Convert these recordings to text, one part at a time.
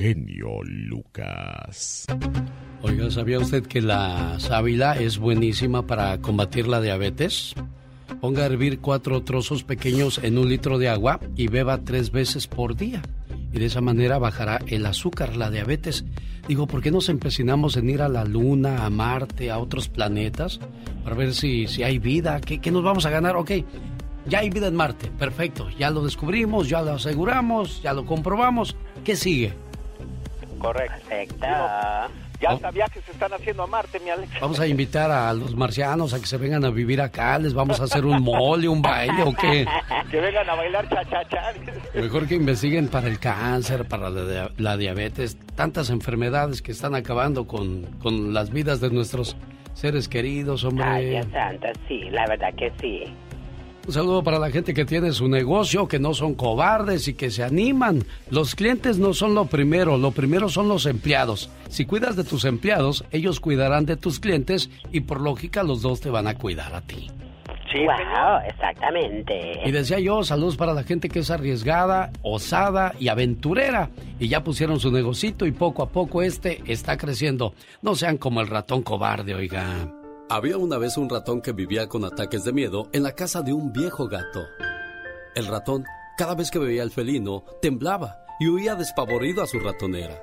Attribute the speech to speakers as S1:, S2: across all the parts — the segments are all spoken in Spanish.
S1: genio Lucas.
S2: Oiga, ¿sabía usted que la sábila es buenísima para combatir la diabetes? Ponga a hervir cuatro trozos pequeños en un litro de agua y beba tres veces por día. Y de esa manera bajará el azúcar, la diabetes. Digo, ¿por qué nos empecinamos en ir a la Luna, a Marte, a otros planetas? Para ver si, si hay vida. ¿Qué, ¿Qué nos vamos a ganar? Ok, ya hay vida en Marte. Perfecto. Ya lo descubrimos, ya lo aseguramos, ya lo comprobamos. ¿Qué sigue?
S3: Correcto. Ya hasta viajes se están haciendo a Marte, mi Alex.
S2: Vamos a invitar a los marcianos a que se vengan a vivir acá. Les vamos a hacer un mole, un baile o qué.
S3: Que vengan a bailar cha-cha-cha.
S2: Mejor que investiguen para el cáncer, para la, diabetes, tantas enfermedades que están acabando con, con las vidas de nuestros seres queridos, hombre.
S4: Ay, Dios santo, sí, la verdad que sí.
S2: Un saludo para la gente que tiene su negocio, que no son cobardes y que se animan. Los clientes no son lo primero, lo primero son los empleados. Si cuidas de tus empleados, ellos cuidarán de tus clientes y por lógica los dos te van a cuidar a ti.
S4: Sí, wow, exactamente.
S2: Y decía yo, saludos para la gente que es arriesgada, osada y aventurera. Y ya pusieron su negocito y poco a poco este está creciendo. No sean como el ratón cobarde, oiga.
S5: Había una vez un ratón que vivía con ataques de miedo en la casa de un viejo gato. El ratón, cada vez que veía al felino, temblaba y huía despavorido a su ratonera.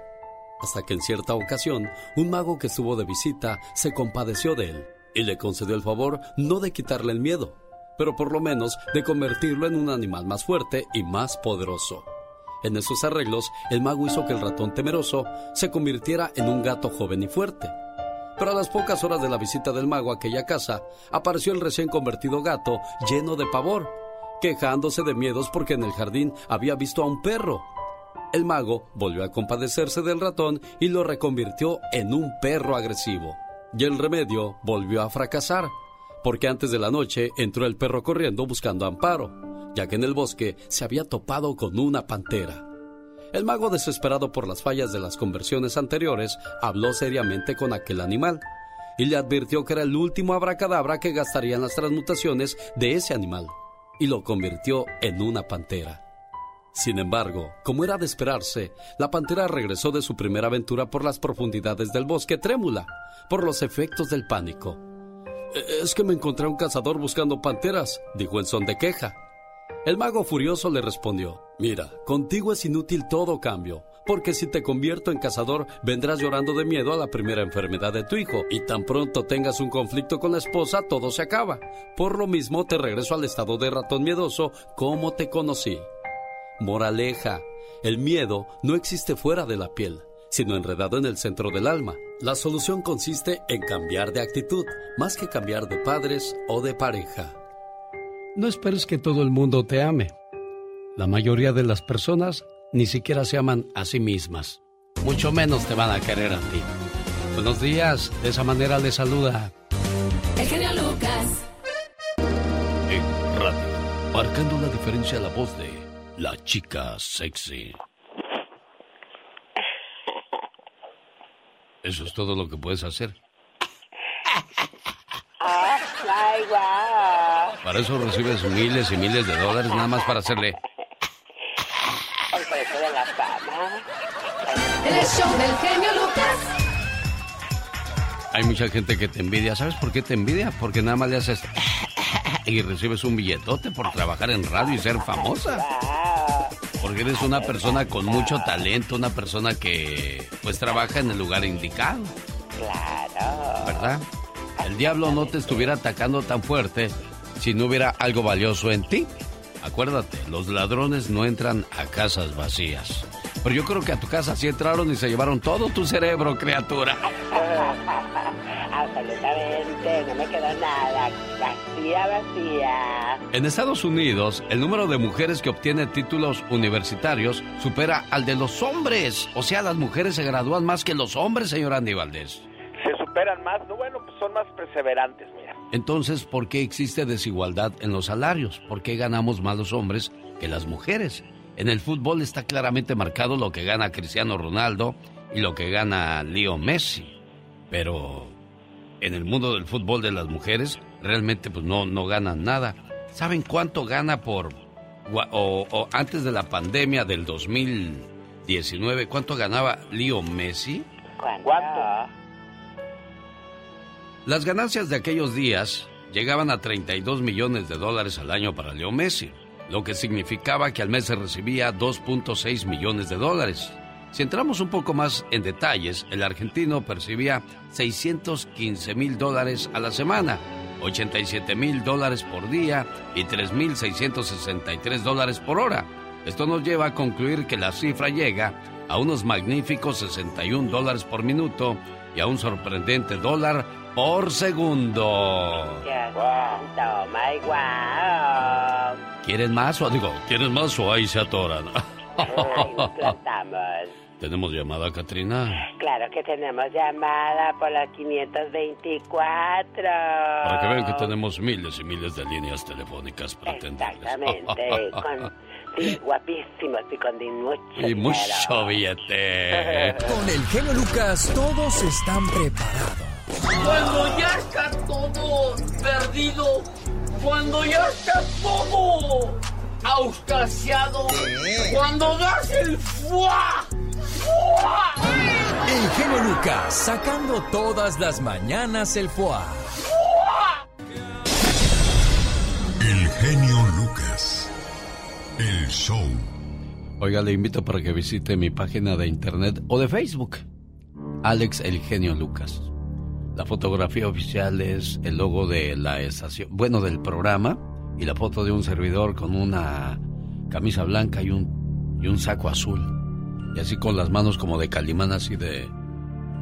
S5: Hasta que en cierta ocasión, un mago que estuvo de visita se compadeció de él y le concedió el favor no de quitarle el miedo, pero por lo menos de convertirlo en un animal más fuerte y más poderoso. En esos arreglos, el mago hizo que el ratón temeroso se convirtiera en un gato joven y fuerte pero a las pocas horas de la visita del mago a aquella casa, apareció el recién convertido gato lleno de pavor, quejándose de miedos porque en el jardín había visto a un perro. El mago volvió a compadecerse del ratón y lo reconvirtió en un perro agresivo. Y el remedio volvió a fracasar, porque antes de la noche entró el perro corriendo buscando amparo, ya que en el bosque se había topado con una pantera. El mago, desesperado por las fallas de las conversiones anteriores, habló seriamente con aquel animal y le advirtió que era el último abracadabra que gastaría en las transmutaciones de ese animal, y lo convirtió en una pantera. Sin embargo, como era de esperarse, la pantera regresó de su primera aventura por las profundidades del bosque trémula, por los efectos del pánico. E-, es que me encontré un cazador buscando panteras, dijo en son de queja. El mago furioso le respondió, Mira, contigo es inútil todo cambio, porque si te convierto en cazador vendrás llorando de miedo a la primera enfermedad de tu hijo, y tan pronto tengas un conflicto con la esposa, todo se acaba. Por lo mismo te regreso al estado de ratón miedoso como te conocí. Moraleja, el miedo no existe fuera de la piel, sino enredado en el centro del alma. La solución consiste en cambiar de actitud, más que cambiar de padres o de pareja.
S2: No esperes que todo el mundo te ame. La mayoría de las personas ni siquiera se aman a sí mismas. Mucho menos te van a querer a ti. Buenos días, de esa manera le saluda.
S6: El genio Lucas.
S1: En radio, marcando la diferencia la voz de la chica sexy.
S2: Eso es todo lo que puedes hacer.
S4: Ay, wow.
S2: Para eso recibes miles y miles de dólares nada más para hacerle.
S4: El precio de la fama.
S6: El show del genio Lucas.
S2: Hay mucha gente que te envidia. ¿Sabes por qué te envidia? Porque nada más le haces y recibes un billetote por trabajar en radio y ser famosa. Porque eres una persona con mucho talento, una persona que pues trabaja en el lugar indicado.
S4: Claro.
S2: ¿Verdad? El diablo no te estuviera atacando tan fuerte si no hubiera algo valioso en ti. Acuérdate, los ladrones no entran a casas vacías. Pero yo creo que a tu casa sí entraron y se llevaron todo tu cerebro, criatura.
S4: Absolutamente, no me quedó nada. Vacía, vacía.
S2: En Estados Unidos, el número de mujeres que obtienen títulos universitarios supera al de los hombres. O sea, las mujeres se gradúan más que los hombres, señor Andy Valdés.
S3: Más, no bueno, pues son más perseverantes, mira.
S2: Entonces, ¿por qué existe desigualdad en los salarios? ¿Por qué ganamos más los hombres que las mujeres? En el fútbol está claramente marcado lo que gana Cristiano Ronaldo y lo que gana Leo Messi. Pero en el mundo del fútbol de las mujeres realmente pues no, no ganan nada. ¿Saben cuánto gana por... O, o antes de la pandemia del 19. ¿Cuánto ganaba Leo Messi?
S3: ¿Cuánto?
S2: Las ganancias de aquellos días llegaban a 32 millones de dólares al año para Leo Messi, lo que significaba que al mes se recibía 2.6 millones de dólares. Si entramos un poco más en detalles, el argentino percibía 615 mil dólares a la semana, 87 mil dólares por día y 3.663 dólares por hora. Esto nos lleva a concluir que la cifra llega a unos magníficos 61 dólares por minuto y a un sorprendente dólar por segundo. ¿Quieren más o digo, ¿quieren más o ahí se atoran? ¿Tenemos llamada, Katrina?
S4: Claro que tenemos llamada por la 524.
S2: Para que vean que tenemos miles y miles de líneas telefónicas para
S4: Exactamente, con sí, guapísimos y con mucho
S2: Y mucho billete.
S7: Con el genio Lucas todos están preparados.
S8: Cuando ya está todo perdido, cuando ya está todo auscasiado, cuando das el fuá, fuá.
S7: El genio Lucas sacando todas las mañanas el fuá.
S9: El genio Lucas. El show.
S2: Oiga, le invito para que visite mi página de internet o de Facebook. Alex El Genio Lucas. La fotografía oficial es el logo de la estación, bueno, del programa y la foto de un servidor con una camisa blanca y un, y un saco azul. Y así con las manos como de calimán, así de...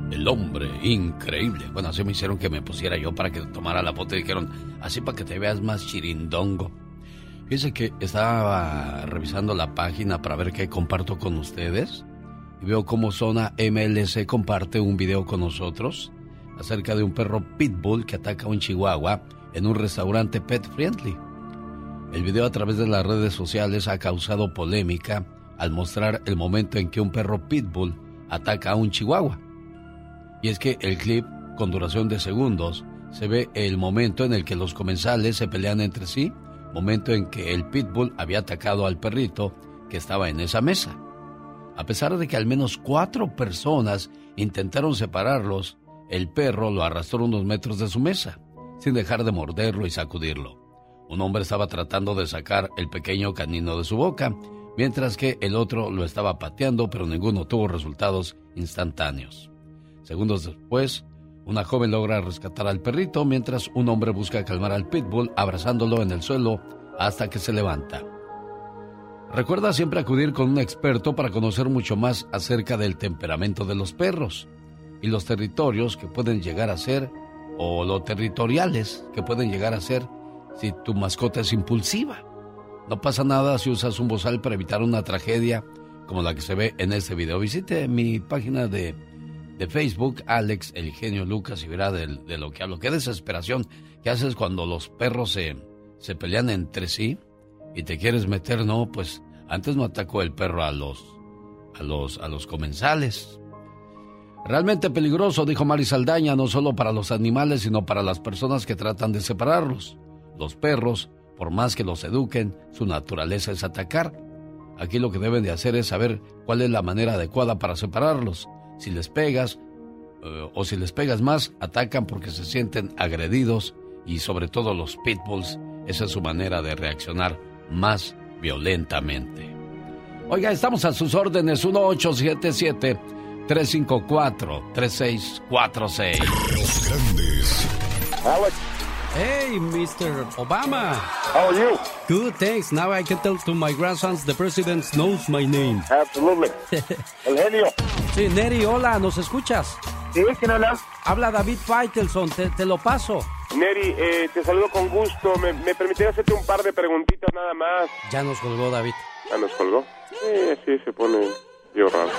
S2: El hombre, increíble. Bueno, así me hicieron que me pusiera yo para que tomara la foto y dijeron, así para que te veas más chirindongo. Fíjense que estaba revisando la página para ver qué comparto con ustedes y veo cómo Zona MLC comparte un video con nosotros acerca de un perro pitbull que ataca a un chihuahua en un restaurante pet friendly. El video a través de las redes sociales ha causado polémica al mostrar el momento en que un perro pitbull ataca a un chihuahua. Y es que el clip, con duración de segundos, se ve el momento en el que los comensales se pelean entre sí, momento en que el pitbull había atacado al perrito que estaba en esa mesa. A pesar de que al menos cuatro personas intentaron separarlos, el perro lo arrastró unos metros de su mesa, sin dejar de morderlo y sacudirlo. Un hombre estaba tratando de sacar el pequeño canino de su boca, mientras que el otro lo estaba pateando, pero ninguno tuvo resultados instantáneos. Segundos después, una joven logra rescatar al perrito, mientras un hombre busca calmar al pitbull abrazándolo en el suelo hasta que se levanta. Recuerda siempre acudir con un experto para conocer mucho más acerca del temperamento de los perros y los territorios que pueden llegar a ser, o lo territoriales que pueden llegar a ser si tu mascota es impulsiva. No pasa nada si usas un bozal para evitar una tragedia como la que se ve en este video. Visite mi página de, de Facebook, Alex El Genio Lucas, y verá de, lo que hablo. Qué desesperación que haces cuando los perros se, se pelean entre sí y te quieres meter, no, pues antes no atacó el perro a los, a los, a los comensales. Realmente peligroso, dijo Mari Saldaña, no solo para los animales, sino para las personas que tratan de separarlos. Los perros, por más que los eduquen, su naturaleza es atacar. Aquí lo que deben de hacer es saber cuál es la manera adecuada para separarlos. Si les pegas eh, o si les pegas más, atacan porque se sienten agredidos y sobre todo los pitbulls, esa es su manera de reaccionar más violentamente. Oiga, estamos a sus órdenes 1877 354-3646.
S9: Los grandes.
S3: Alex.
S2: Hey, Mr. Obama.
S3: How are you?
S2: Good, thanks. Now I can tell to my grandsons the president knows my name.
S3: Absolutely. El genio.
S2: Sí, Neri, hola, ¿nos escuchas?
S3: ¿Sí? ¿Quién habla?
S2: Habla David Faitelson, te, te lo paso.
S3: Neri, eh, te saludo con gusto. ¿Me, ¿Me permitiría hacerte un par de preguntitas nada más?
S2: Ya nos colgó David.
S3: ¿Ya nos colgó? Sí, sí, se pone yo raro.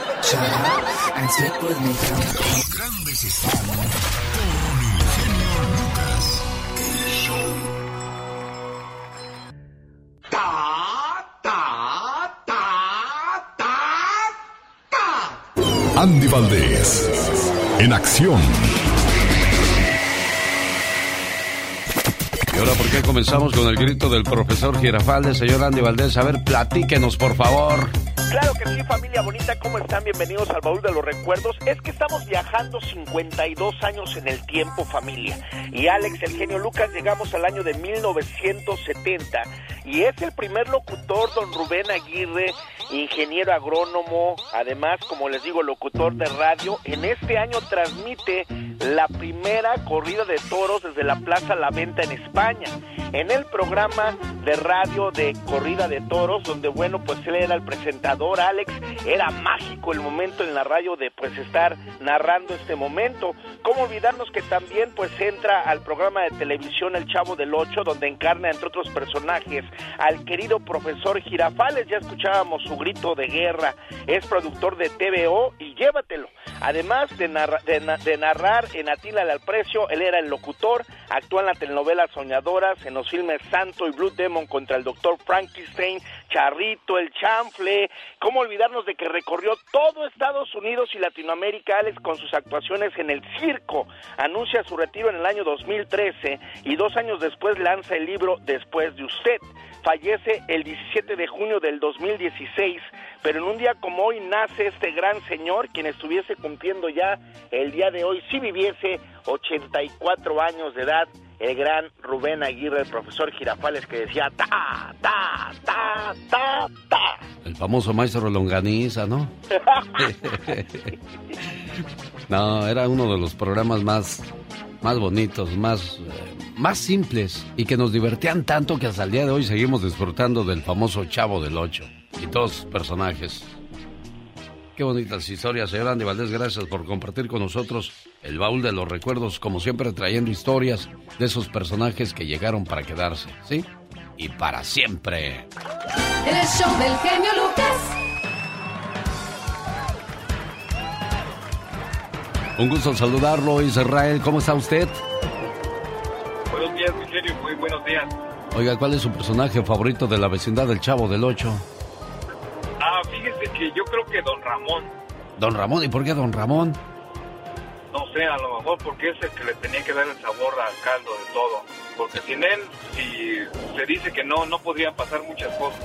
S9: Los grandes están con el genio Lucas. El show. Andy Valdés, en acción.
S2: ¿Y ahora por qué comenzamos con el grito del profesor Girafaldes, señor Andy Valdés? A ver, platíquenos, por favor.
S3: Claro que sí, familia bonita, ¿cómo están? Bienvenidos al baúl de los recuerdos. Es que estamos viajando 52 años en el tiempo, familia. Y Alex, el genio Lucas, llegamos al año de 1970 y es el primer locutor, don Rubén Aguirre, ingeniero agrónomo, además, como les digo, locutor de radio. En este año transmite la primera corrida de toros desde la Plaza La Venta en España. En el programa de radio de corrida de toros, donde, bueno, pues él era el presentador Alex, era mágico el momento en la radio de pues estar narrando este momento. ¿Cómo olvidarnos que también pues entra al programa de televisión El Chavo del Ocho, donde encarna entre otros personajes al querido profesor Girafales, ya escuchábamos su grito de guerra, es productor de TVO y llévatelo. Además de, de, narrar en Atila al Precio, él era el locutor, actúa en la telenovela Soñadoras, en los filmes Santo y Blue Demon contra el doctor Frankenstein, Charrito, El Chanfle. ¿Cómo olvidarnos de que recorrió todo Estados Unidos y Latinoamérica, Alex, con sus actuaciones en el circo? Anuncia su retiro en el año 2013 y dos años después lanza el libro Después de usted. Fallece el 17 de junio del 2016 pero en un día como hoy nace este gran señor, quien estuviese cumpliendo ya el día de hoy, si viviese 84 años de edad, el gran Rubén Aguirre, el profesor Girafales, que decía ta, ta, ta, ta, ta.
S2: El famoso maestro Longaniza, ¿no? no, era uno de los programas más, más bonitos, más, eh, más simples y que nos divertían tanto que hasta el día de hoy seguimos disfrutando del famoso Chavo del Ocho y sus personajes. Qué bonitas historias, señor Andy Valdés. Gracias por compartir con nosotros el baúl de los recuerdos, como siempre trayendo historias de esos personajes que llegaron para quedarse, ¿sí? Y para siempre.
S6: El show del genio Lucas.
S2: Un gusto saludarlo, Israel. ¿Cómo está usted?
S10: Buenos días, mi genio. Muy buenos días.
S2: Oiga, ¿cuál es su personaje favorito de la vecindad del Chavo del Ocho?
S10: Que yo creo que Don Ramón.
S2: Don Ramón, ¿y por qué Don Ramón?
S10: No sé, a lo mejor porque es el que le tenía que dar el sabor al caldo de todo. Porque sin él, si se dice que no, no podrían pasar muchas cosas.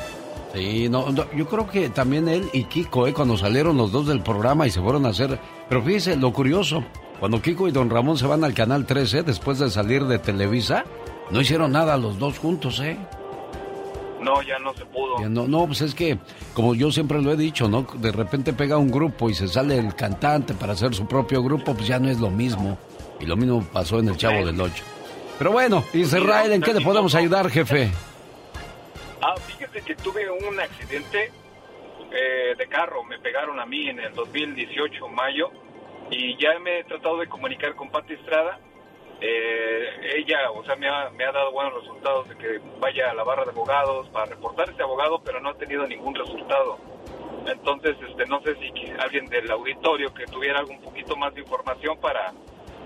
S2: Sí, no, yo creo que también él y Kiko, eh, cuando salieron los dos del programa y se fueron a hacer... Pero fíjese, lo curioso, cuando Kiko y Don Ramón se van al Canal 13, después de salir de Televisa, no hicieron nada los dos juntos, ¿eh?
S10: No, ya no se pudo.
S2: no, no, pues es que, como yo siempre lo he dicho, ¿no? De repente pega un grupo y se sale el cantante para hacer su propio grupo, pues ya no es lo mismo. Y lo mismo pasó en el Chavo del Ocho. Pero bueno, Israel, ¿en qué le podemos ayudar, jefe?
S10: Ah, fíjese que tuve un accidente eh, de carro, me pegaron a mí en el 2018, mayo, y ya me he tratado de comunicar con Pati Estrada eh, ella, o sea, me ha, me ha dado buenos resultados de que vaya a la barra de abogados para reportar a este abogado, pero no ha tenido ningún resultado. Entonces, este, no sé si alguien del auditorio que tuviera algún poquito más de información para,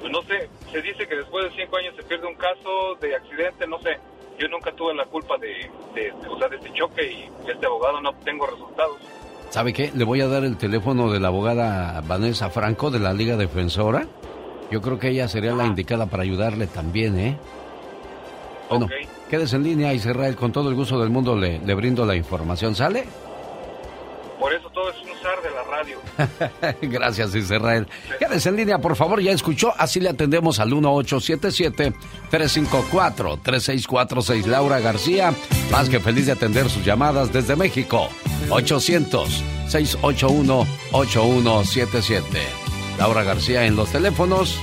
S10: pues no sé, se dice que después de cinco años se pierde un caso de accidente, no sé. Yo nunca tuve la culpa de, de, o sea, de este choque y este abogado no tengo resultados.
S2: ¿Sabe qué? Le voy a dar el teléfono de la abogada Vanessa Franco de la Liga Defensora yo creo que ella sería la indicada para ayudarle también, ¿eh? Bueno, quédese en línea, Israel, con todo el gusto del mundo le, le brindo la información, ¿sale?
S10: Por eso todo es un usar de la radio.
S2: Gracias, Israel. Quédese en línea, por favor, ya escuchó, así le atendemos al 1877-354-3646. Laura García, más que feliz de atender sus llamadas desde México. 800-681-8177. Laura García en los teléfonos.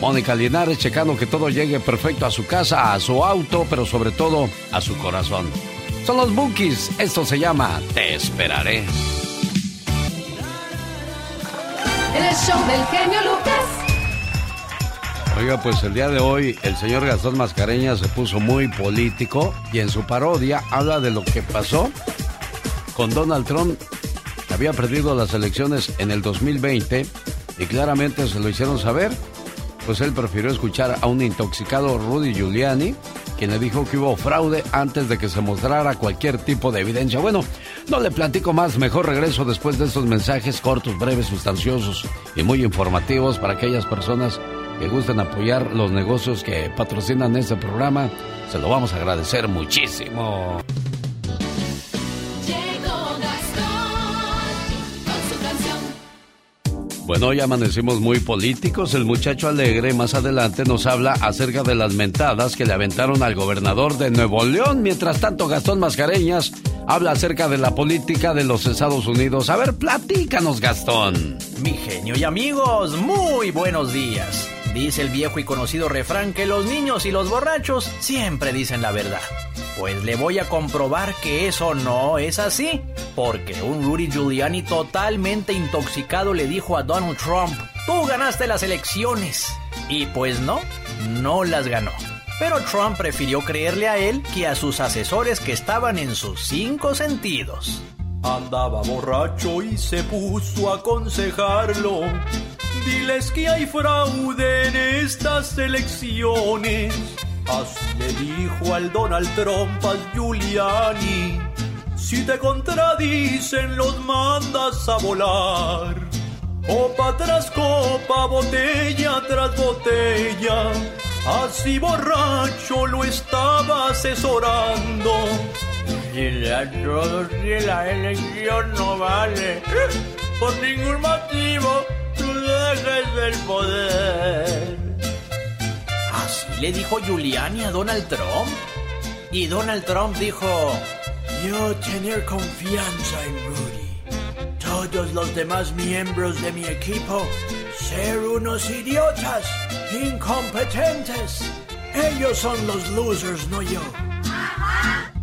S2: Mónica Linares checando que todo llegue perfecto a su casa, a su auto, pero sobre todo a su corazón. Son los Bookies. Esto se llama Te esperaré.
S6: El show del genio Lucas.
S2: Oiga, pues el día de hoy el señor Gastón Mascareña se puso muy político y en su parodia habla de lo que pasó con Donald Trump había perdido las elecciones en el 2020 y claramente se lo hicieron saber, pues él prefirió escuchar a un intoxicado Rudy Giuliani, quien le dijo que hubo fraude antes de que se mostrara cualquier tipo de evidencia. Bueno, no le platico más, mejor regreso después de estos mensajes cortos, breves, sustanciosos y muy informativos para aquellas personas que gusten apoyar los negocios que patrocinan este programa. Se lo vamos a agradecer muchísimo. Bueno, hoy amanecimos muy políticos. El muchacho alegre más adelante nos habla acerca de las mentadas que le aventaron al gobernador de Nuevo León. Mientras tanto, Gastón Mascareñas habla acerca de la política de los Estados Unidos. A ver, platícanos, Gastón.
S11: Mi genio y amigos, muy buenos días. Dice el viejo y conocido refrán que los niños y los borrachos siempre dicen la verdad. Pues le voy a comprobar que eso no es así, porque un Rudy Giuliani totalmente intoxicado le dijo a Donald Trump, tú ganaste las elecciones. Y pues no, no las ganó. Pero Trump prefirió creerle a él que a sus asesores que estaban en sus cinco sentidos. Andaba borracho y se puso a aconsejarlo. Diles que hay fraude en estas elecciones Así le dijo al Donald Trump al Giuliani. Si te contradicen, los mandas a volar. Copa tras copa, botella tras botella. Así borracho lo estaba asesorando. Dile a todos que la elección no vale. Por ningún motivo tú dejes el poder. Le dijo Giuliani a Donald Trump. Y Donald Trump dijo, yo tener confianza en Rudy. Todos los demás miembros de mi equipo ser unos idiotas, incompetentes. Ellos son los losers, no yo.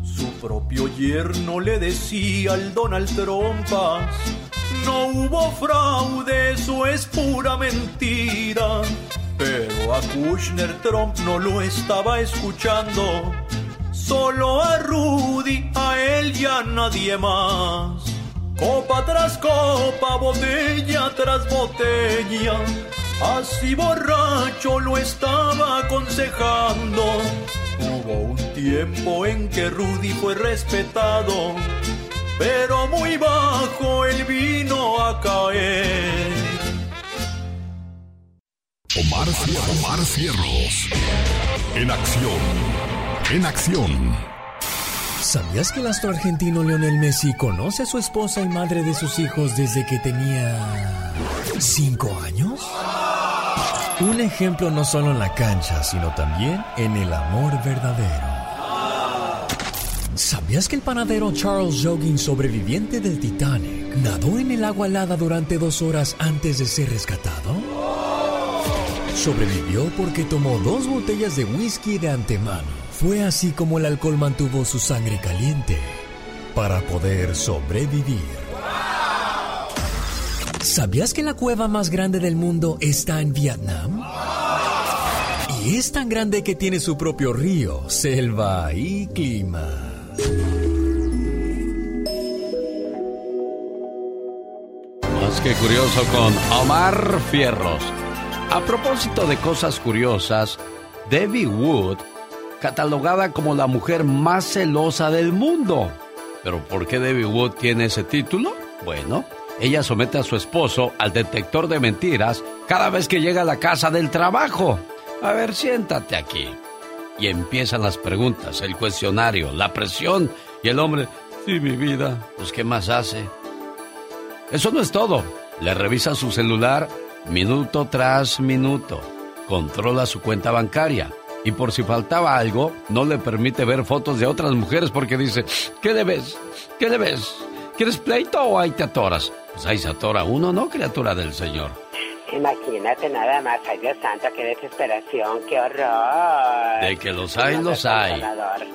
S11: Su propio yerno le decía al Donald Trump, no hubo fraude, eso es pura mentira. Pero a Kushner Trump no lo estaba escuchando. Solo a Rudy, a él y a nadie más. Copa tras copa, botella tras botella. Así borracho lo estaba aconsejando. Hubo un tiempo en que Rudy fue respetado, pero muy bajo él vino a caer.
S9: Omar, Omar. En acción. En acción.
S12: ¿Sabías que el astro argentino Lionel Messi conoce a su esposa y madre de sus hijos desde que tenía... cinco años? Un ejemplo no solo en la cancha, sino también en el amor verdadero. ¿Sabías que el panadero Charles Jogging, sobreviviente del Titanic, nadó en el agua helada durante dos horas antes de ser rescatado? Sobrevivió porque tomó dos botellas de whisky de antemano. Fue así como el alcohol mantuvo su sangre caliente para poder sobrevivir. ¿Sabías que la cueva más grande del mundo está en Vietnam? Y es tan grande que tiene su propio río, selva y clima.
S2: Más que curioso con Omar Fierros. A propósito de cosas curiosas, Debbie Wood, catalogada como la mujer más celosa del mundo. ¿Pero por qué Debbie Wood tiene ese título? Bueno, ella somete a su esposo al detector de mentiras cada vez que llega a la casa del trabajo. A ver, siéntate aquí. Y empiezan las preguntas, el cuestionario, la presión y el hombre, sí, mi vida, pues ¿qué más hace? Eso no es todo. Le revisa su celular minuto tras minuto. Controla su cuenta bancaria. Y por si faltaba algo, no le permite ver fotos de otras mujeres porque dice, ¿qué le ves? ¿Qué le ves? ¿Quieres pleito o ahí te atoras? Pues ahí se atora uno, ¿no, criatura del Señor?
S4: Imagínate nada más, ay Dios santo, qué desesperación, qué horror.
S2: De que los hay, los hay.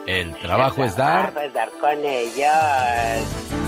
S2: El trabajo es dar.
S4: es dar con ellos.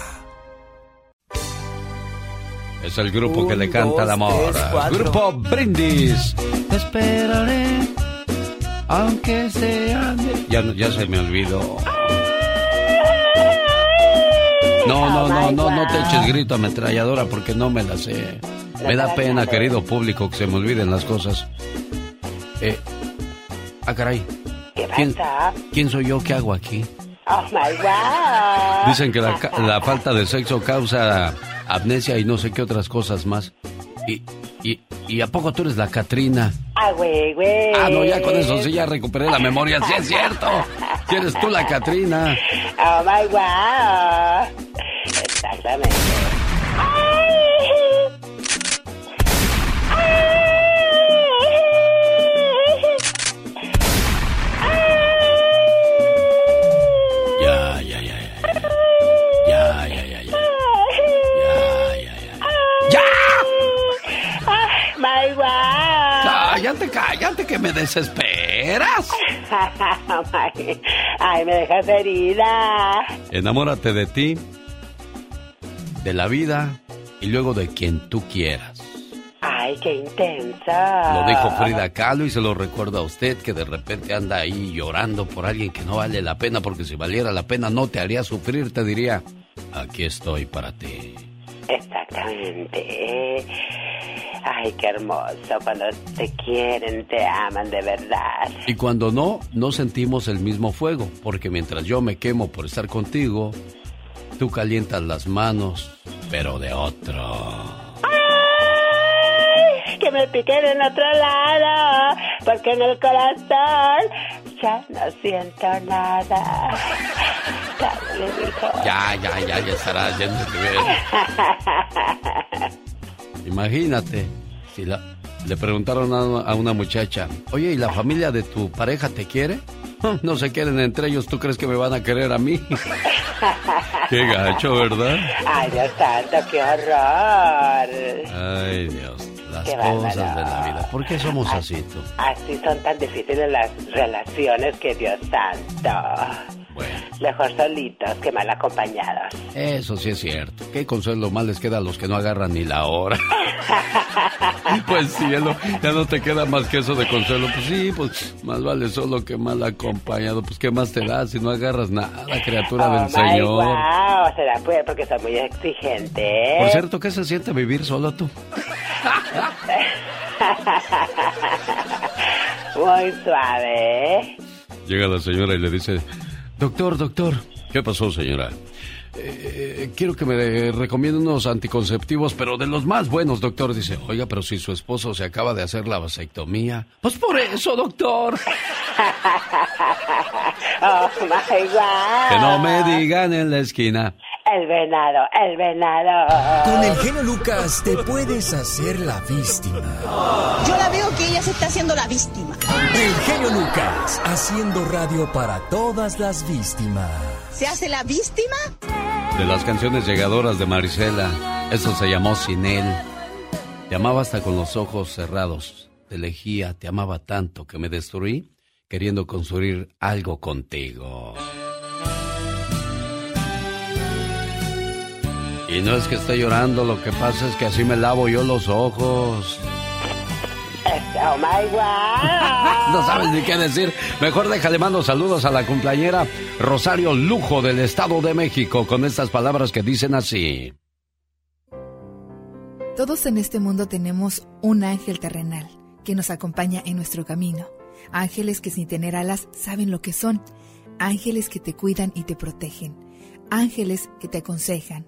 S2: Es el grupo que le canta el amor. grupo Brindis. Te esperaré, aunque sea... Ya, ya se me olvidó. No, no, no, no, no te eches grito ametralladora porque no me la sé. Me da pena, querido público, que se me olviden las cosas. Eh, ah, caray.
S4: ¿Qué
S2: ¿Quién, quién soy yo? ¿Qué hago aquí?
S4: Oh my God.
S2: Dicen que la, la falta de sexo causa amnesia y no sé qué otras cosas más. Y, y, y ¿a poco tú eres la Catrina?
S4: Ah, güey, güey.
S2: Ah, no, ya con eso sí ya recuperé la memoria. Sí es cierto. Si eres tú la Catrina.
S4: Oh my God. Exactamente.
S2: Cállate, cállate, que me desesperas.
S4: Ay, me dejas herida.
S2: Enamórate de ti, de la vida y luego de quien tú quieras.
S4: Ay, qué intensa.
S2: Lo dijo Frida Kahlo y se lo recuerdo a usted que de repente anda ahí llorando por alguien que no vale la pena porque si valiera la pena no te haría sufrir, te diría, aquí estoy para ti.
S4: Exactamente. Ay, qué hermoso cuando te quieren, te aman de verdad.
S2: Y cuando no, no sentimos el mismo fuego, porque mientras yo me quemo por estar contigo, tú calientas las manos, pero de otro.
S4: Ay, que me piquen en otro lado, porque en el corazón ya no siento nada.
S2: Ya, ya, ya, ya estará yendo ver. Imagínate, si la- le preguntaron a, a una muchacha, oye, ¿y la familia de tu pareja te quiere? No se quieren entre ellos, ¿tú crees que me van a querer a mí? Qué gacho, ¿verdad?
S4: Ay, Dios santo, qué horror.
S2: Ay, Dios, las
S4: Qué
S2: cosas
S4: bárbaro.
S2: de la vida. ¿Por qué somos así tú?
S4: Así son tan difíciles las relaciones que Dios santo. Mejor solitos que mal acompañados.
S2: Eso sí es cierto. ¿Qué consuelo más les queda a los que no agarran ni la hora? Pues cielo, ya no te queda más que eso de consuelo. Pues sí, pues más vale solo que mal acompañado. Pues qué más te da si no agarras nada, criatura
S4: oh
S2: del
S4: my
S2: Señor.
S4: wow, será pues porque soy muy exigente.
S2: Por cierto, ¿qué se siente vivir solo tú?
S4: muy suave.
S2: Llega la señora y le dice, doctor, doctor. ¿Qué pasó, señora? "Eh, quiero que me recomiende unos anticonceptivos, pero de los más buenos, doctor. Dice, oiga, pero si su esposo se acaba de hacer la vasectomía. Pues por eso, doctor.
S4: oh my wow.
S2: Que no me digan en la esquina.
S4: El venado, el venado.
S12: Con el genio Lucas te puedes hacer la víctima.
S13: Yo la veo que ella se está haciendo la víctima.
S12: El genio Lucas haciendo radio para todas las víctimas.
S13: ¿Se hace la víctima?
S2: De las canciones llegadoras de Marisela. Eso se llamó Sin él. Te amaba hasta con los ojos cerrados. Te elegía, te amaba tanto que me destruí queriendo construir algo contigo. Y no es que esté llorando, lo que pasa es que así me lavo yo los ojos.
S4: Oh my wow.
S2: No sabes ni qué decir. Mejor déjale mando saludos a la cumpleañera Rosario Lujo del Estado de México con estas palabras que dicen así.
S14: Todos en este mundo tenemos un ángel terrenal que nos acompaña en nuestro camino. Ángeles que sin tener alas saben lo que son. Ángeles que te cuidan y te protegen. Ángeles que te aconsejan,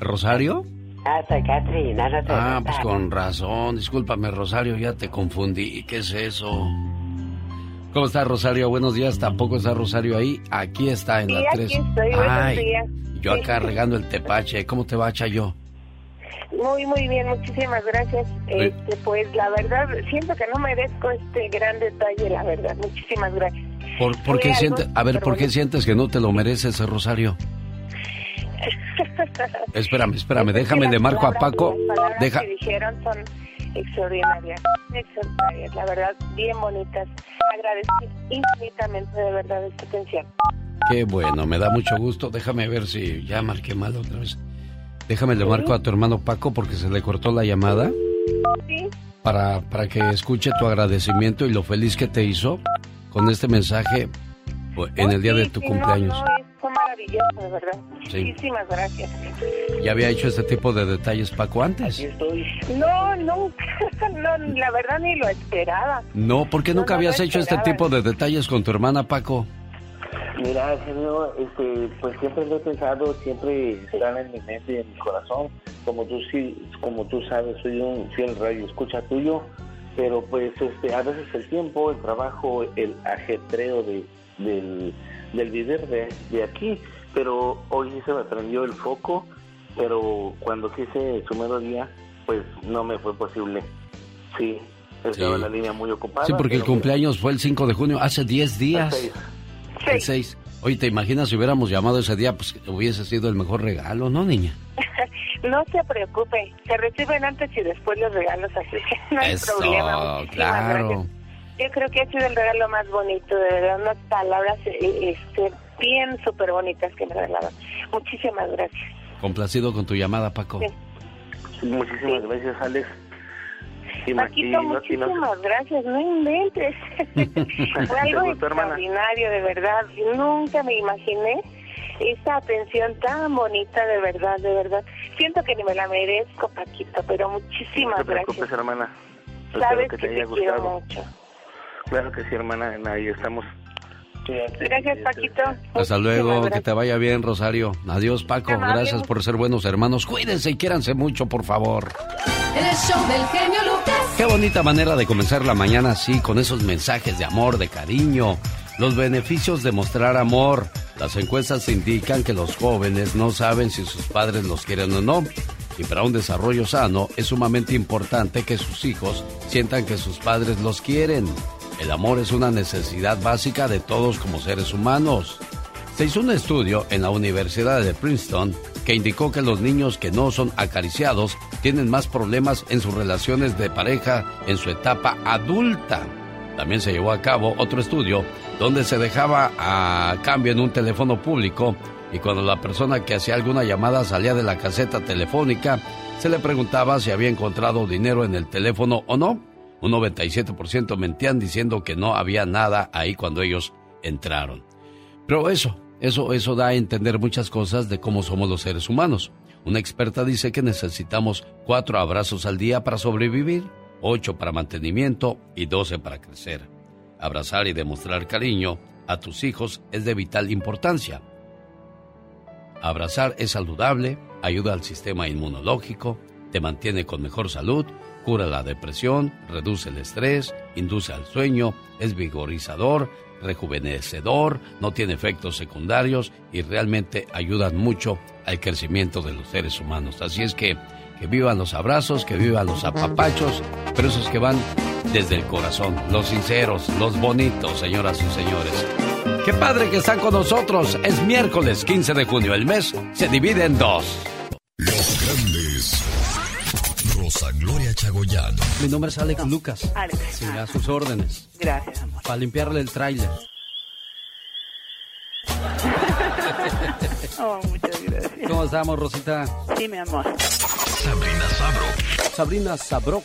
S2: ¿Rosario?
S4: Ah, soy Catrina, no te
S2: Ah, pues con razón. Discúlpame, Rosario, ya te confundí. ¿Qué es eso? ¿Cómo está Rosario? Buenos días. ¿Tampoco está Rosario ahí? Aquí está en
S15: Sí,
S2: la
S15: aquí
S2: 3.
S15: estoy, buenos
S2: Ay,
S15: días.
S2: yo acá regando el tepache. ¿Cómo te va, Chayo?
S15: Muy, muy bien, muchísimas gracias. Este, pues la verdad, siento que no merezco este gran detalle, la verdad. Muchísimas gracias.
S2: ¿Por, por qué sientes, a ver, ¿por qué sientes que no te lo mereces, Rosario? Espérame, espérame, déjame, le marco a Paco.
S15: Las palabras
S2: Deja,
S15: que dijeron son extraordinarias, extraordinarias, la verdad, bien bonitas. Agradezco infinitamente de verdad esta atención.
S2: Qué bueno, me da mucho gusto. Déjame ver si ya marqué mal otra vez. Déjame le marco a tu hermano Paco porque se le cortó la llamada.
S15: Sí.
S2: Para, para que escuche tu agradecimiento y lo feliz que te hizo con este mensaje en el día de tu cumpleaños.
S15: No, maravilloso, de verdad. Muchísimas gracias.
S2: ¿Ya había hecho este tipo de detalles Paco antes?
S15: No, nunca, no, la verdad ni lo esperaba.
S2: No, ¿por qué
S15: No,
S2: nunca
S15: no lo
S2: habías hecho este tipo de detalles con tu hermana Paco?
S16: Mira, genio, este, pues siempre lo he pensado, siempre están en mi mente y en mi corazón. Como tú sí, como tú sabes, soy un fiel radio escucha tuyo, pero pues este, a veces el tiempo, el trabajo, el ajetreo de, del, del vivir de, de aquí, pero hoy sí se me prendió el foco, pero cuando quise su melodía, pues no me fue posible. Sí, estaba
S2: Sí.
S16: la línea muy ocupada.
S2: Sí, porque el cumpleaños fue el 5 de junio, hace 10 días. El 6. Oye, ¿te imaginas si hubiéramos llamado ese día? Pues hubiese sido el mejor regalo, ¿no, niña?
S15: No se preocupe, se reciben antes y después los regalos, así que no hay
S2: Eso,
S15: problema. Muchísimas
S2: claro.
S15: gracias. Yo creo que ha sido el regalo más bonito, de verdad, unas palabras eh, este, bien súper bonitas que me regalaron. Muchísimas gracias.
S2: Complacido con tu llamada, Paco.
S16: Muchísimas gracias, Alex. Y
S15: Paquito,
S16: no- no-
S15: muchísimas gracias, no inventes. Fue algo
S16: ¿Te hermana?
S15: extraordinario, de verdad. Nunca me imaginé esta atención tan bonita, de verdad, de verdad. Siento que ni me la merezco, Paquito, pero
S16: No
S15: muchísimas
S16: te preocupes,
S15: gracias.
S16: hermana.
S15: Sabes
S16: que
S15: que
S16: te haya
S15: te quiero mucho.
S16: Claro que sí, hermana. Ahí estamos.
S15: Gracias, Paquito.
S2: Hasta luego, que te vaya bien, Rosario. Adiós, Paco. Gracias por ser buenos hermanos. Cuídense y quiéranse mucho, por favor.
S6: El show del genio Lucas.
S2: Qué bonita manera de comenzar la mañana así, con esos mensajes de amor, de cariño. Los beneficios de mostrar amor. Las encuestas indican que los jóvenes no saben si sus padres los quieren o no. Y para un desarrollo sano es sumamente importante que sus hijos sientan que sus padres los quieren. El amor es una necesidad básica de todos como seres humanos. Se hizo un estudio en la Universidad de Princeton que indicó que los niños que no son acariciados tienen más problemas en sus relaciones de pareja en su etapa adulta. También se llevó a cabo otro estudio donde se dejaba a cambio en un teléfono público y cuando la persona que hacía alguna llamada salía de la caseta telefónica, se le preguntaba si había encontrado dinero en el teléfono o no. Un 97% mentían diciendo que no había nada ahí cuando ellos entraron. Pero eso, eso, eso da a entender muchas cosas de cómo somos los seres humanos. Una experta dice que necesitamos cuatro abrazos al día para sobrevivir, ocho para mantenimiento y doce para crecer. Abrazar y demostrar cariño a tus hijos es de vital importancia. Abrazar es saludable, ayuda al sistema inmunológico, te mantiene con mejor salud, cura la depresión, reduce el estrés, induce al sueño, es vigorizador, rejuvenecedor, no tiene efectos secundarios y realmente ayudan mucho al crecimiento de los seres humanos. Así es que que vivan los abrazos, que vivan los apapachos, pero esos que van desde el corazón, los sinceros, los bonitos, señoras y señores. Qué padre que están con nosotros. Es miércoles 15 de junio. El mes se divide en dos.
S9: Gloria Chagoyán.
S2: Mi nombre es Alex Lucas.
S17: Alex.
S2: Sí, a sus órdenes.
S17: Gracias, amor.
S2: Para limpiarle el tráiler.
S17: Oh, muchas gracias.
S2: ¿Cómo estamos, Rosita?
S17: Sí, mi amor.
S9: Sabrina Sabro.
S2: Sabrina Sabrok,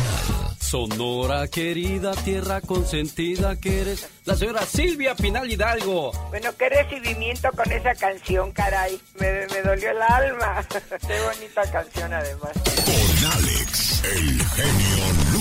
S2: Sonora querida, tierra consentida que eres. La señora Silvia Pinal Hidalgo.
S18: Bueno, qué recibimiento con esa canción, caray. Me, me dolió el alma. qué bonita canción, además.
S9: Con Alex, el genio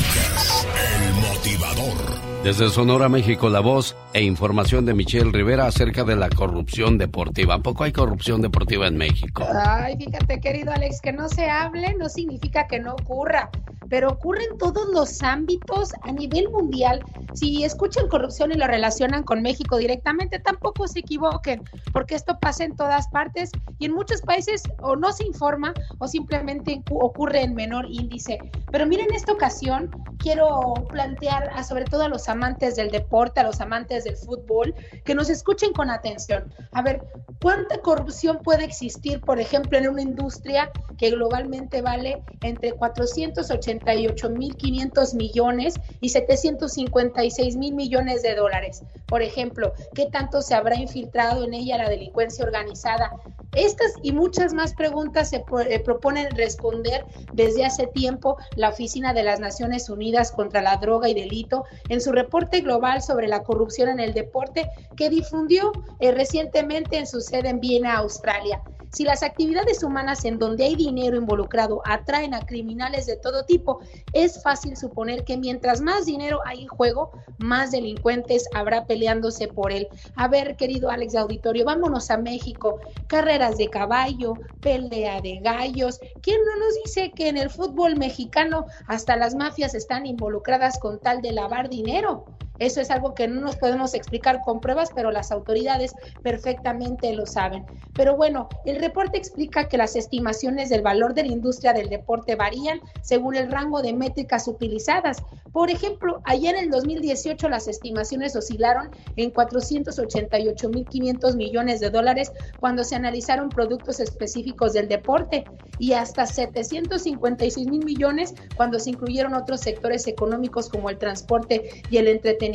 S9: el motivador.
S2: Desde Sonora, México, la voz e información de Michelle Rivera acerca de la corrupción deportiva. ¿A poco hay corrupción deportiva en México?
S19: Ay, fíjate, querido Alex, que no se hable no significa que no ocurra.
S17: pero ocurre en todos los ámbitos a nivel mundial. Si escuchan corrupción y lo relacionan con México directamente, tampoco se equivoquen, porque esto pasa en todas partes y en muchos países o no se informa o simplemente ocurre en menor índice. Pero miren, en esta ocasión quiero plantear a, sobre todo a los amantes del deporte, a los amantes del fútbol, que nos escuchen con atención. A ver, ¿cuánta corrupción puede existir, por ejemplo, en una industria que globalmente vale entre 488.500 millones y 756 mil millones de dólares? Por ejemplo, ¿qué tanto se habrá infiltrado en ella la delincuencia organizada? Estas y muchas más preguntas se eh, proponen responder desde hace tiempo la Oficina de las Naciones Unidas contra la Droga y Delito en su reporte global sobre la corrupción en el deporte que difundió eh, recientemente en su sede en Viena, Australia. Si las actividades humanas en donde hay dinero involucrado atraen a criminales de todo tipo, es fácil suponer que mientras más dinero hay en juego, más delincuentes habrá peleándose por él. A ver, querido Alex de Auditorio, vámonos a México. Carreras de caballo, pelea de gallos. ¿Quién no nos dice que en el fútbol mexicano hasta las mafias están involucradas con tal de lavar dinero? Eso es algo que no nos podemos explicar con pruebas, pero las autoridades perfectamente lo saben. Pero bueno, el reporte explica que las estimaciones del valor de la industria del deporte varían según el rango de métricas utilizadas. Por ejemplo, ayer en el 2018 las estimaciones oscilaron en 488.500 millones de dólares cuando se analizaron productos específicos del deporte y hasta 756 mil millones cuando se incluyeron otros sectores económicos como el transporte y el entretenimiento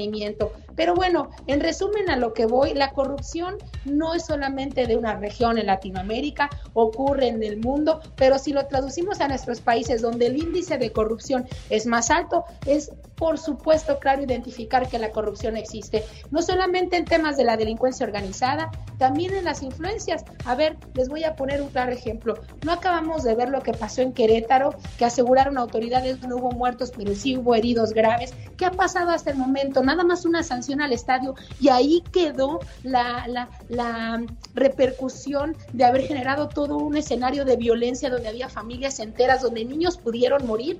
S17: pero bueno, en resumen a lo que voy, la corrupción no es solamente de una región en Latinoamérica, ocurre en el mundo, pero si lo traducimos a nuestros países donde el índice de corrupción es más alto, es por supuesto claro identificar que la corrupción existe, no solamente en temas de la delincuencia organizada, también en las influencias. A ver, les voy a poner un claro ejemplo. No acabamos de ver lo que pasó en Querétaro, que aseguraron autoridades no hubo muertos, pero sí hubo heridos graves. ¿Qué ha pasado hasta el momento? Nada más una sanción al estadio y ahí quedó la, la, la repercusión de haber generado todo un escenario de violencia donde había familias enteras, donde niños pudieron morir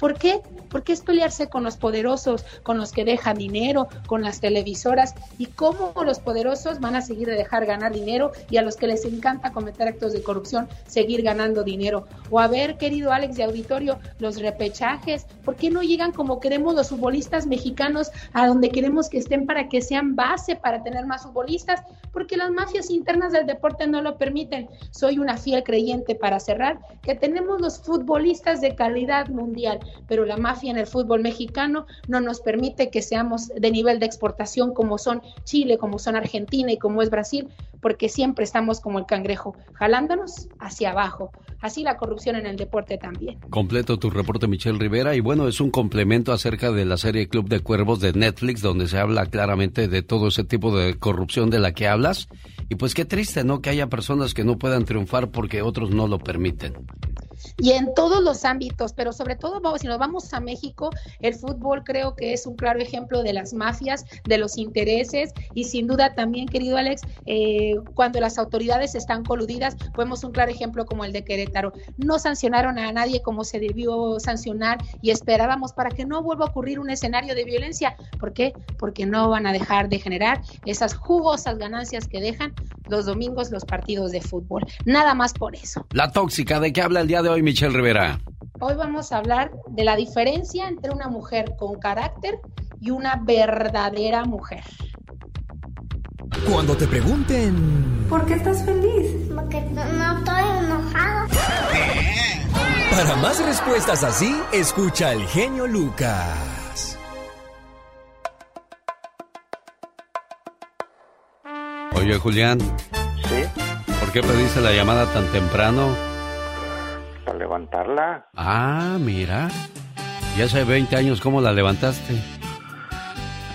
S17: ¿Por qué? Porque es pelearse con los poderosos, con los que dejan dinero, con las televisoras y cómo los poderosos van a seguir de dejar ganar dinero y a los que les encanta cometer actos de corrupción seguir ganando dinero. O a ver, querido Alex de Auditorio, los repechajes, ¿por qué no llegan como queremos los futbolistas mexicanos a donde queremos que estén para que sean base para tener más futbolistas? Porque las mafias internas del deporte no lo permiten. Soy una fiel creyente para cerrar que tenemos los futbolistas de calidad mundial pero la mafia en el fútbol mexicano no nos permite que seamos de nivel de exportación como son Chile, como son Argentina y como es Brasil, porque siempre estamos como el cangrejo, jalándonos hacia abajo. Así la corrupción en el deporte también.
S2: Completo tu reporte, Michelle Rivera, y bueno, es un complemento acerca de la serie Club de Cuervos de Netflix, donde se habla claramente de todo ese tipo de corrupción de la que hablas. Y pues qué triste, ¿no? Que haya personas que no puedan triunfar porque otros no lo permiten
S17: y en todos los ámbitos, pero sobre todo si nos vamos a México, el fútbol creo que es un claro ejemplo de las mafias, de los intereses y sin duda también, querido Alex, eh, cuando las autoridades están coludidas, vemos un claro ejemplo como el de Querétaro. No sancionaron a nadie como se debió sancionar y esperábamos para que no vuelva a ocurrir un escenario de violencia. ¿Por qué? Porque no van a dejar de generar esas jugosas ganancias que dejan los domingos los partidos de fútbol. Nada más por eso.
S2: La tóxica, ¿de qué habla el día de hoy, Michelle Rivera?
S17: Hoy vamos a hablar de la diferencia entre una mujer con carácter y una verdadera mujer.
S7: Cuando te pregunten...
S20: ¿Por qué estás feliz? Porque no, estoy enojada.
S7: Para más respuestas así, escucha al genio Lucas.
S2: Oye, Julián.
S16: ¿Sí?
S2: ¿Por qué pediste la llamada tan temprano?
S16: Levantarla.
S2: Ah, mira. Y hace 20 años, ¿cómo la levantaste?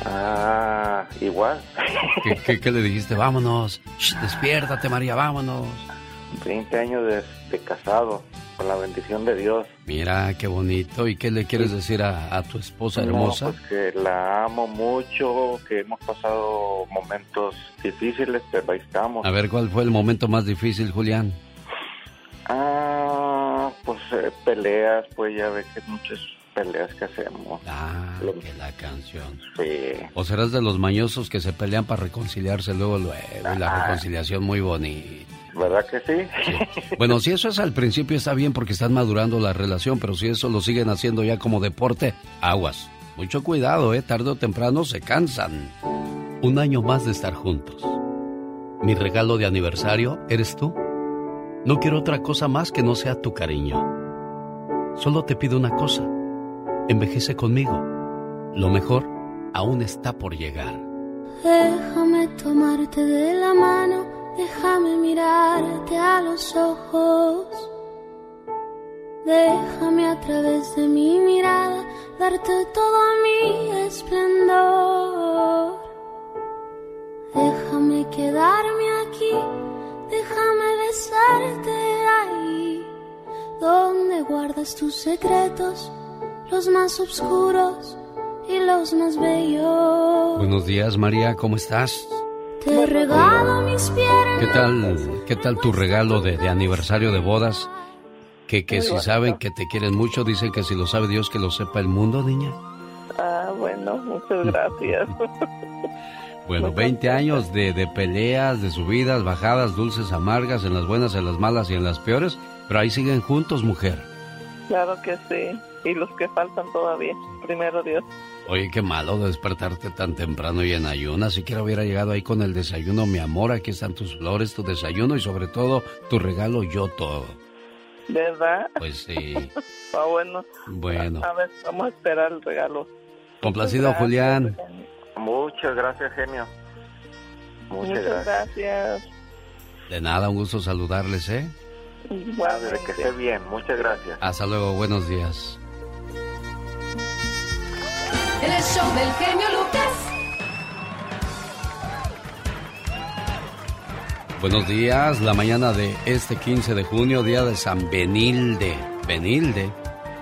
S16: Ah, igual.
S2: ¿Qué, le dijiste? Vámonos. despiértate, María, vámonos.
S16: 20 años de, casado, con la bendición de Dios.
S2: Mira, qué bonito. ¿Y qué le quieres decir a, tu esposa hermosa?
S16: pues que la amo mucho, que hemos pasado momentos difíciles, pero ahí estamos.
S2: A ver, ¿cuál fue el momento más difícil, Julián?
S16: Ah, pues eh, peleas, pues ya ve que muchas peleas que hacemos.
S2: Ah, que la canción.
S16: Sí.
S2: O serás de los mañosos que se pelean para reconciliarse luego, luego, y la
S16: Ah.
S2: reconciliación muy bonita.
S16: ¿Verdad que sí?
S2: Bueno, si eso es al principio está bien porque están madurando la relación, pero si eso lo siguen haciendo ya como deporte, aguas. Mucho cuidado, ¿eh? Tarde o temprano se cansan. Un año más de estar juntos. Mi regalo de aniversario eres tú. No quiero otra cosa más que no sea tu cariño. Solo te pido una cosa. Envejece conmigo. Lo mejor aún está por llegar.
S21: Déjame tomarte de la mano, déjame mirarte a los ojos. Déjame a través de mi mirada darte todo mi esplendor. Déjame quedarme aquí, déjame besarte ahí, donde guardas tus secretos, los más oscuros y los más bellos.
S2: Buenos días, María, ¿cómo estás?
S21: Te regalo mis piernas.
S2: ¿Qué tal, qué tal tu regalo de, de aniversario de bodas? Que, que
S15: Muy
S2: si
S15: bonito.
S2: saben que te quieren mucho, dicen que si lo sabe Dios, que lo sepa el mundo, niña.
S15: Ah, bueno, muchas gracias.
S2: Bueno, 20 años de, de peleas, de subidas, bajadas, dulces, amargas, en las buenas, en las malas y en las peores, pero ahí siguen juntos, mujer.
S15: claro que sí. Y los que faltan todavía. Primero Dios.
S2: Oye, qué malo despertarte tan temprano y en ayunas. Siquiera hubiera llegado ahí con el desayuno, mi amor. Aquí están tus flores, tu desayuno y sobre todo tu regalo, yo todo.
S15: ¿Verdad?
S2: Pues sí.
S15: Ah, bueno.
S2: Bueno.
S15: A ver, vamos a esperar el regalo.
S2: Complacido,
S15: Gracias,
S2: Julián.
S16: Muchas gracias, genio. Muchas,
S15: Muchas
S16: gracias.
S15: gracias.
S2: De nada, un gusto saludarles, ¿eh?
S16: Padre, que esté bien. Muchas gracias.
S2: Hasta luego, buenos días.
S6: El show del genio Lucas.
S2: Buenos días, la mañana de este 15 de junio, día de San Benilde. Benilde.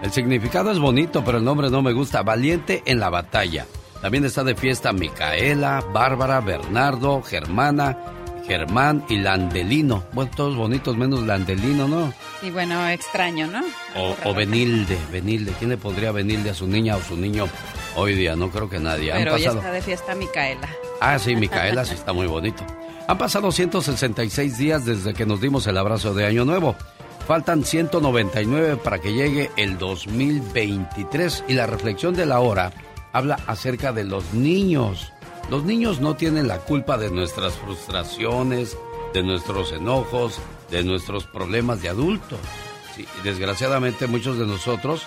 S2: El significado es bonito, pero el nombre no me gusta. Valiente en la batalla. También está de fiesta Micaela, Bárbara, Bernardo, Germana, Germán y Landelino. Bueno, todos bonitos menos Landelino, ¿no?
S19: Y bueno, extraño, ¿no?
S2: O, o Benilde, Benilde. ¿Quién le pondría Benilde a su niña o su niño hoy día? No creo que nadie. Han
S19: Pero hoy
S2: pasado...
S19: está de fiesta Micaela.
S2: Ah, sí, Micaela sí está muy bonito. Han pasado 166 días desde que nos dimos el abrazo de Año Nuevo. Faltan 199 para que llegue el 2023 y la reflexión de la hora habla acerca de los niños. Los niños no tienen la culpa de nuestras frustraciones, de nuestros enojos, de nuestros problemas de adultos. Desgraciadamente muchos de nosotros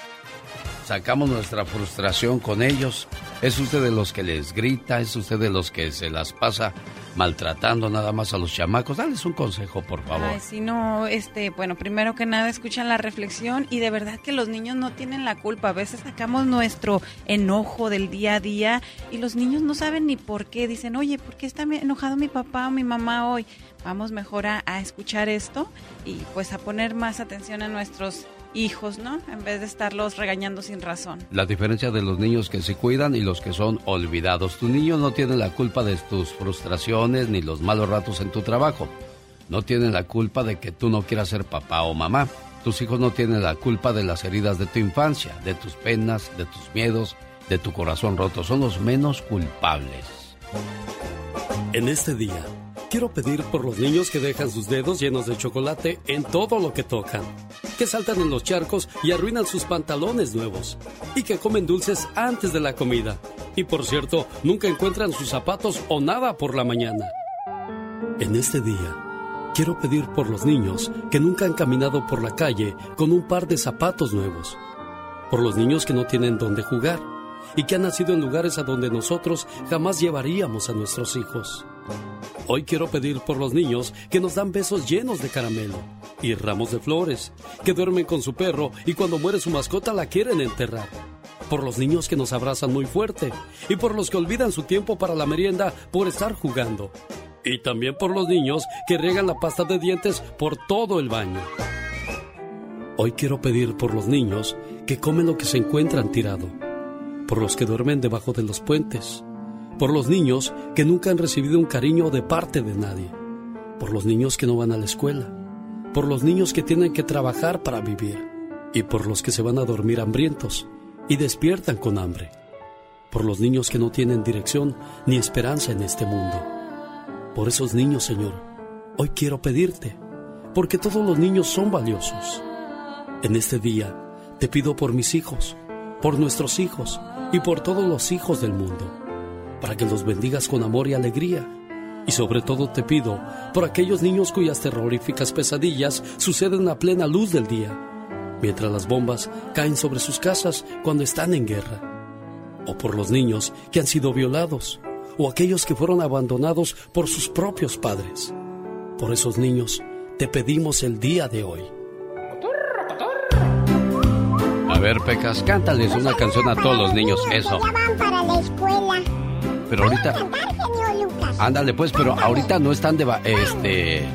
S2: sacamos nuestra frustración con ellos. ¿Es usted de los que les grita? ¿Es usted de los que se las pasa maltratando nada más a los chamacos? Dales un consejo, por favor.
S19: Si no, este, bueno, primero que nada escuchan la reflexión y de verdad que los niños no tienen la culpa. A veces sacamos nuestro enojo del día a día y los niños no saben ni por qué. Dicen, oye, ¿por qué está enojado mi papá o mi mamá hoy? Vamos mejor a escuchar esto y pues a poner más atención a nuestros hijos, ¿no? En vez de estarlos regañando sin razón.
S2: La diferencia de los niños que se cuidan y los que son olvidados. Tu niño no tiene la culpa de tus frustraciones ni los malos ratos en tu trabajo. No tienen la culpa de que tú no quieras ser papá o mamá. Tus hijos no tienen la culpa de las heridas de tu infancia, de tus penas, de tus miedos, de tu corazón roto. Son los menos culpables.
S22: En este día, quiero pedir por los niños que dejan sus dedos llenos de chocolate en todo lo que tocan, que saltan en los charcos y arruinan sus pantalones nuevos, y que comen dulces antes de la comida. Y por cierto, nunca encuentran sus zapatos o nada por la mañana. En este día, quiero pedir por los niños que nunca han caminado por la calle con un par de zapatos nuevos, por los niños que no tienen dónde jugar y que han nacido en lugares a donde nosotros jamás llevaríamos a nuestros hijos. Hoy quiero pedir por los niños que nos dan besos llenos de caramelo y ramos de flores, que duermen con su perro y cuando muere su mascota la quieren enterrar. Por los niños que nos abrazan muy fuerte y por los que olvidan su tiempo para la merienda por estar jugando. Y también por los niños que riegan la pasta de dientes por todo el baño. Hoy quiero pedir por los niños que comen lo que se encuentran tirado, por los que duermen debajo de los puentes, por los niños que nunca han recibido un cariño de parte de nadie, por los niños que no van a la escuela, por los niños que tienen que trabajar para vivir y por los que se van a dormir hambrientos y despiertan con hambre, por los niños que no tienen dirección ni esperanza en este mundo. Por esos niños, Señor, hoy quiero pedirte, porque todos los niños son valiosos. En este día te pido por mis hijos, por nuestros hijos y por todos los hijos del mundo, para que los bendigas con amor y alegría. Y sobre todo te pido por aquellos niños cuyas terroríficas pesadillas suceden a plena luz del día, mientras las bombas caen sobre sus casas cuando están en guerra. O por los niños que han sido violados, o aquellos que fueron abandonados por sus propios padres. Por esos niños te pedimos el día de hoy.
S2: A ver, Pecas, cántales una canción a todos los niños, eso. Pero ahorita, ándale pues, pero ahorita no están de, este,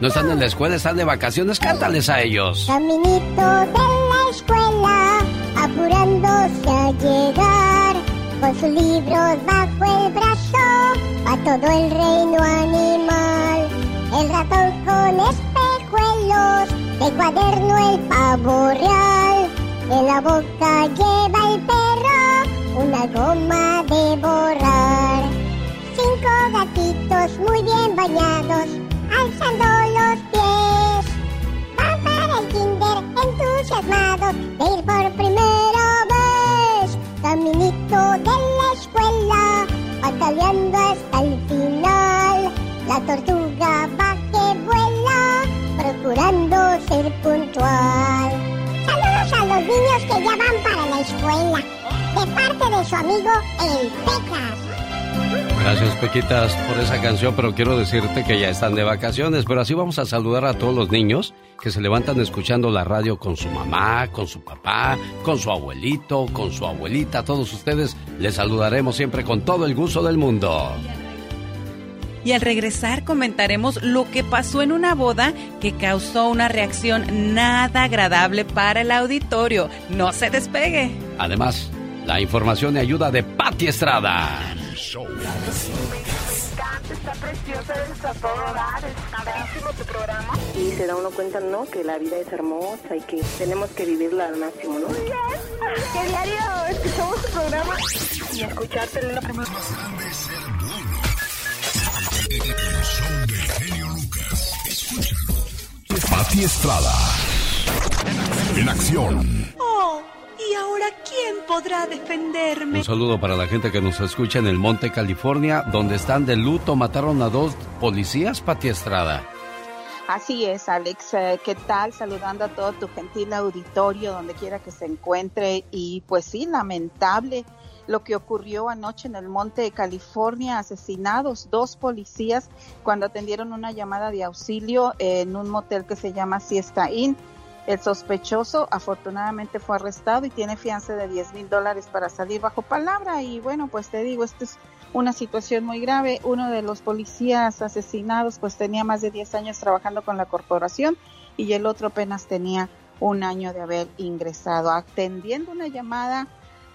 S2: no están en la escuela, están de vacaciones, cántales a ellos.
S20: Caminito de la escuela, apurándose a llegar, con sus libros bajo el brazo, a todo el reino animal. El ratón con espejuelos, de cuaderno el pavo real, en la boca lleva el perro, una goma de borrar. Cinco gatitos muy bien bañados, alzando los pies. Van para el kinder entusiasmados de ir por primera vez. Caminito de la escuela, bataleando hasta el final. La tortuga va que vuela, procurando ser puntual. Saludos a los niños que ya van para la escuela, de parte de su amigo el Pecas.
S2: Gracias, Pequitas, por esa canción, pero quiero decirte que ya están de vacaciones. Pero así vamos a saludar a todos los niños que se levantan escuchando la radio con su mamá, con su papá, con su abuelito, con su abuelita. A todos ustedes les saludaremos siempre con todo el gusto del mundo.
S19: Y al regresar comentaremos lo que pasó en una boda que causó una reacción nada agradable para el auditorio. No se despegue.
S2: Además, la información y ayuda de Patti Estrada.
S15: Está preciosa, está a todo dar, está buenísimo tu programa. Y se da uno cuenta, ¿no? Que la vida es hermosa y que tenemos que vivirla al máximo, ¿no? Que diario escuchamos tu programa y escucharte en la primera.
S9: El show del genio Lucas. Escúchalo. Pati Estrada. En acción.
S23: Oh, ¿y ahora quién podrá defenderme?
S2: Un saludo para la gente que nos escucha en el Monte, California, donde están de luto. Mataron a dos policías, Pati Estrada.
S24: Así es, Alex. Eh, ¿Qué tal? Saludando a todo tu gentil auditorio, donde quiera que se encuentre. Y pues sí, lamentable lo que ocurrió anoche en el Monte de California, asesinados dos policías cuando atendieron una llamada de auxilio en un motel que se llama Siesta Inn. El sospechoso afortunadamente fue arrestado y tiene fianza de 10 mil dólares para salir bajo palabra. Y bueno, pues te digo, esto es una situación muy grave. Uno de los policías asesinados pues tenía más de 10 años trabajando con la corporación y el otro apenas tenía un año de haber ingresado atendiendo una llamada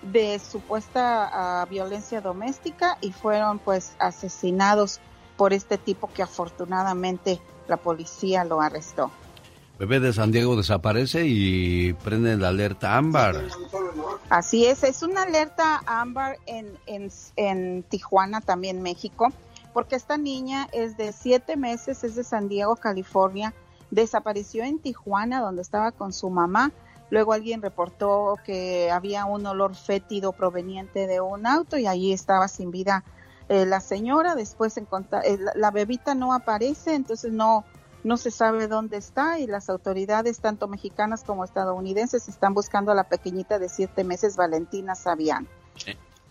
S24: de supuesta ah, violencia doméstica y fueron pues asesinados por este tipo que afortunadamente la policía lo arrestó.
S2: Bebé de San Diego desaparece y prende la alerta ámbar.
S24: Así es, es una alerta ámbar en, en, Tijuana, también México, porque esta niña es de siete meses, es de San Diego, California, desapareció en Tijuana donde estaba con su mamá. Luego alguien reportó que había un olor fétido proveniente de un auto y allí estaba sin vida eh, la señora. Después eh, la bebita no aparece, entonces no, no se sabe dónde está y las autoridades, tanto mexicanas como estadounidenses, están buscando a la pequeñita de siete meses, Valentina Sabián.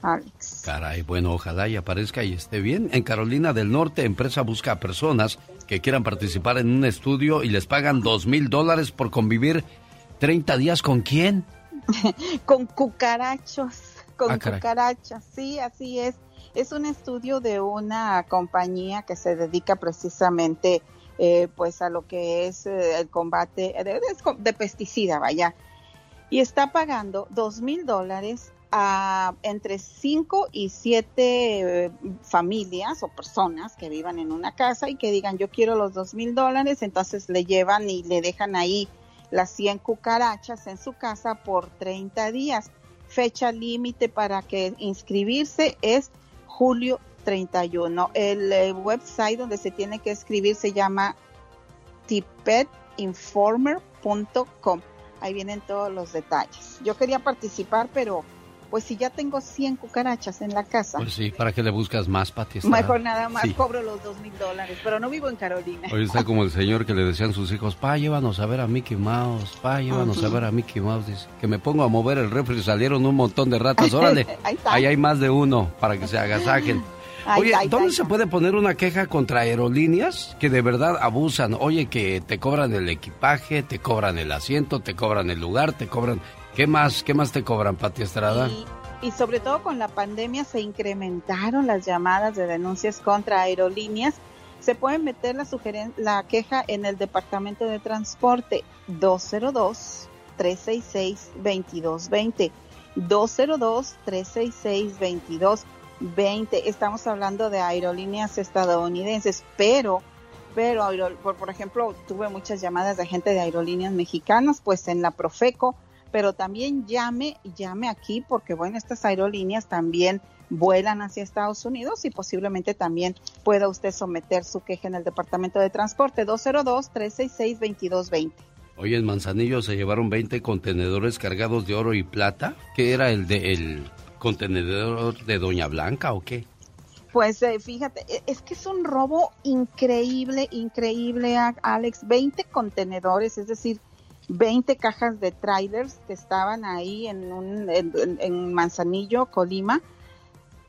S24: Alex.
S2: Caray, bueno, ojalá y aparezca y esté bien. En Carolina del Norte, empresa busca a personas que quieran participar en un estudio y les pagan dos mil dólares por convivir 30 días con quién.
S24: con cucarachos, con
S2: Ah,
S24: cucarachas, sí, así es. Es un estudio de una compañía que se dedica precisamente eh, pues a lo que es eh, el combate de, de- de pesticida, vaya. Y está pagando dos mil dólares a entre cinco y siete eh, familias o personas que vivan en una casa y que digan yo quiero los dos mil dólares, entonces le llevan y le dejan ahí las 100 cucarachas en su casa por 30 días. Fecha límite para que inscribirse es julio 31. El eh, website donde se tiene que escribir se llama tipetinformer.com. Ahí vienen todos los detalles. Yo quería participar, pero pues si ya tengo 100 cucarachas en la casa.
S2: Pues sí, ¿para qué le buscas más, Pati?
S24: Mejor nada más cobro los dos mil dólares, pero no vivo en Carolina.
S2: Hoy está como el señor que le decían sus hijos, pa, llévanos a ver a Mickey Mouse, pa, llévanos a ver a Mickey Mouse. Dice, que me pongo a mover el refri, salieron un montón de ratas, órale. ahí, hay más de uno para que se agasajen. Oye, ¿dónde se puede poner una queja contra aerolíneas que de verdad abusan? Oye, que te cobran el equipaje, te cobran el asiento, te cobran el lugar, te cobran... ¿Qué más, qué más te cobran, Pati Estrada?
S24: Y, sobre todo con la pandemia se incrementaron las llamadas de denuncias contra aerolíneas. Se puede meter la, la queja en el Departamento de Transporte 202 366 2220 202 366 2220 20. Estamos hablando de aerolíneas estadounidenses, pero, pero, por, por ejemplo, tuve muchas llamadas de gente de aerolíneas mexicanas, pues en la Profeco, pero también llame, llame aquí, porque bueno, estas aerolíneas también vuelan hacia Estados Unidos y posiblemente también pueda usted someter su queja en el Departamento de Transporte 202-366-2220.
S2: Hoy en Manzanillo se llevaron 20 contenedores cargados de oro y plata, que era el de el contenedor de Doña Blanca o qué?
S24: Pues eh, fíjate, e, es que es un robo increíble, increíble, Alex. 20 contenedores, es decir, 20 cajas de trailers que estaban ahí en, un, en, Manzanillo, Colima.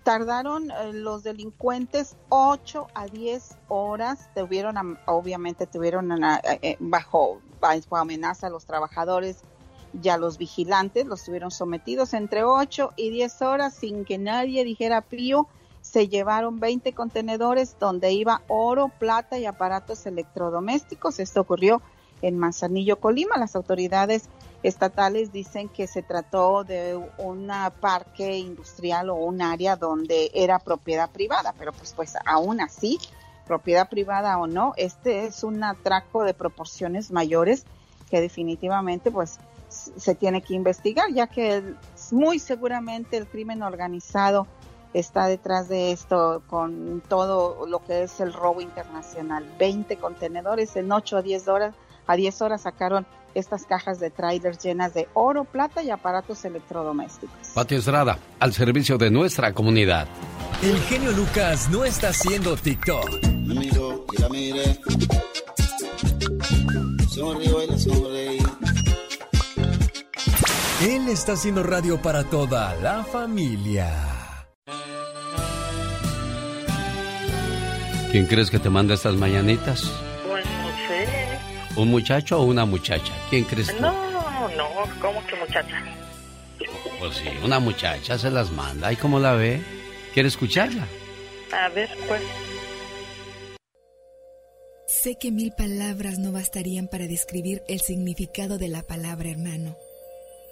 S24: Tardaron eh, los delincuentes 8 a 10 horas. Tuvieron, obviamente, tuvieron eh, bajo, bajo amenaza a los trabajadores ya los vigilantes los tuvieron sometidos entre 8 y 10 horas sin que nadie dijera pío. Se llevaron 20 contenedores donde iba oro, plata y aparatos electrodomésticos. Esto ocurrió en Manzanillo, Colima. Las autoridades estatales dicen que se trató de un parque industrial o un área donde era propiedad privada, pero pues, pues aún así, propiedad privada o no, este es un atraco de proporciones mayores que definitivamente pues se tiene que investigar, ya que muy seguramente el crimen organizado está detrás de esto con todo lo que es el robo internacional. 20 contenedores en 8 a 10 horas, a 10 horas sacaron estas cajas de trailers llenas de oro, plata y aparatos electrodomésticos.
S2: Pati Estrada, al servicio de nuestra comunidad.
S7: El genio Lucas no está haciendo TikTok. Me y la mire. Él está haciendo radio para toda la familia.
S2: ¿Quién crees que te manda estas mañanitas?
S18: Pues no sé.
S2: ¿Un muchacho o una muchacha? ¿Quién crees tú?
S18: No, no, ¿cómo que muchacha?
S2: Pues sí, una muchacha se las manda. ¿Y cómo la ve? ¿Quiere escucharla?
S18: A ver, pues.
S14: Sé que mil palabras no bastarían para describir el significado de la palabra hermano.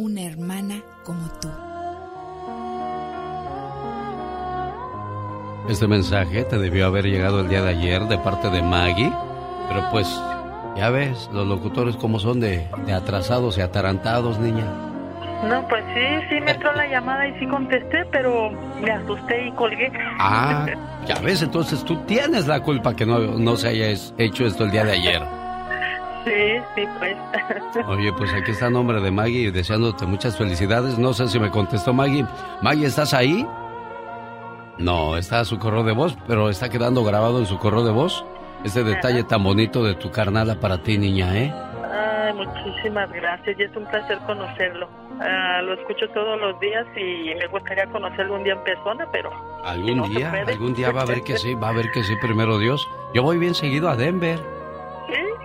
S14: una hermana como tú.
S2: Este mensaje te debió haber llegado el día de ayer de parte de Maggie, pero pues ya ves, los locutores como son de, atrasados y atarantados, niña.
S18: No, pues sí, sí me entró la llamada y sí contesté, pero me asusté y colgué.
S2: Ah, ya ves, entonces tú tienes la culpa que no, no se haya hecho esto el día de ayer.
S18: Sí, sí, pues.
S2: Oye, pues aquí está el nombre de Maggie deseándote muchas felicidades. No sé si me contestó Maggie. Maggie, ¿estás ahí? No, está su correo de voz, pero está quedando grabado en su correo de voz ese detalle tan bonito de tu carnala para ti, niña, ¿eh?
S18: Ay, muchísimas gracias y es un placer conocerlo. Ah, lo escucho todos los días y me gustaría conocerlo un día en persona, pero...
S2: Algún día, algún día va a ver que sí, va a ver que sí, primero Dios. Yo voy bien seguido a Denver.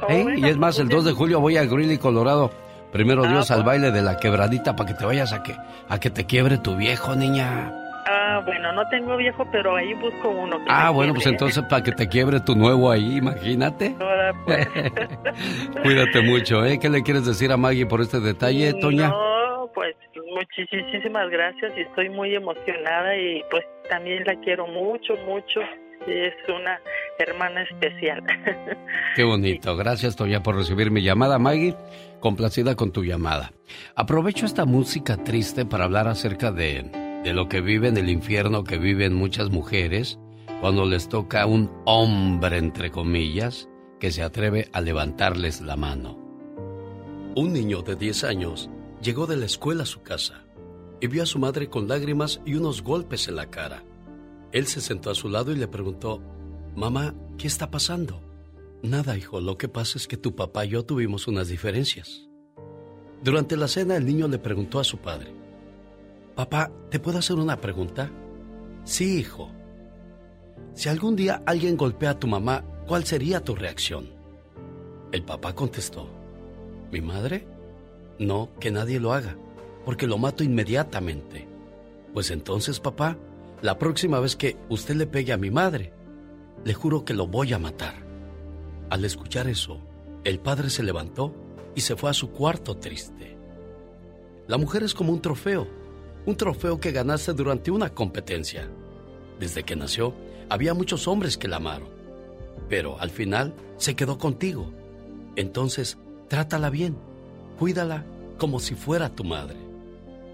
S18: Oh,
S2: y es más, el 2 de julio voy a Greeley, Colorado Primero
S18: Ah,
S2: Dios al
S18: pues.
S2: baile de la quebradita para que te vayas a que, a que te quiebre tu viejo, niña.
S18: Ah, bueno, no tengo viejo, pero ahí busco uno. que
S2: Ah, bueno, pues
S18: quiebre.
S2: entonces para que te quiebre tu nuevo ahí, imagínate.
S18: Ahora, pues.
S2: Cuídate mucho, ¿eh? ¿Qué le quieres decir a Maggie por este detalle, Toña?
S18: No, pues muchísimas gracias y estoy muy emocionada y pues también la quiero mucho, mucho. Es una hermana especial.
S2: Qué bonito. Gracias, Toña, por recibir mi llamada, Maggie. Complacida con tu llamada. Aprovecho esta música triste para hablar acerca de, de lo que vive en el infierno que viven muchas mujeres cuando les toca un hombre, entre comillas, que se atreve a levantarles la mano. Un niño de 10 años llegó de la escuela a su casa y vio a su madre con lágrimas y unos golpes en la cara. Él se sentó a su lado y le preguntó, Mamá, ¿qué está pasando? Nada, hijo, lo que pasa es que tu papá y yo tuvimos unas diferencias. Durante la cena el niño le preguntó a su padre, Papá, ¿te puedo hacer una pregunta? Sí, hijo. Si algún día alguien golpea a tu mamá, ¿cuál sería tu reacción? El papá contestó, ¿mi madre? No, que nadie lo haga, porque lo mato inmediatamente. Pues entonces, papá, la próxima vez que usted le pegue a mi madre, le juro que lo voy a matar. Al escuchar eso, el padre se levantó y se fue a su cuarto triste. La mujer es como un trofeo, un trofeo que ganaste durante una competencia. Desde que nació, había muchos hombres que la amaron, pero al final se quedó contigo. Entonces, trátala bien, cuídala como si fuera tu madre,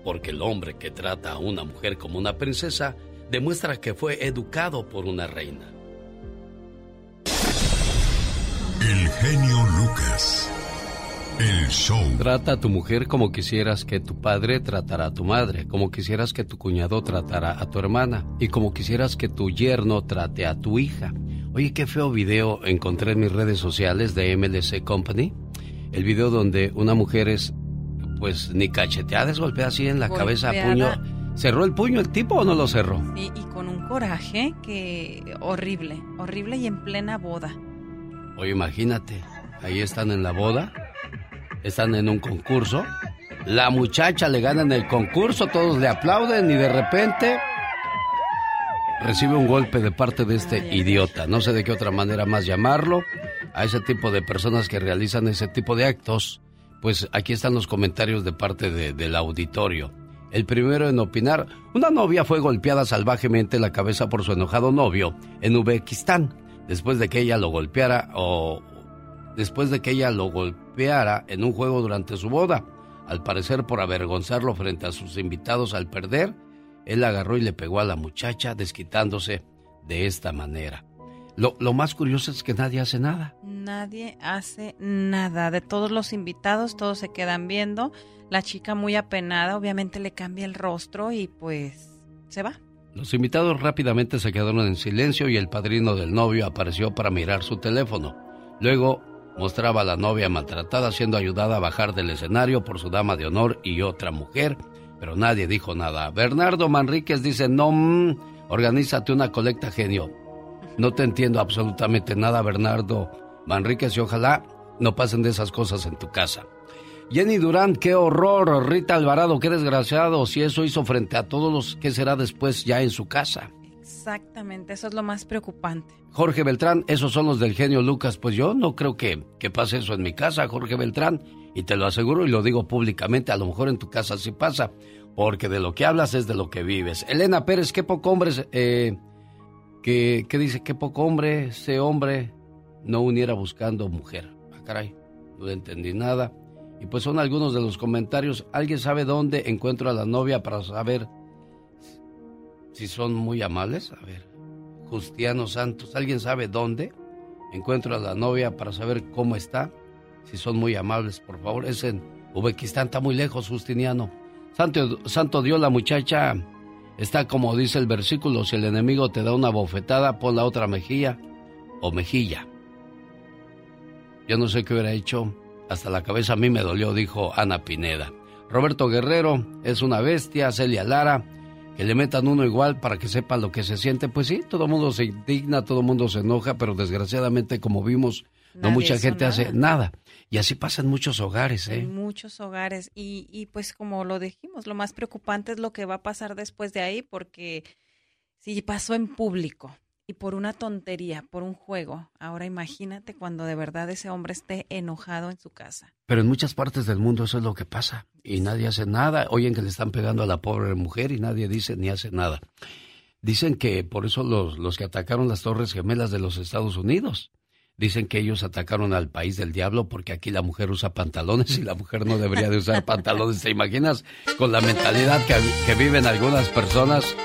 S2: porque el hombre que trata a una mujer como una princesa demuestra que fue educado por una reina.
S9: El genio Lucas. El show.
S2: Trata a tu mujer como quisieras que tu padre tratara a tu madre, como quisieras que tu cuñado tratara a tu hermana y como quisieras que tu yerno trate a tu hija. Oye, qué feo video encontré en mis redes sociales de MLC Company. El video donde una mujer es, pues, ni cacheteada, es golpeada así en la cabeza a puño. ¿Cerró el puño el tipo o no lo cerró?
S19: Sí, y con un coraje que horrible, horrible y en plena boda.
S2: Oye, imagínate, ahí están en la boda, están en un concurso, la muchacha le gana en el concurso, todos le aplauden y de repente recibe un golpe de parte de este idiota. No sé de qué otra manera más llamarlo, a ese tipo de personas que realizan ese tipo de actos. Pues aquí están los comentarios de parte de- del auditorio. El primero en opinar, una novia fue golpeada salvajemente en la cabeza por su enojado novio en Uzbekistán, después de que ella lo golpeara o después de que ella lo golpeara en un juego durante su boda. Al parecer por avergonzarlo frente a sus invitados al perder, él agarró y le pegó a la muchacha desquitándose de esta manera. Lo, lo más curioso es que nadie hace nada.
S19: Nadie hace nada. De todos los invitados, todos se quedan viendo. La chica muy apenada, obviamente le cambia el rostro y pues se va.
S2: Los invitados rápidamente se quedaron en silencio y el padrino del novio apareció para mirar su teléfono. Luego mostraba a la novia maltratada siendo ayudada a bajar del escenario por su dama de honor y otra mujer, pero nadie dijo nada. Bernardo Manríquez dice, no, mm, organízate una colecta genio. No te entiendo absolutamente nada, Bernardo Manríquez, y ojalá no pasen de esas cosas en tu casa. Jenny Durán, qué horror. Rita Alvarado, qué desgraciado. Si eso hizo frente a todos los, ¿qué será después ya en su casa?
S19: Exactamente, eso es lo más preocupante.
S2: Jorge Beltrán, esos son los del genio Lucas. Pues yo no creo que, que pase eso en mi casa, Jorge Beltrán. Y te lo aseguro y lo digo públicamente, a lo mejor en tu casa sí pasa. Porque de lo que hablas es de lo que vives. Elena Pérez, qué poco hombre, eh, que, que dice, qué poco hombre, ese hombre no uniera buscando mujer. Ah, caray, no entendí nada. Y pues son algunos de los comentarios. ¿Alguien sabe dónde encuentro a la novia para saber si son muy amables? A ver, Justiano Santos, ¿alguien sabe dónde encuentro a la novia para saber cómo está? Si son muy amables, por favor. Es en Uzbekistán, está muy lejos, Justiniano. Santo, Santo Dios, la muchacha está como dice el versículo, si el enemigo te da una bofetada, pon la otra mejilla o mejilla. Yo no sé qué hubiera hecho, hasta la cabeza a mí me dolió, dijo Ana Pineda. Roberto Guerrero es una bestia, Celia Lara, que le metan uno igual para que sepan lo que se siente. Pues sí, todo el mundo se indigna, todo el mundo se enoja, pero desgraciadamente como vimos no mucha gente hace
S19: nada.
S2: Y así pasa en muchos hogares, ¿eh?
S19: En muchos hogares. Y, y pues como lo dijimos, lo más preocupante es lo que va a pasar después de ahí, porque si pasó en público y por una tontería, por un juego, ahora imagínate cuando de verdad ese hombre esté enojado en su casa.
S2: Pero en muchas partes del mundo eso es lo que pasa. Y nadie hace nada. Oyen que le están pegando a la pobre mujer y nadie dice ni hace nada. Dicen que por eso los, los que atacaron las Torres Gemelas de los Estados Unidos, dicen que ellos atacaron al país del diablo porque aquí la mujer usa pantalones y la mujer no debería de usar pantalones. ¿Te imaginas? Con la mentalidad que, que viven algunas personas.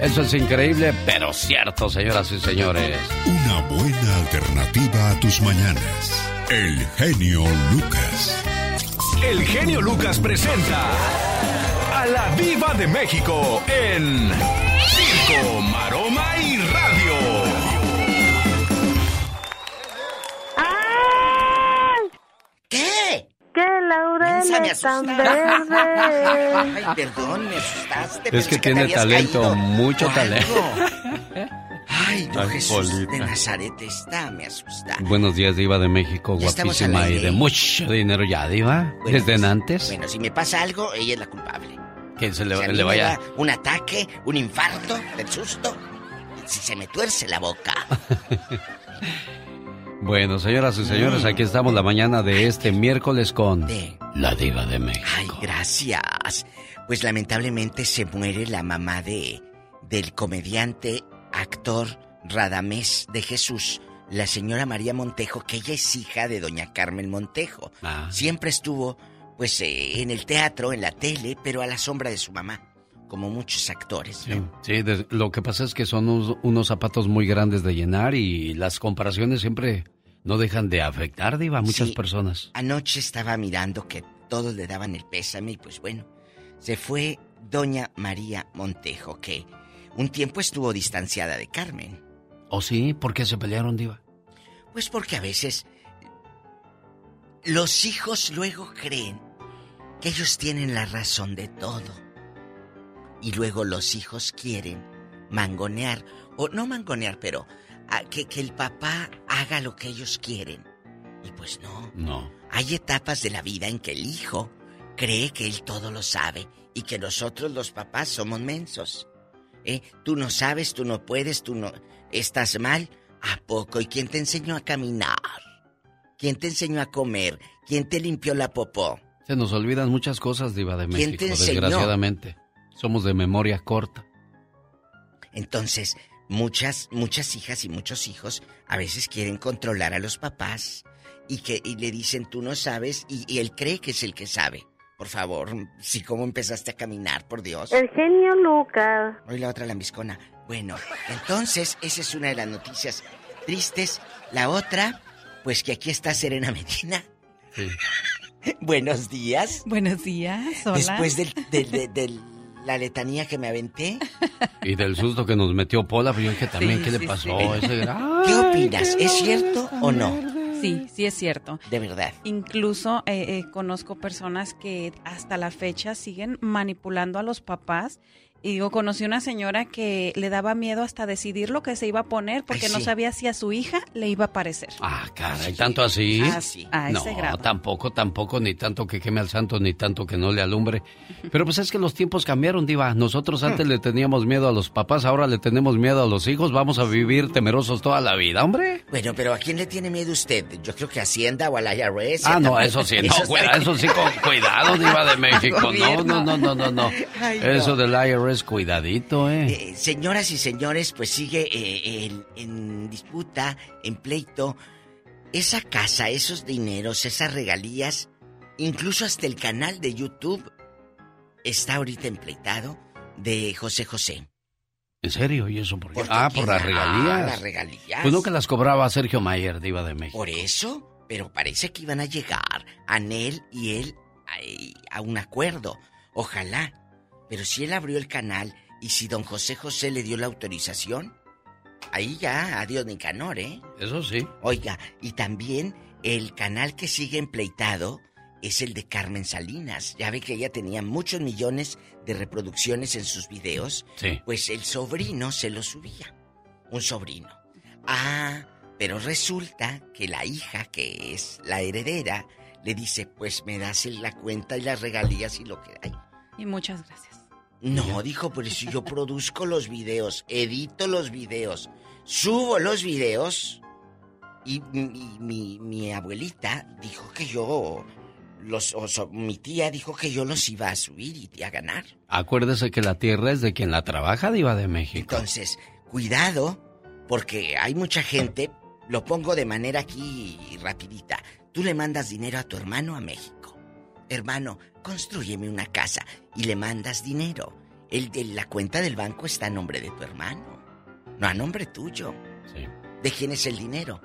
S2: Eso es increíble, pero cierto, señoras y señores.
S9: Una buena alternativa a tus mañanas. El genio Lucas.
S25: El genio Lucas presenta a la Viva de México en
S26: tan verde!
S27: Ay, perdón, me asustaste.
S2: Es
S27: pensé
S2: que tiene
S27: habías
S2: talento,
S27: caído.
S2: mucho talento.
S27: Ay, no,
S2: Ay,
S27: Jesús
S2: Polita.
S27: de Nazaret está, me asusta.
S2: Buenos días, Diva de México,
S27: Ya
S2: guapísima y de mucho dinero ya, Diva.
S27: Bueno,
S2: Desde
S27: pues,
S2: antes.
S27: Bueno, si me pasa algo, ella es la culpable.
S2: que se le,
S27: Si a mí
S2: le
S27: me
S2: vaya.
S27: da un ataque, un infarto del susto, si se me tuerce la boca.
S2: Bueno, señoras y señores, aquí estamos la mañana de este miércoles con la Diva de México.
S27: Ay, gracias. Pues lamentablemente se muere la mamá de del comediante, actor Radamés de Jesús, la señora María Montejo, que ella es hija de doña Carmen Montejo.
S2: Ah.
S27: Siempre estuvo, pues, eh, en el teatro, en la tele, pero a la sombra de su mamá, como muchos actores.
S2: Sí, sí, de- lo que pasa es que son unos, unos zapatos muy grandes de llenar y las comparaciones siempre no dejan de afectar, Diva, a muchas
S27: Sí.
S2: personas.
S27: Anoche estaba mirando que todos le daban el pésame y pues bueno, se fue doña María Montejo, que un tiempo estuvo distanciada de Carmen.
S2: ¿O sí? ¿Por qué se pelearon, Diva?
S27: Pues porque a veces los hijos luego creen que ellos tienen la razón de todo. Y luego los hijos quieren mangonear, o no mangonear, pero a- que, que el papá haga lo que ellos quieren. Y pues no.
S2: No.
S27: Hay etapas de la vida en que el hijo cree que él todo lo sabe y que nosotros los papás somos mensos. ¿Eh? Tú no sabes, tú no puedes, tú no... ¿Estás mal? ¿A poco? ¿Y quién te enseñó a caminar? ¿Quién te enseñó a comer? ¿Quién te limpió la popó?
S2: Se nos olvidan muchas cosas, Diva de
S27: ¿Quién
S2: México,
S27: te enseñó?
S2: desgraciadamente. Somos de memoria corta.
S27: Entonces, muchas, muchas hijas y muchos hijos a veces quieren controlar a los papás y que y le dicen tú no sabes y, y él cree que es el que sabe. Por favor, si cómo empezaste a caminar, por Dios.
S26: El genio Lucas.
S27: Hoy la otra lambiscona. Bueno, entonces esa es una de las noticias tristes. La otra, pues que aquí está Serena Medina.
S2: Sí.
S27: Buenos días.
S19: Buenos días, hola.
S27: Después del- del- de, de la letanía que me aventé.
S2: Y del susto que nos metió Pola, pero yo dije también,
S19: Sí,
S2: ¿qué
S19: sí,
S2: le pasó?
S19: sí.
S2: Ese
S27: ¿Qué opinas?
S2: qué
S27: ¿Es cierto o no?
S19: Sí, sí es cierto.
S27: De verdad.
S19: Incluso eh, eh, conozco personas que hasta la fecha siguen manipulando a los papás. Y digo, conocí una señora que le daba miedo hasta decidir lo que se iba a poner porque
S2: Ay,
S19: no sabía si a su hija le iba a parecer.
S2: Ah, caray, ¿tanto así?
S19: Ah, sí. A
S2: no,
S19: ese grado.
S2: tampoco, tampoco, ni tanto que queme al santo, ni tanto que no le alumbre. Pero pues es que los tiempos cambiaron, Diva. Nosotros
S27: Hmm.
S2: antes le teníamos miedo a los papás, ahora le tenemos miedo a los hijos. Vamos a vivir temerosos toda la vida, hombre.
S27: Bueno, pero ¿a quién le tiene miedo usted? Yo creo que a Hacienda o al IRS.
S2: Ah, no, eso sí, no,
S27: Eso
S2: cuida- eso sí, con cuidado, Diva de México. No, no, no, no, no, no.
S27: Ay, no.
S2: Eso del IRS, cuidadito, eh.
S27: Eh, señoras y señores, pues sigue eh, en disputa, en pleito. Esa casa, esos dineros, esas regalías, incluso hasta el canal de YouTube está ahorita empleitado de José José.
S2: ¿En serio? ¿Y eso por qué?
S27: Porque
S2: Ah, por las
S27: quién-
S2: regalías.
S27: Ah, las regalías.
S2: Pues no que las cobraba Sergio Mayer, Diva de México.
S27: Por eso, pero parece que iban a llegar Anel y él a, a un acuerdo. Ojalá. Pero si él abrió el canal y si don José José le dio la autorización, ahí ya, adiós Nicanor, ¿eh?
S2: Eso sí.
S27: Oiga, y también el canal que sigue empleitado es el de Carmen Salinas. Ya ve que ella tenía muchos millones de reproducciones en sus videos.
S2: Sí.
S27: Pues el sobrino se lo subía. Un sobrino. Ah, Pero resulta que la hija, que es la heredera, le dice, pues me das la cuenta y las regalías y lo que hay.
S19: Y muchas gracias.
S27: No, dijo, por eso yo produzco los videos, edito los videos, subo los videos. Y mi, mi- mi abuelita dijo que yo, los, o so- mi tía dijo que yo los iba a subir y a ganar.
S2: Acuérdese que la tierra es de quien la trabaja, Diva de México.
S27: Entonces, cuidado, porque hay mucha gente, lo pongo de manera aquí rapidita. Tú le mandas dinero a tu hermano a México. Hermano, construyeme una casa y le mandas dinero. El de la cuenta del banco está a nombre de tu hermano, no a nombre tuyo. ¿De quién es el dinero?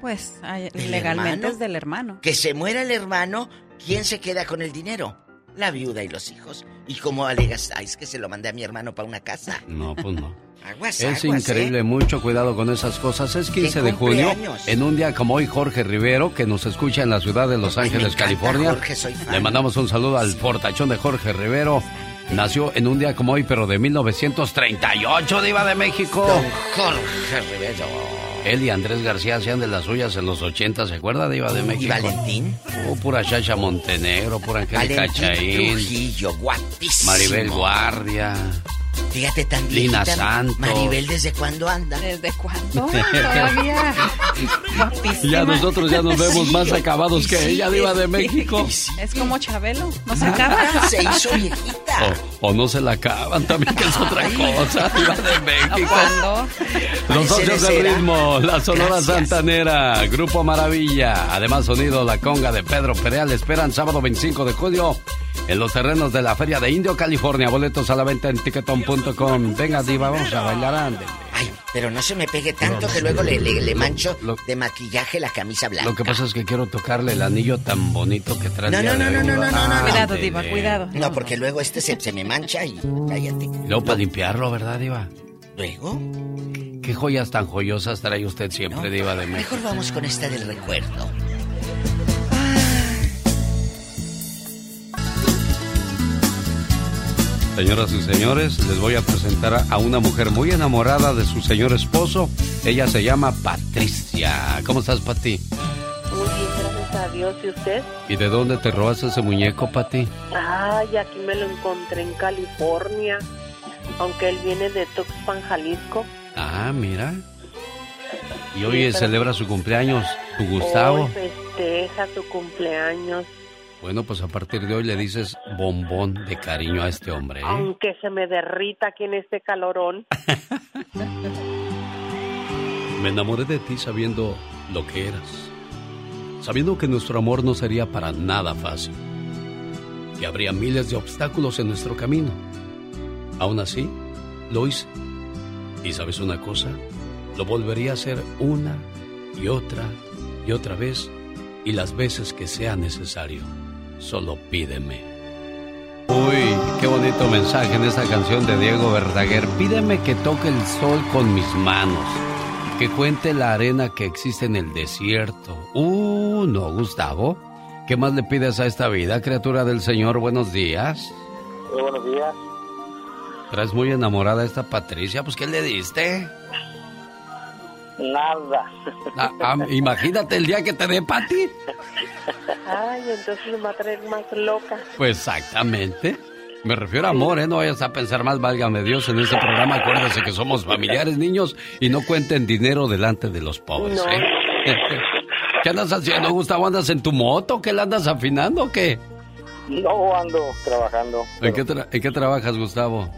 S19: Pues hay-
S27: ¿Del
S19: legalmente
S27: hermano?
S19: es del hermano.
S27: Que se muera el hermano, ¿quién se queda con el dinero? La viuda y los hijos. Y como alegas, "Ay, es que se lo mandé a mi hermano para una casa.
S2: No, pues no.
S27: Aguas,
S2: Es
S27: aguas,
S2: increíble,
S27: ¿eh?
S2: mucho cuidado con esas cosas. Es 15 de junio, en un día como hoy, Jorge Rivero, que nos escucha en la ciudad de Los Ángeles,
S27: encanta,
S2: California.
S27: Jorge, soy fan.
S2: Le mandamos un saludo al fortachón de Jorge Rivero. Nació en un día como hoy, pero de 1938, Diva de México.
S27: Don Jorge Rivero.
S2: Él y Andrés García hacían de las suyas en los 80, ¿se acuerda, Diva de México?
S27: Valentín?
S2: Oh, pura Chacha Montenegro, pura Angélica Chaín.
S27: Trujillo, guapísimo.
S2: Maribel Guardia.
S27: Fíjate tan
S2: Lina
S27: viejita,
S2: Santos.
S27: Maribel, ¿desde cuándo anda?
S19: ¿Desde cuándo? Todavía. Guapísima.
S2: Ya nosotros ya nos vemos más acabados que ella, Diva de México.
S19: Es como Chabelo, no se acaba.
S27: Se hizo viejita.
S2: O, o no se la acaban también, que es otra cosa, Diva de México.
S19: ¿Cuándo?
S2: Los socios del ritmo, la Sonora
S27: Gracias.
S2: Santanera, Grupo Maravilla, además sonido La Conga de Pedro Perea, le esperan sábado 25 de julio en los terrenos de la Feria de Indio, California. Boletos a la venta en Venga, Diva, vamos a bailar, ándele.
S27: Ay, pero no se me pegue tanto que luego le, le- le mancho de maquillaje la camisa blanca.
S2: Lo que pasa es que quiero tocarle el anillo tan bonito que trae.
S27: No, no, no, no, no, no, no, no.
S19: Cuidado. Diva, cuidado.
S27: No, porque luego este se, se me mancha y cállate.
S2: Luego para limpiarlo, ¿verdad, Diva?
S27: ¿Luego?
S2: ¿Qué joyas tan joyosas trae usted siempre, Diva de México?
S27: Mejor vamos con esta del recuerdo.
S2: Señoras y señores, les voy a presentar a una mujer muy enamorada de su señor esposo. Ella se llama Patricia. ¿Cómo estás, Pati?
S26: Muy bien, gracias a Dios. ¿Y usted?
S2: ¿Y de dónde te robas ese muñeco, Pati?
S26: Ay, aquí me lo encontré en California. Aunque él viene de Tuxpan, Jalisco.
S2: Ah, mira. Y hoy
S26: Sí,
S2: celebra su cumpleaños, tu Gustavo.
S26: Hoy festeja su cumpleaños.
S2: Bueno, pues a partir de hoy le dices bombón de cariño a este hombre. ¿eh?
S26: Aunque se me derrita aquí en este calorón.
S2: Me enamoré de ti sabiendo lo que eras. Sabiendo que nuestro amor no sería para nada fácil. Que habría miles de obstáculos en nuestro camino. Aún así, lo hice. Y sabes una cosa, lo volvería a hacer una y otra y otra vez y las veces que sea necesario. Solo pídeme. Uy, qué bonito mensaje en esta canción de Diego Verdaguer. Pídeme que toque el sol con mis manos. Que cuente la arena que existe en el desierto. Uh, no, Gustavo. ¿Qué más le pides a esta vida, criatura del Señor? Buenos días.
S16: Muy buenos días.
S2: Traes muy enamorada a esta Patricia. Pues, ¿qué le diste?
S16: Nada.
S2: Ah, ah, imagínate el día que te dé Pati.
S26: Ay, entonces me va a traer más loca.
S2: Pues exactamente. Me refiero a amor, ¿eh? No vayas a pensar mal, válgame Dios, en este programa. Acuérdense que somos familiares, niños, y no cuenten dinero delante de los pobres,
S26: No.
S2: ¿eh? ¿Qué andas haciendo, Gustavo? ¿Andas en tu moto? ¿Qué la andas afinando o qué?
S16: No ando trabajando.
S2: ¿En qué, tra- en qué trabajas, Gustavo?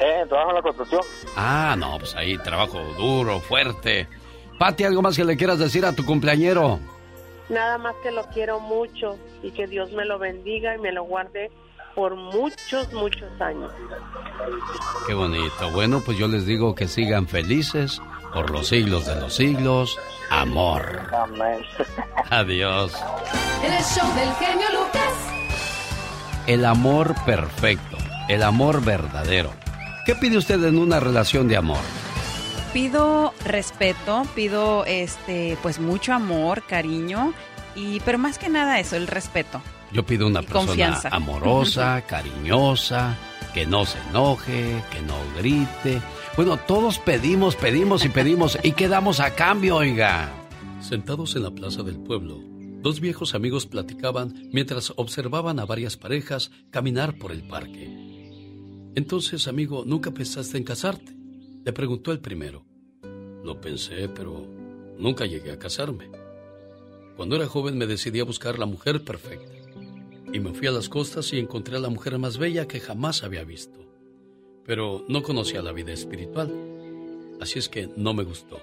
S16: Eh, trabajo en la construcción.
S2: Ah, no, pues ahí trabajo duro, fuerte. Pati, ¿algo más que le quieras decir a tu cumpleañero?
S26: Nada más que lo quiero mucho y que Dios me lo bendiga y me lo guarde por muchos, muchos años.
S2: Qué bonito. Bueno, pues yo les digo que sigan felices por los siglos de los siglos. Amor.
S16: Amén.
S2: Adiós.
S6: En el show del genio Lucas.
S2: El amor perfecto, el amor verdadero. ¿Qué pide usted en una relación de amor?
S19: Pido respeto, pido este, pues mucho amor, cariño y, pero más que nada eso, el respeto.
S2: Yo pido una persona
S19: confianza.
S2: amorosa, cariñosa,
S9: que no se enoje, que no grite. Bueno, todos pedimos, pedimos y pedimos. ¿Y qué damos a cambio, oiga?
S2: Sentados en la plaza del pueblo, dos viejos amigos platicaban mientras observaban a varias parejas caminar por el parque. Entonces, amigo, ¿nunca pensaste en casarte? Le preguntó el primero. Lo pensé, pero nunca llegué a casarme. Cuando era joven me decidí a buscar la mujer perfecta. Y me fui a las costas y encontré a la mujer más bella que jamás había visto. Pero no conocía la vida espiritual. Así es que no me gustó.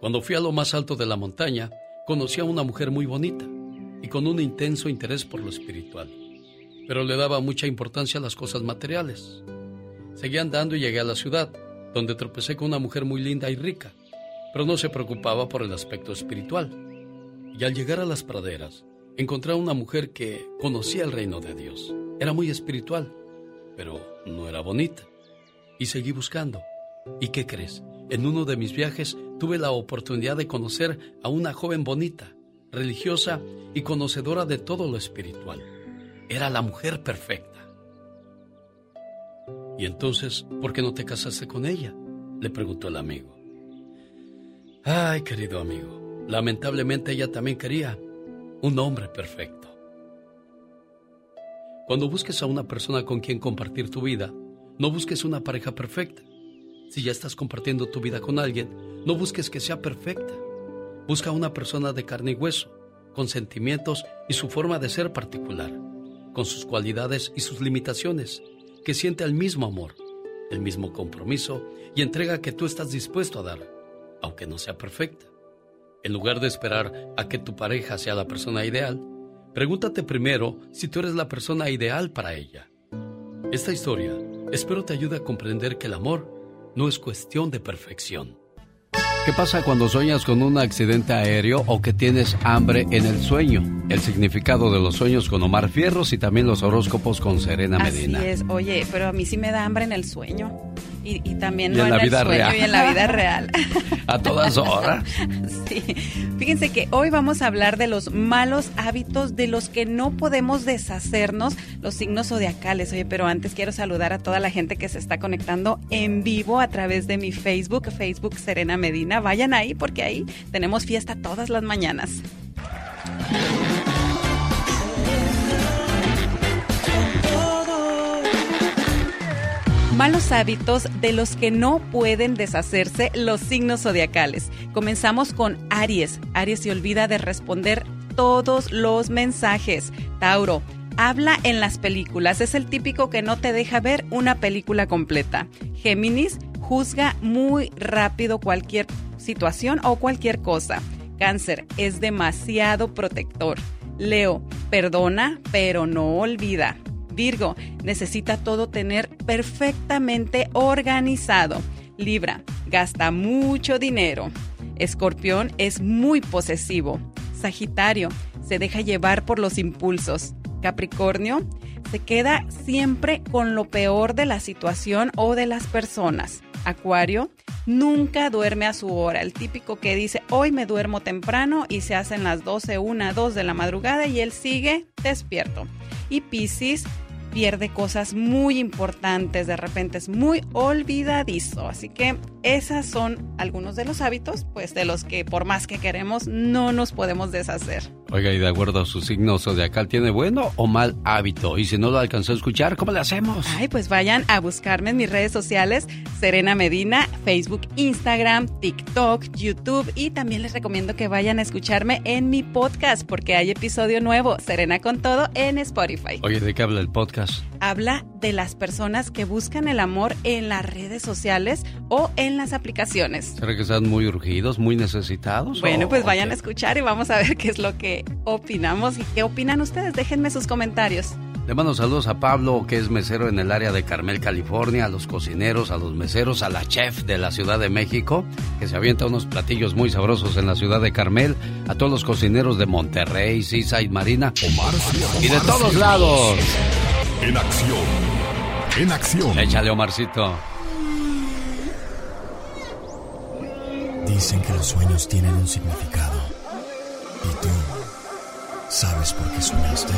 S2: Cuando fui a lo más alto de la montaña, conocí a una mujer muy bonita y con un intenso interés por lo espiritual. Pero le daba mucha importancia a las cosas materiales. Seguí andando y llegué a la ciudad, donde tropecé con una mujer muy linda y rica, pero no se preocupaba por el aspecto espiritual y al llegar a las praderas, encontré a una mujer que conocía el reino de Dios. Era muy espiritual, pero no era bonita. Y seguí buscando. ¿Y qué crees? En uno de mis viajes tuve la oportunidad de conocer a una joven bonita, religiosa y conocedora de todo lo espiritual. Era la mujer perfecta. ¿Y entonces por qué no te casaste con ella? Le preguntó el amigo. Ay, querido amigo, Lamentablemente ella también quería un hombre perfecto. Cuando busques a una persona con quien compartir tu vida, no busques una pareja perfecta. Si ya estás compartiendo tu vida con alguien, no busques que sea perfecta. Busca a una persona de carne y hueso, con sentimientos y su forma de ser particular, con sus cualidades y sus limitaciones, que siente el mismo amor, el mismo compromiso y entrega que tú estás dispuesto a dar, aunque no sea perfecta. En lugar de esperar a que tu pareja sea la persona ideal, pregúntate primero si tú eres la persona ideal para ella. Esta historia espero te ayude a comprender que el amor no es cuestión de perfección.
S9: ¿Qué pasa cuando sueñas con un accidente aéreo o que tienes hambre en el sueño? El significado de los sueños con Omar Fierros y también los horóscopos con Serena Medina.
S19: Así es, oye, pero a mí sí me da hambre en el sueño. Y, también
S9: en, la vida
S19: real. y en la vida real.
S9: A todas horas.
S19: Sí. Fíjense que hoy vamos a hablar de los malos hábitos de los que no podemos deshacernos, los signos zodiacales. Oye, pero antes quiero saludar a toda la gente que se está conectando en vivo a través de mi Facebook, Facebook Serena Medina. Vayan ahí porque ahí tenemos fiesta todas las mañanas. Malos hábitos de los que no pueden deshacerse los signos zodiacales. Comenzamos con Aries. Aries se olvida de responder todos los mensajes. Tauro. Habla en las películas. Es el típico que no te deja ver una película completa. Géminis juzga muy rápido cualquier situación o cualquier cosa. Cáncer es demasiado protector. Leo, perdona, pero no olvida. Virgo, necesita todo tener perfectamente organizado. Libra, gasta mucho dinero. Escorpión es muy posesivo. Sagitario, se deja llevar por los impulsos. Capricornio, se queda siempre con lo peor de la situación o de las personas. Acuario, nunca duerme a su hora. El típico que dice, hoy me duermo temprano y se hacen las 12, 1, 2 de la madrugada y él sigue despierto. Y Piscis, pierde cosas muy importantes, de repente es muy olvidadizo. Así que esas son algunos de los hábitos, pues de los que por más que queremos no nos podemos deshacer.
S9: Oiga, y de acuerdo a su signo zodiacal, ¿tiene bueno o mal hábito? Y si no lo alcanzó a escuchar, ¿cómo le hacemos?
S19: Ay, pues vayan a buscarme en mis redes sociales, Serena Medina, Facebook, Instagram, TikTok, YouTube y también les recomiendo que vayan a escucharme en mi podcast porque hay episodio nuevo, Serena con todo, en Spotify.
S9: Oye, ¿de qué habla el podcast?
S19: Habla de las personas que buscan el amor en las redes sociales o en las aplicaciones.
S9: ¿Será que están muy urgidos, muy necesitados?
S19: Bueno, pues vayan a escuchar y vamos a ver qué es lo que opinamos y qué opinan ustedes. Déjenme sus comentarios.
S9: Le mando saludos a Pablo, que es mesero en el área de Carmel, California, a los cocineros, a los meseros, a la chef de la Ciudad de México, que se avienta unos platillos muy sabrosos en la Ciudad de Carmel, a todos los cocineros de Monterrey, y Marina, Omar, y de todos lados.
S28: En acción, en acción.
S9: Échale, Omarcito.
S12: Dicen que los sueños tienen un significado. ¿Y tú sabes por qué soñaste?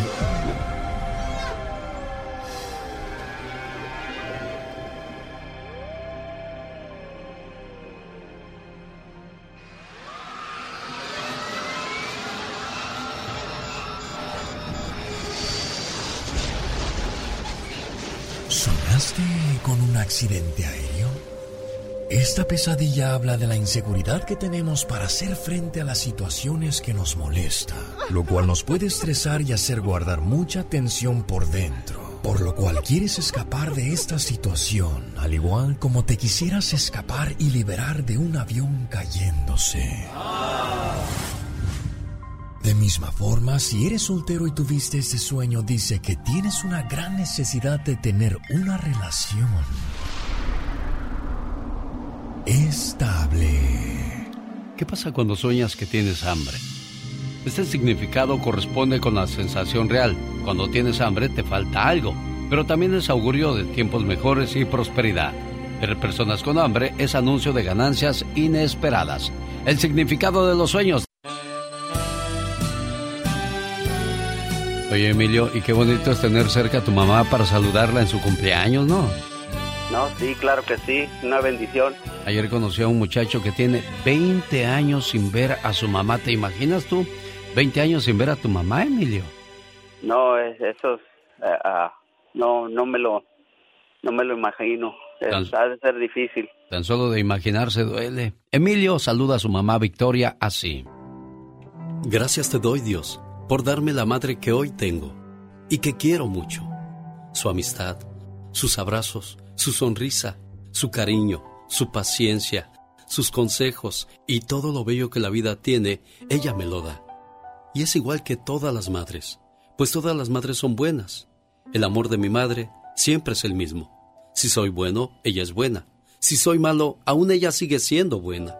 S12: ¿Soñaste con un accidente aéreo? Esta pesadilla habla de la inseguridad que tenemos para hacer frente a las situaciones que nos molestan, lo cual nos puede estresar y hacer guardar mucha tensión por dentro por lo cual quieres escapar de esta situación, al igual como te quisieras escapar y liberar de un avión cayéndose. De misma forma, si eres soltero y tuviste este sueño, dice que tienes una gran necesidad de tener una relación estable.
S2: ¿Qué pasa cuando sueñas que tienes hambre? Este significado corresponde con la sensación real. Cuando tienes hambre te falta algo, pero también es augurio de tiempos mejores y prosperidad. Ver personas con hambre es anuncio de ganancias inesperadas. El significado de los sueños. Oye Emilio, y qué bonito es tener cerca a tu mamá para saludarla en su cumpleaños, ¿no?
S29: No, sí, claro que sí, una bendición.
S2: Ayer conocí a un muchacho que tiene 20 años sin ver a su mamá, ¿te imaginas tú? 20 años sin ver a tu mamá, Emilio.
S29: No, eso eh, ah, no, no me lo, no me lo imagino. ha de ser difícil.
S2: Tan solo de imaginarse duele. Emilio saluda a su mamá Victoria así.
S30: Gracias te doy, Dios, por darme la madre que hoy tengo y que quiero mucho. Su amistad, sus abrazos, su sonrisa, su cariño, su paciencia, sus consejos y todo lo bello que la vida tiene, ella me lo da. Y es igual que todas las madres, pues todas las madres son buenas. El amor de mi madre siempre es el mismo. Si soy bueno, ella es buena. Si soy malo, aún ella sigue siendo buena.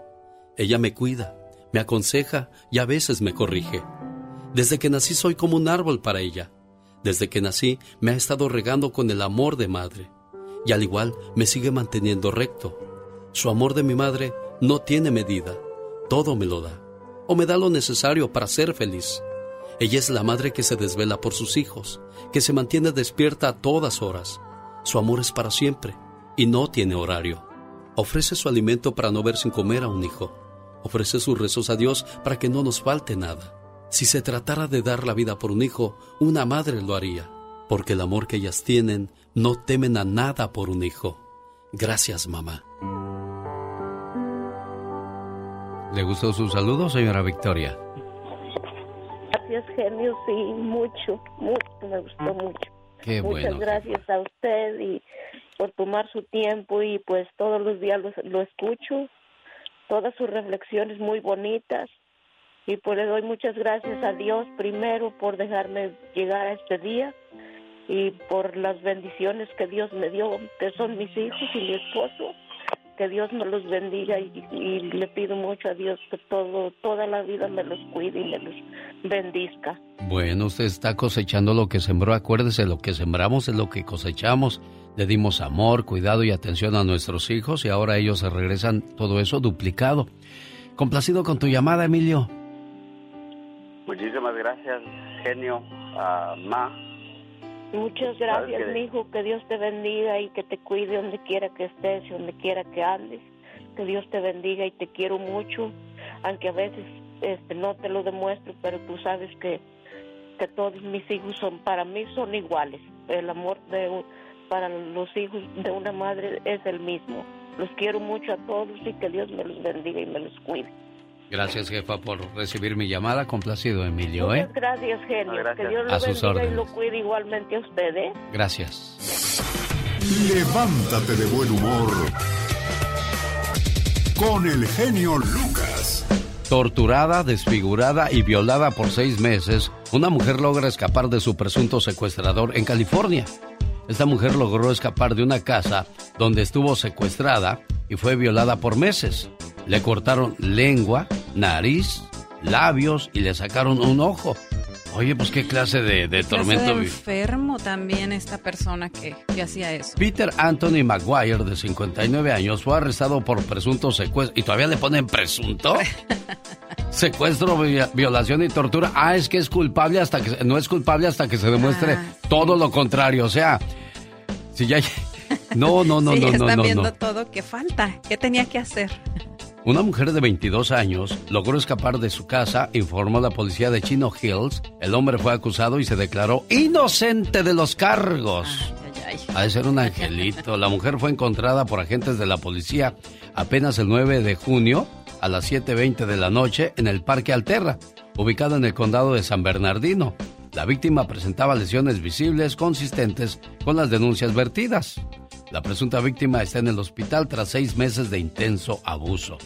S30: Ella me cuida, me aconseja y a veces me corrige. Desde que nací soy como un árbol para ella. Desde que nací me ha estado regando con el amor de madre. Y al igual me sigue manteniendo recto. Su amor de mi madre no tiene medida. Todo me lo da o me da lo necesario para ser feliz. Ella es la madre que se desvela por sus hijos, que se mantiene despierta a todas horas. Su amor es para siempre y no tiene horario. Ofrece su alimento para no ver sin comer a un hijo. Ofrece sus rezos a Dios para que no nos falte nada. Si se tratara de dar la vida por un hijo, una madre lo haría, porque el amor que ellas tienen no temen a nada por un hijo. Gracias, mamá.
S2: ¿Le gustó su saludo, señora Victoria?
S31: Gracias, genio, sí, mucho, mucho, me gustó mucho.
S2: Qué
S31: Muchas gracias a usted y por tomar su tiempo y pues todos los días lo, escucho, todas sus reflexiones muy bonitas y pues le doy muchas gracias a Dios primero por dejarme llegar a este día y por las bendiciones que Dios me dio, que son mis hijos y mi esposo que Dios me los bendiga y, le pido mucho a Dios que todo, toda la vida me los cuide y me los bendizca.
S2: Bueno, usted está cosechando lo que sembró, acuérdese, lo que sembramos es lo que cosechamos. Le dimos amor, cuidado y atención a nuestros hijos y ahora ellos se regresan todo eso duplicado. Complacido con tu llamada, Emilio.
S29: Muchísimas gracias, genio, uh, Ma.
S31: Muchas gracias, mi hijo. Que Dios te bendiga y que te cuide donde quiera que estés y donde quiera que andes. Que Dios te bendiga y te quiero mucho, aunque a veces este, no te lo demuestro, pero tú sabes que, que todos mis hijos son para mí son iguales. El amor de para los hijos de una madre es el mismo. Los quiero mucho a todos y que Dios me los bendiga y me los cuide.
S2: Gracias, jefa, por recibir mi llamada. Complacido, Emilio,
S31: ¿eh? Muchas gracias, genio. Que Dios lo bendiga y lo cuide igualmente a usted, ¿eh?
S2: Gracias.
S9: Levántate de buen humor con el genio Lucas.
S2: Torturada, desfigurada y violada por seis meses, una mujer logra escapar de su presunto secuestrador en California. Esta mujer logró escapar de una casa donde estuvo secuestrada y fue violada por meses. Le cortaron lengua, nariz, labios y le sacaron un ojo. Oye, pues qué clase de, de tormento.
S19: De enfermo también esta persona que, que, hacía eso.
S2: Peter Anthony Maguire, de 59 años, fue arrestado por presunto secuestro. ¿Y todavía le ponen presunto? Secuestro, violación y tortura. Ah, es que es culpable hasta que... No es culpable hasta que se demuestre ah, todo lo contrario. O sea, si ya... No, no, no, no, no,
S19: están
S2: no,
S19: viendo todo. ¿Qué falta? ¿Qué tenía que hacer?
S2: Una mujer de 22 años logró escapar de su casa, informó la policía de Chino Hills. El hombre fue acusado y se declaró inocente de los cargos. Ha de ser un angelito. La mujer fue encontrada por agentes de la policía apenas el 9 de junio a las 7.20 de la noche en el Parque Alterra, ubicado en el condado de San Bernardino. La víctima presentaba lesiones visibles consistentes con las denuncias vertidas. La presunta víctima está en el hospital tras seis meses de intenso abuso.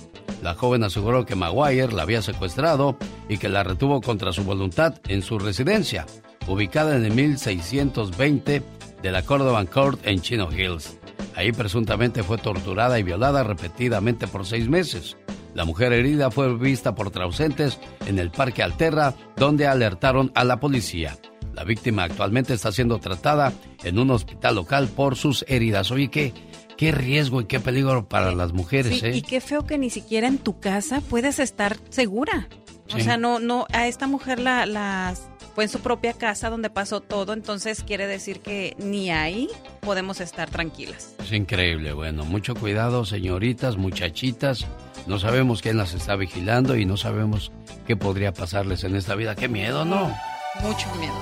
S2: La joven aseguró que Maguire la había secuestrado y que la retuvo contra su voluntad en su residencia, ubicada en el 1620 de la Cordovan Court en Chino Hills. Ahí presuntamente fue torturada y violada repetidamente por seis meses. La mujer herida fue vista por trausentes en el Parque Alterra, donde alertaron a la policía. La víctima actualmente está siendo tratada en un hospital local por sus heridas. Oye, qué, qué riesgo y qué peligro para las mujeres, ¿eh?
S19: Y qué feo que ni siquiera en tu casa puedes estar segura. O sea, no, no, a esta mujer la, las fue en su propia casa donde pasó todo, entonces quiere decir que ni ahí podemos estar tranquilas.
S2: Es increíble, bueno, mucho cuidado, señoritas, muchachitas. No sabemos quién las está vigilando y no sabemos qué podría pasarles en esta vida. Qué miedo, ¿no?
S19: Mucho miedo.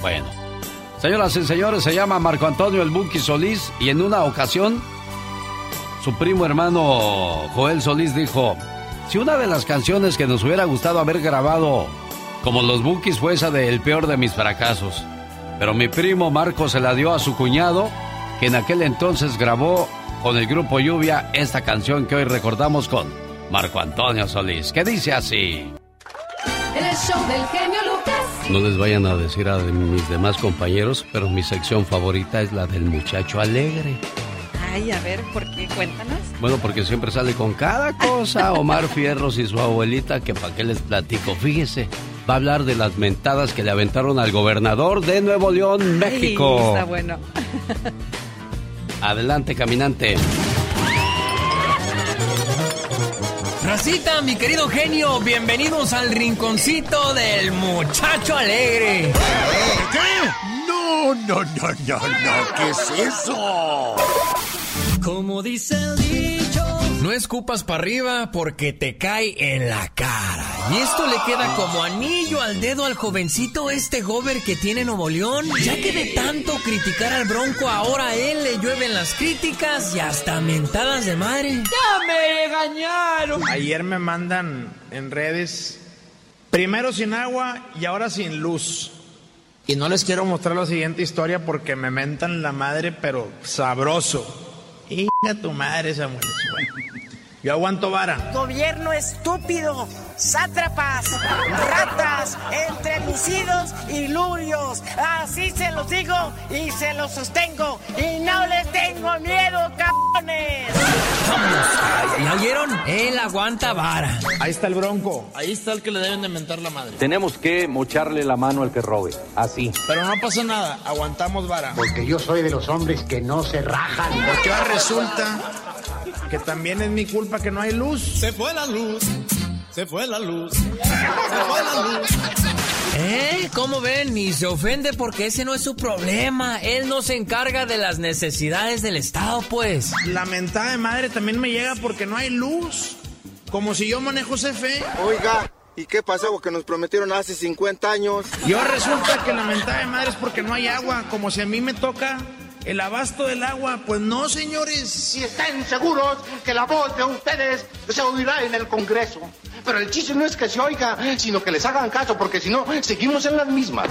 S2: Bueno, señoras y señores, se llama Marco Antonio el Buki Solís y en una ocasión su primo hermano Joel Solís dijo, si una de las canciones que nos hubiera gustado haber grabado como los Bookies fue esa de El peor de mis fracasos. Pero mi primo Marco se la dio a su cuñado, que en aquel entonces grabó con el grupo Lluvia esta canción que hoy recordamos con Marco Antonio Solís, que dice así.
S6: El show del genio Lucas.
S2: No les vayan a decir a mis demás compañeros, pero mi sección favorita es la del muchacho alegre.
S19: Ay, a ver, ¿por qué? Cuéntanos.
S2: Bueno, porque siempre sale con cada cosa Omar Fierros y su abuelita, que para qué les platico. Fíjese, va a hablar de las mentadas que le aventaron al gobernador de Nuevo León, México.
S19: está bueno.
S2: Adelante, caminante.
S29: Racita, mi querido genio, bienvenidos al rinconcito del muchacho alegre.
S9: ¿Qué? No, no, no, no, no, ¿qué es eso?
S29: Como dice el dicho, no escupas para arriba porque te cae en la cara. Y esto le queda como anillo al dedo al jovencito este gober que tiene Nuevo León, ya que de tanto criticar al bronco ahora a él le llueven las críticas y hasta mentadas de madre.
S32: ¡Ya me engañaron! Ayer me mandan en redes, primero sin agua y ahora sin luz. Y no les quiero mostrar la siguiente historia porque me mentan la madre, pero sabroso. Hija tu madre, Samuel. Yo aguanto vara.
S33: Gobierno estúpido, sátrapas, ratas, entremicidos y lurios. Así se los digo y se los sostengo. Y no les tengo miedo, cabrones.
S29: ¿Ya oyeron? Él aguanta vara.
S32: Ahí está el bronco. Ahí está el que le deben de mentar la madre.
S34: Tenemos que mocharle la mano al que robe. Así.
S32: Pero no pasa nada. Aguantamos vara.
S35: Porque yo soy de los hombres que no se rajan.
S32: Porque ahora resulta que también es mi culpa que no hay luz.
S36: Se fue la luz, se fue la luz, se fue la luz.
S29: ¿Eh? ¿Cómo ven? Ni se ofende porque ese no es su problema. Él no se encarga de las necesidades del Estado, pues.
S32: La mentada de madre también me llega porque no hay luz. Como si yo manejo CFE.
S37: Oiga, ¿y qué pasó? Que nos prometieron hace 50 años.
S32: Y ahora resulta que la mentada de madre es porque no hay agua. Como si a mí me toca el abasto del agua. Pues no, señores.
S35: Si están seguros que la voz de ustedes se oirá en el Congreso. Pero el chiste no es que se oiga, sino que les hagan caso, porque si no, seguimos en las mismas.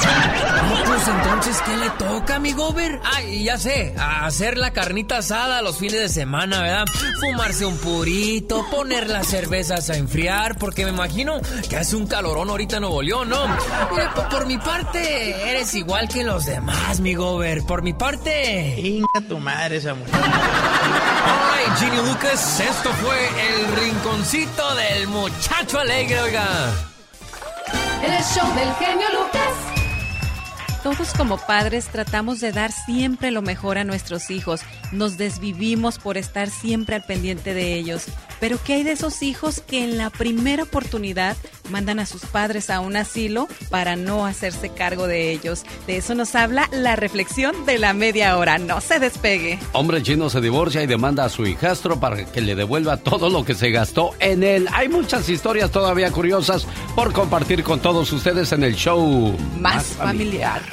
S29: Pues entonces, ¿qué le toca, mi gober? Ay, ya sé, hacer la carnita asada los fines de semana, ¿verdad? Fumarse un purito, poner las cervezas a enfriar, porque me imagino que hace un calorón ahorita en Nuevo León, ¿no? Mira, por, por mi parte, eres igual que los demás, mi gober. Por mi parte...
S32: Inga tu madre esa mujer.
S29: Ay, Ginny Lucas, esto fue el rinconcito del muchacho alegre, oiga.
S6: El show del genio Lucas.
S19: Todos como padres tratamos de dar siempre lo mejor a nuestros hijos. Nos desvivimos por estar siempre al pendiente de ellos. Pero ¿qué hay de esos hijos que en la primera oportunidad mandan a sus padres a un asilo para no hacerse cargo de ellos? De eso nos habla la reflexión de la media hora. No se despegue.
S2: Hombre chino se divorcia y demanda a su hijastro para que le devuelva todo lo que se gastó en él. Hay muchas historias todavía curiosas por compartir con todos ustedes en el show
S19: Más, familiar.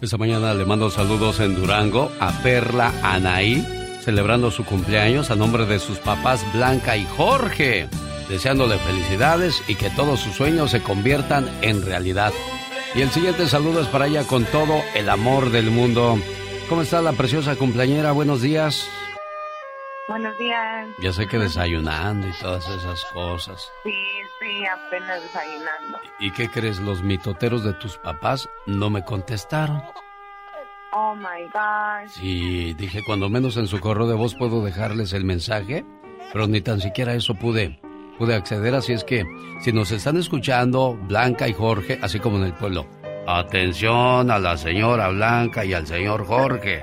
S2: Esta mañana le mando saludos en Durango a Perla Anaí, celebrando su cumpleaños a nombre de sus papás Blanca y Jorge, deseándole felicidades y que todos sus sueños se conviertan en realidad. Y el siguiente saludo es para ella con todo el amor del mundo. ¿Cómo está la preciosa cumpleañera? Buenos días.
S38: Buenos días.
S2: Ya sé que desayunando y todas esas cosas.
S38: Sí, sí, apenas desayunando.
S2: ¿Y qué crees? Los mitoteros de tus papás no me contestaron.
S38: Oh my God.
S2: Sí, dije, cuando menos en su correo de voz puedo dejarles el mensaje, pero ni tan siquiera eso pude, pude acceder. Así es que, si nos están escuchando, Blanca y Jorge, así como en el pueblo, atención a la señora Blanca y al señor Jorge.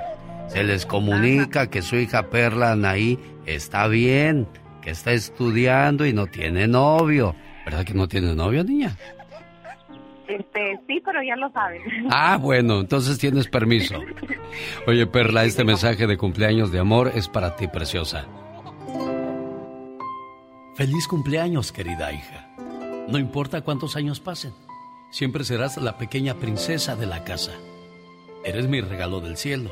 S2: Se les comunica que su hija Perla Anaí está bien, que está estudiando y no tiene novio. ¿Verdad que no tiene novio, niña?
S38: Este, sí, pero ya lo saben.
S2: Ah, bueno, entonces tienes permiso. Oye, Perla, este mensaje de cumpleaños de amor es para ti, preciosa. Feliz cumpleaños, querida hija. No importa cuántos años pasen, siempre serás la pequeña princesa de la casa. Eres mi regalo del cielo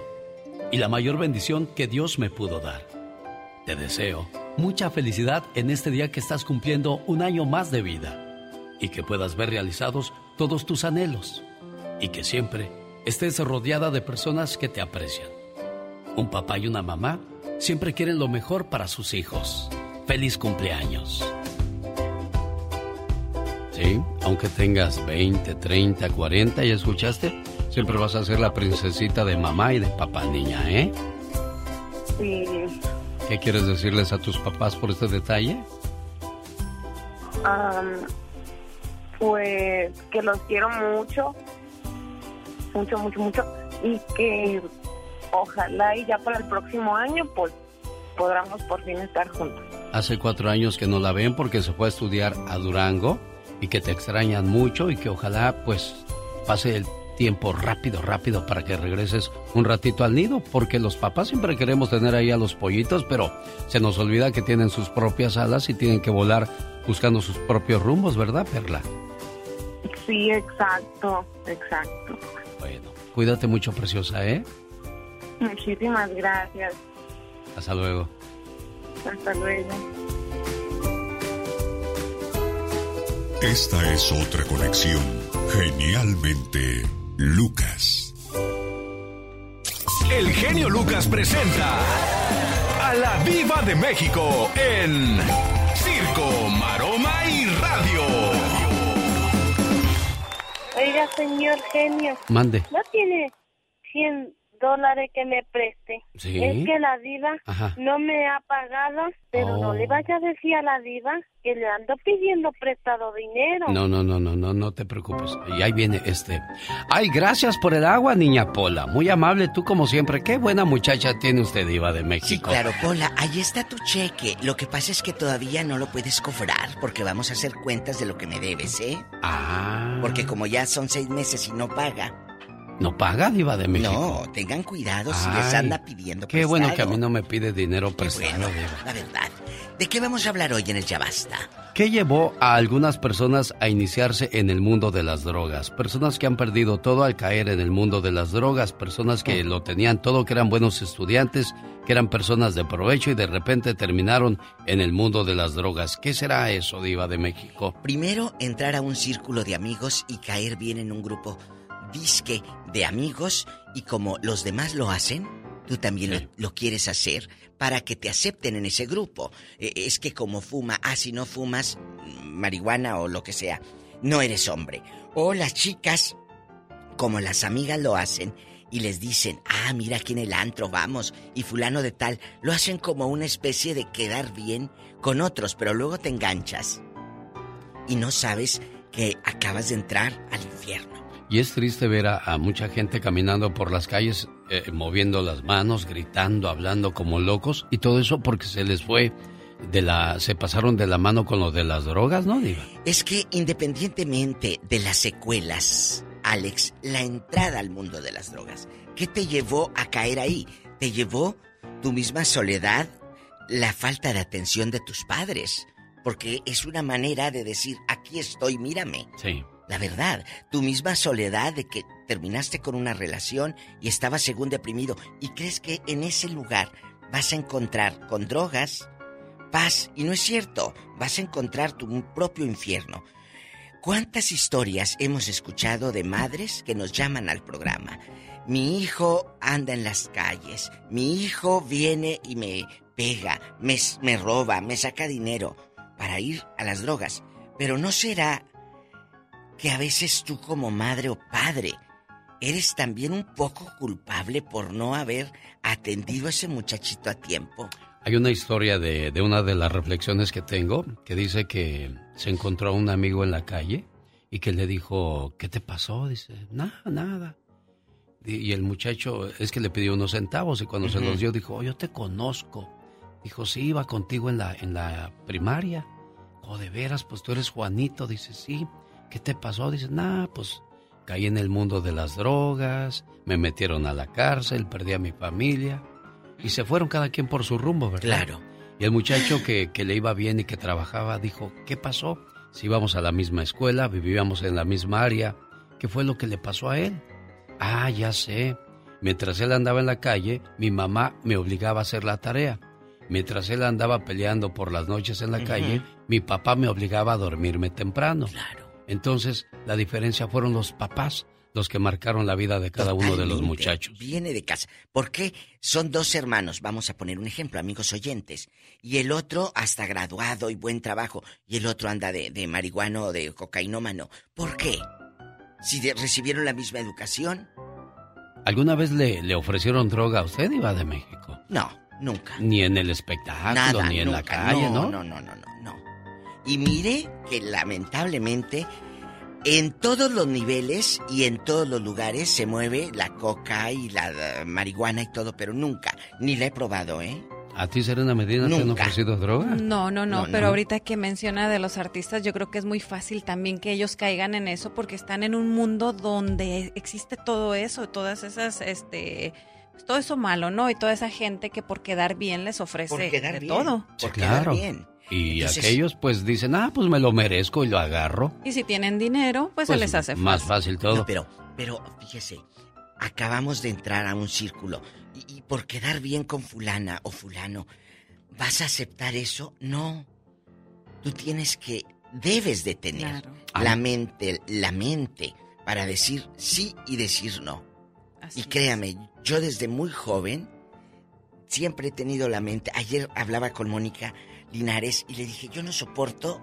S2: y la mayor bendición que Dios me pudo dar. Te deseo mucha felicidad en este día que estás cumpliendo un año más de vida y que puedas ver realizados todos tus anhelos y que siempre estés rodeada de personas que te aprecian. Un papá y una mamá siempre quieren lo mejor para sus hijos. Feliz cumpleaños. Sí, aunque tengas 20, 30, 40, ¿ya escuchaste? Siempre vas a ser la princesita de mamá y de papá, niña, ¿eh?
S38: Sí.
S2: ¿Qué quieres decirles a tus papás por este detalle?
S38: Am, pues que los quiero mucho, mucho, mucho, mucho, y que ojalá y ya para el próximo año, pues podamos por fin estar juntos.
S2: Hace cuatro años que no la ven porque se fue a estudiar a Durango y que te extrañan mucho y que ojalá pues pase el tiempo rápido, rápido para que regreses un ratito al nido, porque los papás siempre queremos tener ahí a los pollitos, pero se nos olvida que tienen sus propias alas y tienen que volar buscando sus propios rumbos, ¿verdad, Perla?
S38: Sí, exacto, exacto.
S2: Bueno, cuídate mucho, preciosa, ¿eh?
S38: Muchísimas gracias.
S2: Hasta luego.
S38: Hasta luego.
S9: Esta es otra conexión. Genialmente, Lucas.
S25: El genio Lucas presenta a la Viva de México en Circo, Maroma y Radio.
S26: Oiga, señor genio.
S2: Mande.
S26: ¿No tiene 100 dólares que me preste?
S2: Sí.
S26: Es que la diva
S2: Ajá.
S26: no me ha pagado, pero no
S2: Oh.
S26: le vaya a decir a la diva que le ando pidiendo prestado dinero.
S2: No, no, no, no, no, no te preocupes. Y ahí viene este. Ay, gracias por el agua, niña Pola. Muy amable tú como siempre. Qué buena muchacha tiene usted, Diva de México.
S27: Sí, claro, Pola, ahí está tu cheque. Lo que pasa es que todavía no lo puedes cobrar porque vamos a hacer cuentas de lo que me debes, ¿eh?
S2: Ah.
S27: Porque como ya son seis meses y no paga.
S2: ¿No paga, Diva de México?
S27: No, tengan cuidado si les anda pidiendo
S2: Qué bueno que a
S27: prestado.
S2: mí no me pide dinero prestado,
S27: Bueno,
S2: Diva.
S27: la verdad. ¿De qué vamos a hablar hoy en el Ya Basta?
S2: ¿Qué llevó a algunas personas a iniciarse en el mundo de las drogas? Personas que han perdido todo al caer en el mundo de las drogas, personas que lo tenían todo, que eran buenos estudiantes, que eran personas de provecho y de repente terminaron en el mundo de las drogas. ¿Qué será eso, Diva de México?
S27: Primero, entrar a un círculo de amigos y caer bien en un grupo disque de amigos y como los demás lo hacen, tú también lo, lo quieres hacer para que te acepten en ese grupo. Eh, es que como fuma, ah, si no fumas marihuana o lo que sea, no eres hombre. O las chicas, como las amigas lo hacen, y les dicen, ah, mira aquí en el antro vamos, y fulano de tal, lo hacen como una especie de quedar bien con otros, pero luego te enganchas y no sabes que acabas de entrar al infierno.
S2: Y es triste ver a, a mucha gente caminando por las calles, eh, moviendo las manos, gritando, hablando como locos, y todo eso porque se les fue de la, se pasaron de la mano con lo de las drogas, ¿no, Diva?
S27: Es que independientemente de las secuelas, Alex, la entrada al mundo de las drogas, ¿qué te llevó a caer ahí? ¿Te llevó tu misma soledad, la falta de atención de tus padres? Porque es una manera de decir, aquí estoy, mírame.
S2: Sí.
S27: La verdad, tu misma soledad de que terminaste con una relación y estabas según deprimido y crees que en ese lugar vas a encontrar con drogas paz y no es cierto, vas a encontrar tu propio infierno. ¿Cuántas historias hemos escuchado de madres que nos llaman al programa? Mi hijo anda en las calles, mi hijo viene y me pega, me, me roba, me saca dinero para ir a las drogas. Pero ¿no será que a veces tú como madre o padre eres también un poco culpable por no haber atendido a ese muchachito a tiempo?
S2: Hay una historia de, de, una de las reflexiones que tengo que dice que se encontró a un amigo en la calle y que le dijo, ¿qué te pasó? Dice, nada, nada. Y el muchacho es que le pidió unos centavos y cuando se los dio dijo, oh, yo te conozco. Dijo, sí, iba contigo en la, en la primaria. Oh, de veras, pues tú eres Juanito. Dice, sí. ¿Qué te pasó? Dice, nada, pues caí en el mundo de las drogas, me metieron a la cárcel, perdí a mi familia y se fueron cada quien por su rumbo, ¿verdad?
S27: Claro.
S2: Y el muchacho que, que le iba bien y que trabajaba dijo, ¿qué pasó? Si íbamos a la misma escuela, vivíamos en la misma área, ¿qué fue lo que le pasó a él? Ah, ya sé. Mientras él andaba en la calle, mi mamá me obligaba a hacer la tarea. Mientras él andaba peleando por las noches en la calle, mi papá me obligaba a dormirme temprano.
S27: Claro.
S2: Entonces, la diferencia fueron los papás los que marcaron la vida de cada uno de los muchachos.
S27: Viene de casa. ¿Por qué? Son dos hermanos, vamos a poner un ejemplo, amigos oyentes. Y el otro hasta graduado y buen trabajo. Y el otro anda de, de marihuano o de cocainómano. ¿Por qué? Si de- recibieron la misma educación.
S2: ¿Alguna vez le, le ofrecieron droga a usted, Iba de México?
S27: No, nunca.
S2: Ni en el espectáculo,
S27: Nada,
S2: ni en la calle, ¿no?
S27: No, no, no, no, no. Y mire que lamentablemente en todos los niveles y en todos los lugares se mueve la coca y la marihuana y todo, pero nunca, ni la he probado, ¿eh?
S2: ¿A ti, Serena Medina, te han
S27: Nunca.
S2: ofrecido droga?
S19: No, no, no,
S27: No,
S19: pero
S27: no.
S19: ahorita que menciona de los artistas, yo creo que es muy fácil también que ellos caigan en eso porque están en un mundo donde existe todo eso, todas esas, este, pues, todo eso malo, ¿no? Y toda esa gente que por quedar bien les ofrece
S27: Por quedar
S19: de
S27: bien.
S19: todo.
S2: Sí,
S27: Por quedar
S2: claro.
S27: bien.
S2: Y
S27: Entonces-
S2: aquellos pues dicen, ah, pues me lo merezco y lo agarro.
S19: Y si tienen dinero, pues, se
S2: Pues,
S19: les hace
S2: más
S19: fácil.
S2: fácil todo.
S27: No, pero, pero fíjese, acabamos de entrar a un círculo y, y por quedar bien con fulana o fulano, ¿vas a aceptar eso? No. Tú tienes que, debes de tener
S19: Claro.
S27: la mente, la mente para decir sí y decir no.
S19: Así
S27: Y créame, yo desde muy joven siempre he tenido la mente. Ayer hablaba con Mónica Linares y le dije, yo no soporto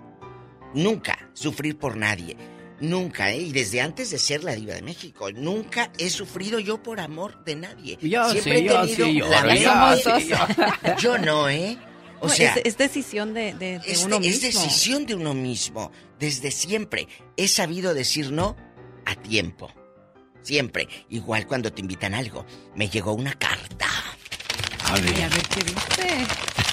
S27: nunca sufrir por nadie. Nunca, ¿eh? Y desde antes de ser la diva de México, nunca he sufrido yo por amor de nadie.
S2: Yo
S27: Siempre
S2: sí,
S27: he
S2: yo
S27: tenido
S2: sí
S27: la
S2: lloro,
S27: mente-
S19: yo
S27: Yo no, ¿eh? O
S19: No,
S27: sea,
S19: es, es decisión de, de- de
S27: es,
S19: uno
S27: de- es
S19: mismo.
S27: decisión de uno mismo. Desde siempre he sabido decir no a tiempo. Siempre. Igual cuando te invitan a algo. Me llegó una carta.
S2: A ver.
S19: a ver qué dice.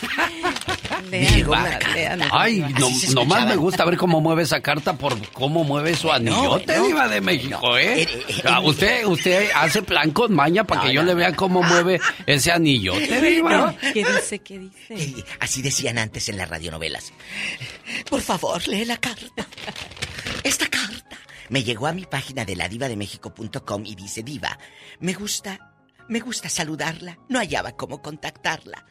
S19: Lean.
S2: Ay, no, nomás me gusta ver cómo mueve esa carta por cómo mueve su anillote,
S27: no.
S2: Diva de México, ¿eh?
S27: eh, eh,
S2: Ah,
S27: eh,
S2: usted, usted hace plan con maña para
S27: No,
S2: que yo le vea cómo mueve ese anillote, Diva.
S19: ¿Qué dice? ¿Qué dice?
S27: Así decían antes en las radionovelas. Por favor, lee la carta. Esta carta me llegó a mi página de ladivademexico.com y dice, Diva, me gusta, me gusta saludarla. No hallaba cómo contactarla.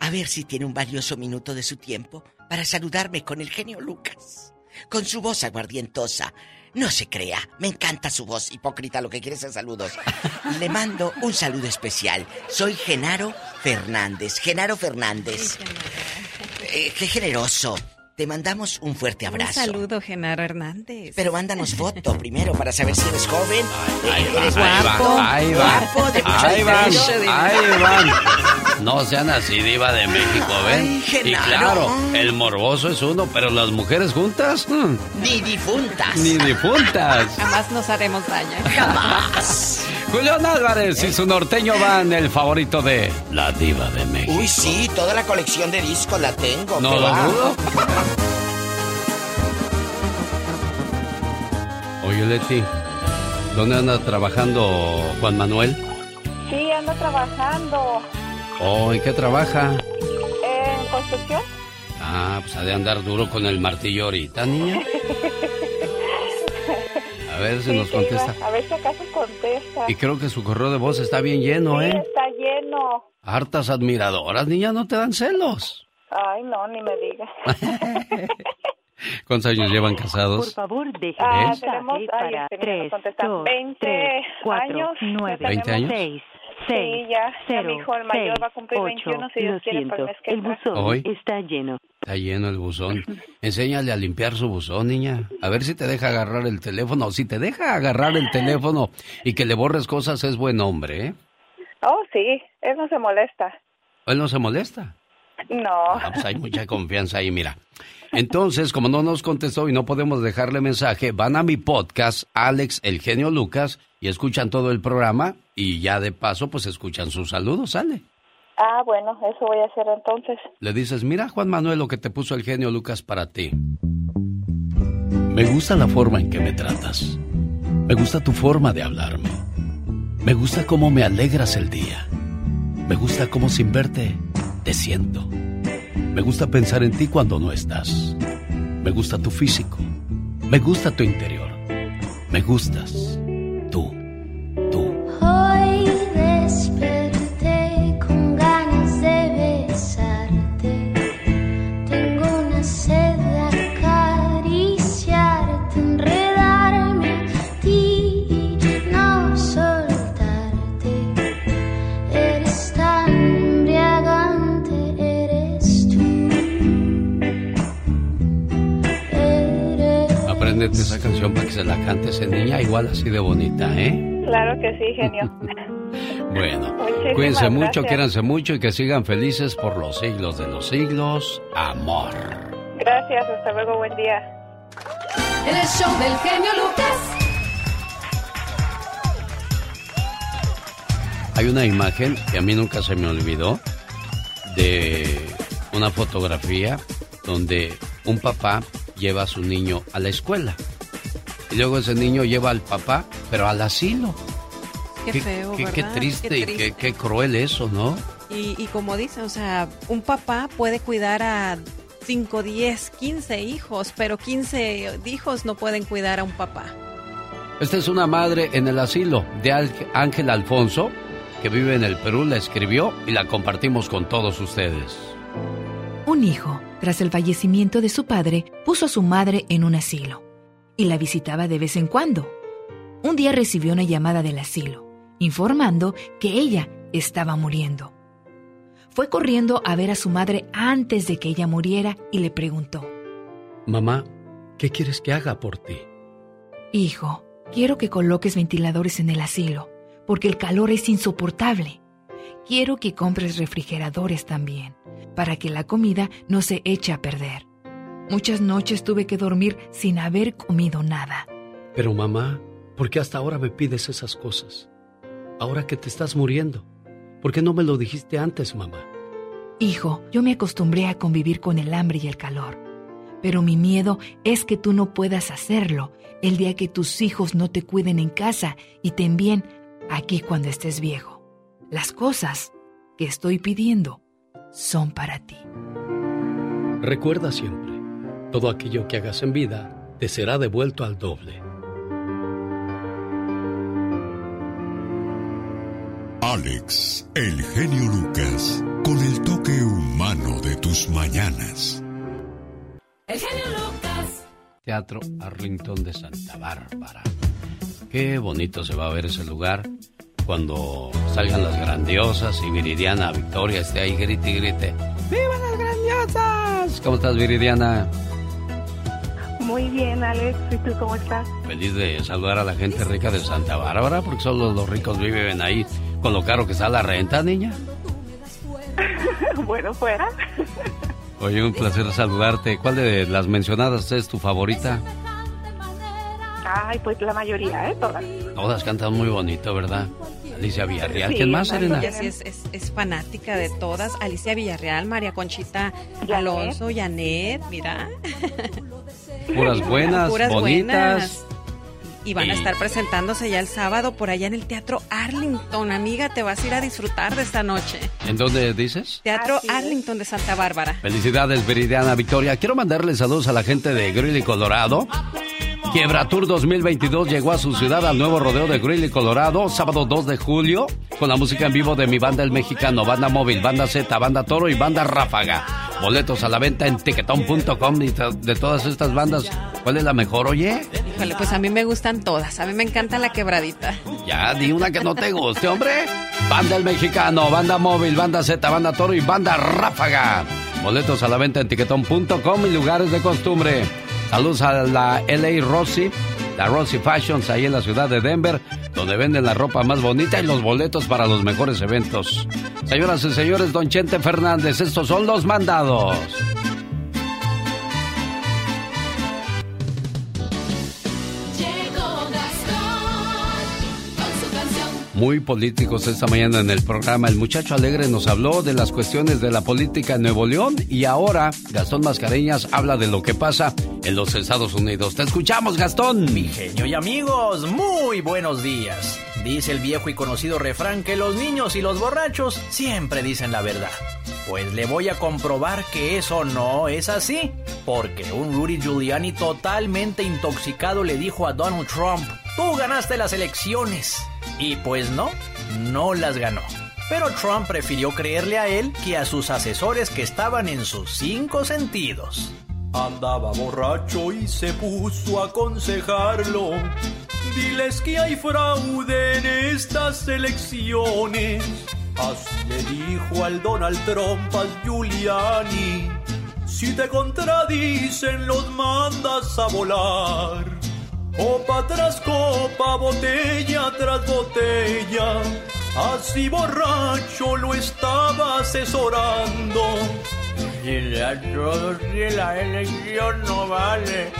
S27: A ver si tiene un valioso minuto de su tiempo para saludarme con el genio Lucas. Con su voz aguardientosa. No se crea, me encanta su voz, hipócrita, lo que quieres es saludos. Le mando un saludo especial. Soy Genaro Fernández. Genaro Fernández. Eh, qué generoso. Te mandamos un fuerte
S19: Un
S27: abrazo.
S19: saludo, Genaro Hernández.
S27: Pero mándanos foto primero para saber si eres joven,
S2: Ahí
S27: eh,
S2: va,
S27: eres
S2: ahí
S27: guapo,
S2: va, ahí va.
S27: guapo, de
S2: Ahí van, ahí van. No sean así, diva de México, ¿ven?
S27: Ay,
S2: y claro, el morboso es uno, pero las mujeres juntas, mm,
S27: Ni difuntas.
S2: ni difuntas.
S19: Jamás nos haremos daño.
S27: Jamás.
S2: Julián Álvarez y su norteño van el favorito de la diva de México.
S27: Uy, sí, toda la colección de discos la tengo.
S2: No
S27: ¿qué
S2: lo dudo. Oye, Leti, ¿dónde anda trabajando Juan Manuel?
S38: Sí, ando trabajando
S2: Oh, ¿en qué trabaja?
S38: en construcción.
S2: Ah, pues ha de andar duro con el martillo ahorita, niña. ver si
S15: Sí,
S2: nos contesta.
S15: A ver si acaso contesta.
S2: Y creo que su correo de voz está bien lleno,
S15: Sí,
S2: ¿eh?
S15: está lleno.
S2: Hartas admiradoras, niña, no te dan celos.
S15: Ay, no, ni me digas.
S2: ¿Cuántos años llevan casados?
S15: favor, deje
S2: Ah, tenemos-
S15: ay,
S2: para
S15: este, mira, nos
S2: tres,
S15: contestan
S2: dos,
S15: 20
S2: tres, cuatro,
S15: años.
S2: nueve.
S15: Ya
S2: ¿20
S15: tenemos
S2: años?
S15: Seis, Sí, ya, ya mi hijo el mayor va a cumplir 21, si Dios quiere, para el mes que.
S2: Hoy
S15: está lleno.
S2: está lleno el buzón. Enséñale a limpiar su buzón, niña. A ver si te deja agarrar el teléfono. Si te deja agarrar el teléfono y que le borres cosas, es buen hombre, ¿eh?
S15: Oh, sí, él no se molesta.
S2: Él no se molesta.
S15: No.
S2: Ah, pues hay mucha confianza ahí, mira. Entonces, como no nos contestó y no podemos dejarle mensaje, van a mi podcast, Alex El Genio Lucas, y escuchan todo el programa y ya de paso, pues escuchan sus saludos, sale.
S15: Ah, bueno, eso voy a hacer entonces.
S2: Le dices, mira Juan Manuel lo que te puso el genio Lucas para ti. Me gusta la forma en que me tratas. Me gusta tu forma de hablarme. Me gusta cómo me alegras el día. Me gusta cómo sin verte te siento. Me gusta pensar en ti cuando no estás. Me gusta tu físico. Me gusta tu interior. Me gustas. Esa canción para que se la cantes en niña igual así de bonita, ¿eh?
S15: Claro que sí, genio.
S2: Bueno,
S15: Muchísimas
S2: cuídense mucho,
S15: gracias.
S2: quiéranse mucho y que sigan felices por los siglos de los siglos. Amor.
S15: Gracias, hasta luego, buen día.
S6: En el show del genio Lucas.
S2: Hay una imagen que a mí nunca se me olvidó de una fotografía donde un papá lleva a su niño a la escuela. Y luego ese niño lleva al papá, pero al asilo.
S19: Qué feo,
S2: qué, qué
S19: ¿verdad?
S2: triste
S19: Qué
S2: y
S19: triste.
S2: qué, qué cruel eso, ¿no?
S19: Y, y como dicen, o sea, un papá puede cuidar a 5, 10, 15 hijos, pero 15 hijos no pueden cuidar a un papá.
S2: Esta es una madre en el asilo de Ángel Alfonso, que vive en el Perú, la escribió y la compartimos con todos ustedes.
S14: Un hijo, tras el fallecimiento de su padre, puso a su madre en un asilo y la visitaba de vez en cuando. Un día recibió una llamada del asilo, informando que ella estaba muriendo. Fue corriendo a ver a su madre antes de que ella muriera y le preguntó,
S2: Mamá, ¿qué quieres que haga por ti?
S14: Hijo, quiero que coloques ventiladores en el asilo, porque el calor es insoportable. Quiero que compres refrigeradores también, para que la comida no se eche a perder. Muchas noches tuve que dormir sin haber comido nada.
S2: Pero mamá, ¿por qué hasta ahora me pides esas cosas? Ahora que te estás muriendo. ¿Por qué no me lo dijiste antes, mamá?
S14: Hijo, yo me acostumbré a convivir con el hambre y el calor. Pero mi miedo es que tú no puedas hacerlo el día que tus hijos no te cuiden en casa y te envíen aquí cuando estés viejo. Las cosas que estoy pidiendo son para ti.
S2: Recuerda siempre, todo aquello que hagas en vida te será devuelto al doble.
S9: Alex, el genio Lucas, con el toque humano de tus mañanas.
S6: El genio Lucas.
S2: Teatro Arlington de Santa Bárbara. Qué bonito se va a ver ese lugar cuando salgan las grandiosas y Viridiana Victoria esté ahí grite y grite. ¡Viva las grandiosas! ¿Cómo estás, Viridiana?
S15: Muy bien, Alex. ¿Y tú cómo estás?
S2: Feliz de saludar a la gente rica de Santa Bárbara, porque solo los ricos viven ahí con lo caro que está la renta, niña.
S15: bueno, fuera.
S2: Oye, un placer saludarte. ¿Cuál de las mencionadas es tu favorita?
S15: Ay, pues la mayoría, ¿eh? Todas.
S2: Todas cantan muy bonito, ¿verdad? Alicia Villarreal.
S19: Sí,
S2: ¿Quién más, Serena?
S19: Ella sí es, es- es fanática de todas. Alicia Villarreal, María Conchita Alonso, Janet, mira.
S2: Puras buenas,
S19: Puras
S2: bonitas.
S19: buenas. Y van a
S2: Y-
S19: estar presentándose ya el sábado por allá en el Teatro Arlington. Amiga, te vas a ir a disfrutar de esta noche.
S2: ¿En dónde dices?
S19: Teatro Arlington de Santa Bárbara.
S2: Felicidades, Viridiana Victoria. Quiero mandarle saludos a la gente de Greeley, Colorado. Quiebra Tour 2022 llegó a su ciudad al nuevo rodeo de Greeley, Colorado, sábado 2 de julio, con la música en vivo de mi banda El Mexicano, Banda Móvil, Banda Z, Banda Toro y Banda Ráfaga. Boletos a la venta en tiquetón.com y de todas estas bandas, ¿cuál es la mejor, oye?
S19: pues a mí me gustan todas. A mí me encanta la quebradita.
S2: Ya, di una que no te guste, hombre. Banda El Mexicano, Banda Móvil, Banda Z, Banda Toro y Banda Ráfaga. Boletos a la venta en tiquetón.com y lugares de costumbre. Saludos a la LA Rossi, la Rossi Fashions ahí en la ciudad de Denver, donde venden la ropa más bonita y los boletos para los mejores eventos. Señoras y señores, don Chente Fernández, estos son los mandados. Muy políticos esta mañana en el programa. El muchacho alegre nos habló de las cuestiones de la política en Nuevo León y ahora Gastón Mascareñas habla de lo que pasa en los Estados Unidos. Te escuchamos, Gastón.
S39: Mi genio y amigos, muy buenos días. Dice el viejo y conocido refrán que los niños y los borrachos siempre dicen la verdad. Pues le voy a comprobar que eso no es así. Porque un Rudy Giuliani totalmente intoxicado le dijo a Donald Trump, tú ganaste las elecciones. Y pues no, no las ganó. Pero Trump prefirió creerle a él que a sus asesores que estaban en sus cinco sentidos. Andaba borracho y se puso a aconsejarlo. Diles que hay fraude en estas elecciones. Así le dijo al Donald Trump al Giuliani. Si te contradicen los mandas a volar. Copa tras copa, botella tras botella, así borracho lo estaba asesorando. Dile a todos que la elección no vale,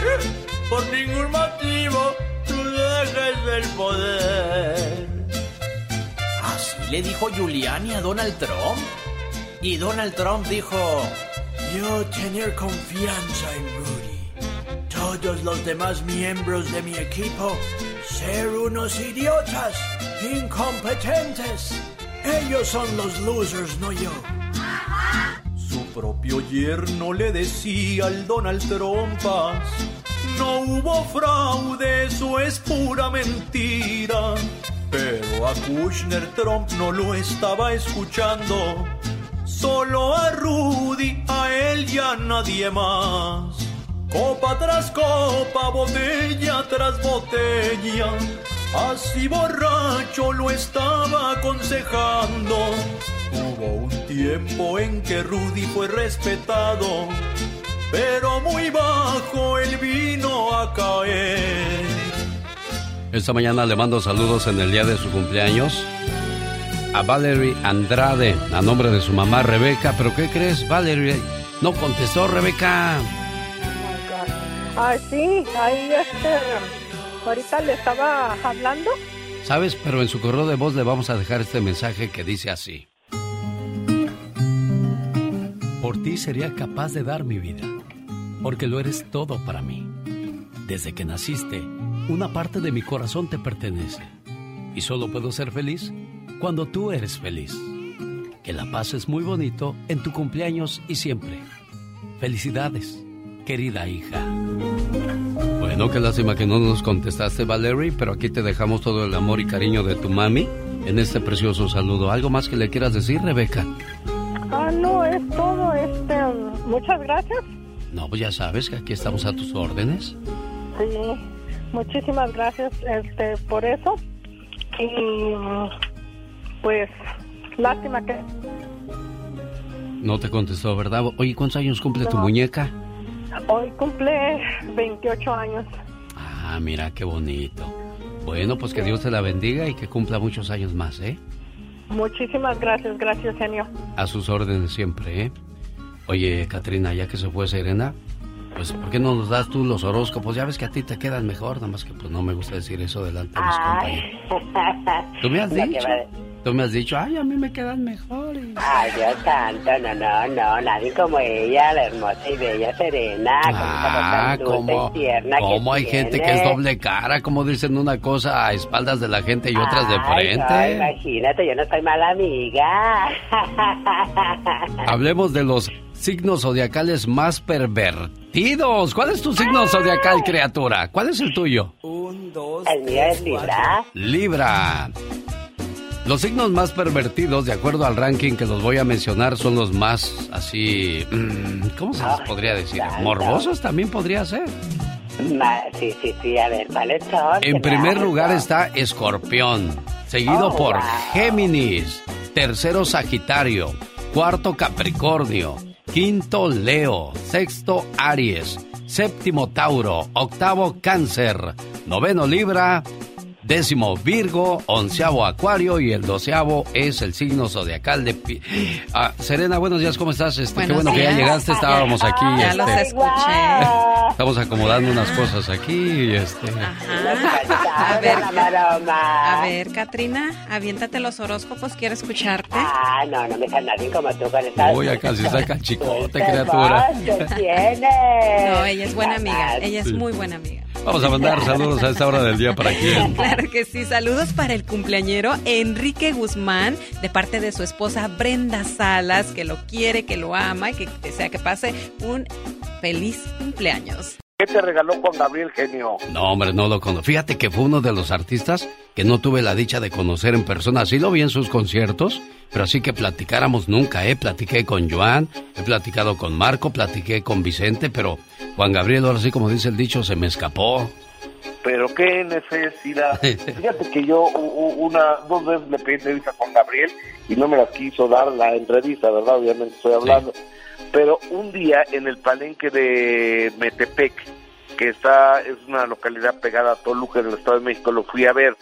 S39: por ningún motivo tú dejes del poder. Así le dijo Giuliani a Donald Trump. Y Donald Trump dijo, yo tener confianza en Rudy todos los demás miembros de mi equipo ser unos idiotas, incompetentes. Ellos son los losers, no yo. Su propio yerno le decía al Donald Trompas, no hubo fraude, eso es pura mentira. Pero a Kushner Trump no lo estaba escuchando, solo a Rudy, a él y a nadie más. Copa tras copa, botella tras botella, así borracho lo estaba aconsejando. Hubo un tiempo en que Rudy fue respetado, pero muy bajo el vino a caer.
S2: Esta mañana le mando saludos en el día de su cumpleaños a Valerie Andrade, a nombre de su mamá Rebeca. ¿Pero qué crees, Valerie? No contestó Rebeca.
S40: Ah, sí, ahí este, ahorita le estaba hablando.
S2: ¿Sabes? Pero en su correo de voz le vamos a dejar este mensaje que dice así. Por ti sería capaz de dar mi vida, porque lo eres todo para mí. Desde que naciste, una parte de mi corazón te pertenece. Y solo puedo ser feliz cuando tú eres feliz. Que la paz es muy bonito en tu cumpleaños y siempre. Felicidades querida hija. Bueno, qué lástima que no nos contestaste, Valerie, pero aquí te dejamos todo el amor y cariño de tu mami en este precioso saludo. ¿Algo más que le quieras decir, Rebeca?
S40: Ah, no, es todo. Este, muchas gracias.
S2: No, pues ya sabes que aquí estamos a tus órdenes.
S40: Sí, muchísimas gracias este, por eso. Y pues, lástima que...
S2: No te contestó, ¿verdad? Oye, ¿cuántos años cumple tu muñeca?
S40: Hoy cumple 28 años.
S2: Ah, mira qué bonito. Bueno, pues que Dios te la bendiga y que cumpla muchos años más, ¿eh?
S40: Muchísimas gracias, gracias, genio.
S2: A sus órdenes siempre, ¿eh? Oye, Katrina, ya que se fue Serena, pues ¿por qué no nos das tú los horóscopos? Ya ves que a ti te quedan mejor, nada más que pues no me gusta decir eso delante de mis compañeros. ¿Tú me has dicho? Tú me has dicho, ay, a mí me quedan mejores.
S41: Ay, Dios santo, no, no, no, nadie como ella, la hermosa y bella Serena.
S2: Ah, como, como hay gente que es doble cara, como dicen una cosa a espaldas de la gente y otras de frente.
S41: imagínate, yo no soy mala amiga.
S2: Hablemos de los signos zodiacales más pervertidos. ¿Cuál es tu signo zodiacal, criatura? ¿Cuál es el tuyo?
S41: Un, dos. El mío es Libra.
S2: Libra. Los signos más pervertidos, de acuerdo al ranking que los voy a mencionar, son los más así. Mm, ¿Cómo se les podría decir? ¿Morbosos también podría ser?
S41: Sí, sí, sí, a ver, ¿cuáles
S2: En primer lugar está Escorpión, seguido oh, por Géminis, tercero Sagitario, cuarto Capricornio, quinto Leo, sexto Aries, séptimo Tauro, octavo Cáncer, noveno Libra, décimo Virgo, onceavo Acuario y el doceavo es el signo zodiacal de... Ah, Serena, buenos días, ¿cómo estás? Este, qué bueno que ya llegaste, estábamos aquí.
S19: Ya este, los escuché.
S2: Estamos acomodando unas cosas aquí y este...
S19: A ver, a ver, Katrina, aviéntate los horóscopos, quiero escucharte.
S41: Ah, no, no me sale nadie como tú con
S2: Uy, ya casi saca chicote, criatura.
S19: No, ella es buena amiga, ella es muy buena amiga.
S2: Vamos a mandar saludos a esta hora del día para quién.
S19: Claro que sí, saludos para el cumpleañero Enrique Guzmán, de parte de su esposa Brenda Salas, que lo quiere, que lo ama y que desea que pase un feliz cumpleaños.
S42: ¿Qué te regaló Juan Gabriel Genio?
S2: No, hombre, no lo conozco. Fíjate que fue uno de los artistas que no tuve la dicha de conocer en persona. Sí lo vi en sus conciertos, pero así que platicáramos nunca, ¿eh? Platiqué con Joan, he platicado con Marco, platiqué con Vicente, pero Juan Gabriel, ahora sí como dice el dicho, se me escapó.
S42: Pero qué necesidad. Fíjate que yo una dos veces le pedí entrevista a Juan Gabriel y no me la quiso dar la entrevista, ¿verdad? Obviamente estoy hablando. Pero un día en el palenque de Metepec, que está es una localidad pegada a Toluca en el Estado de México, lo fui a ver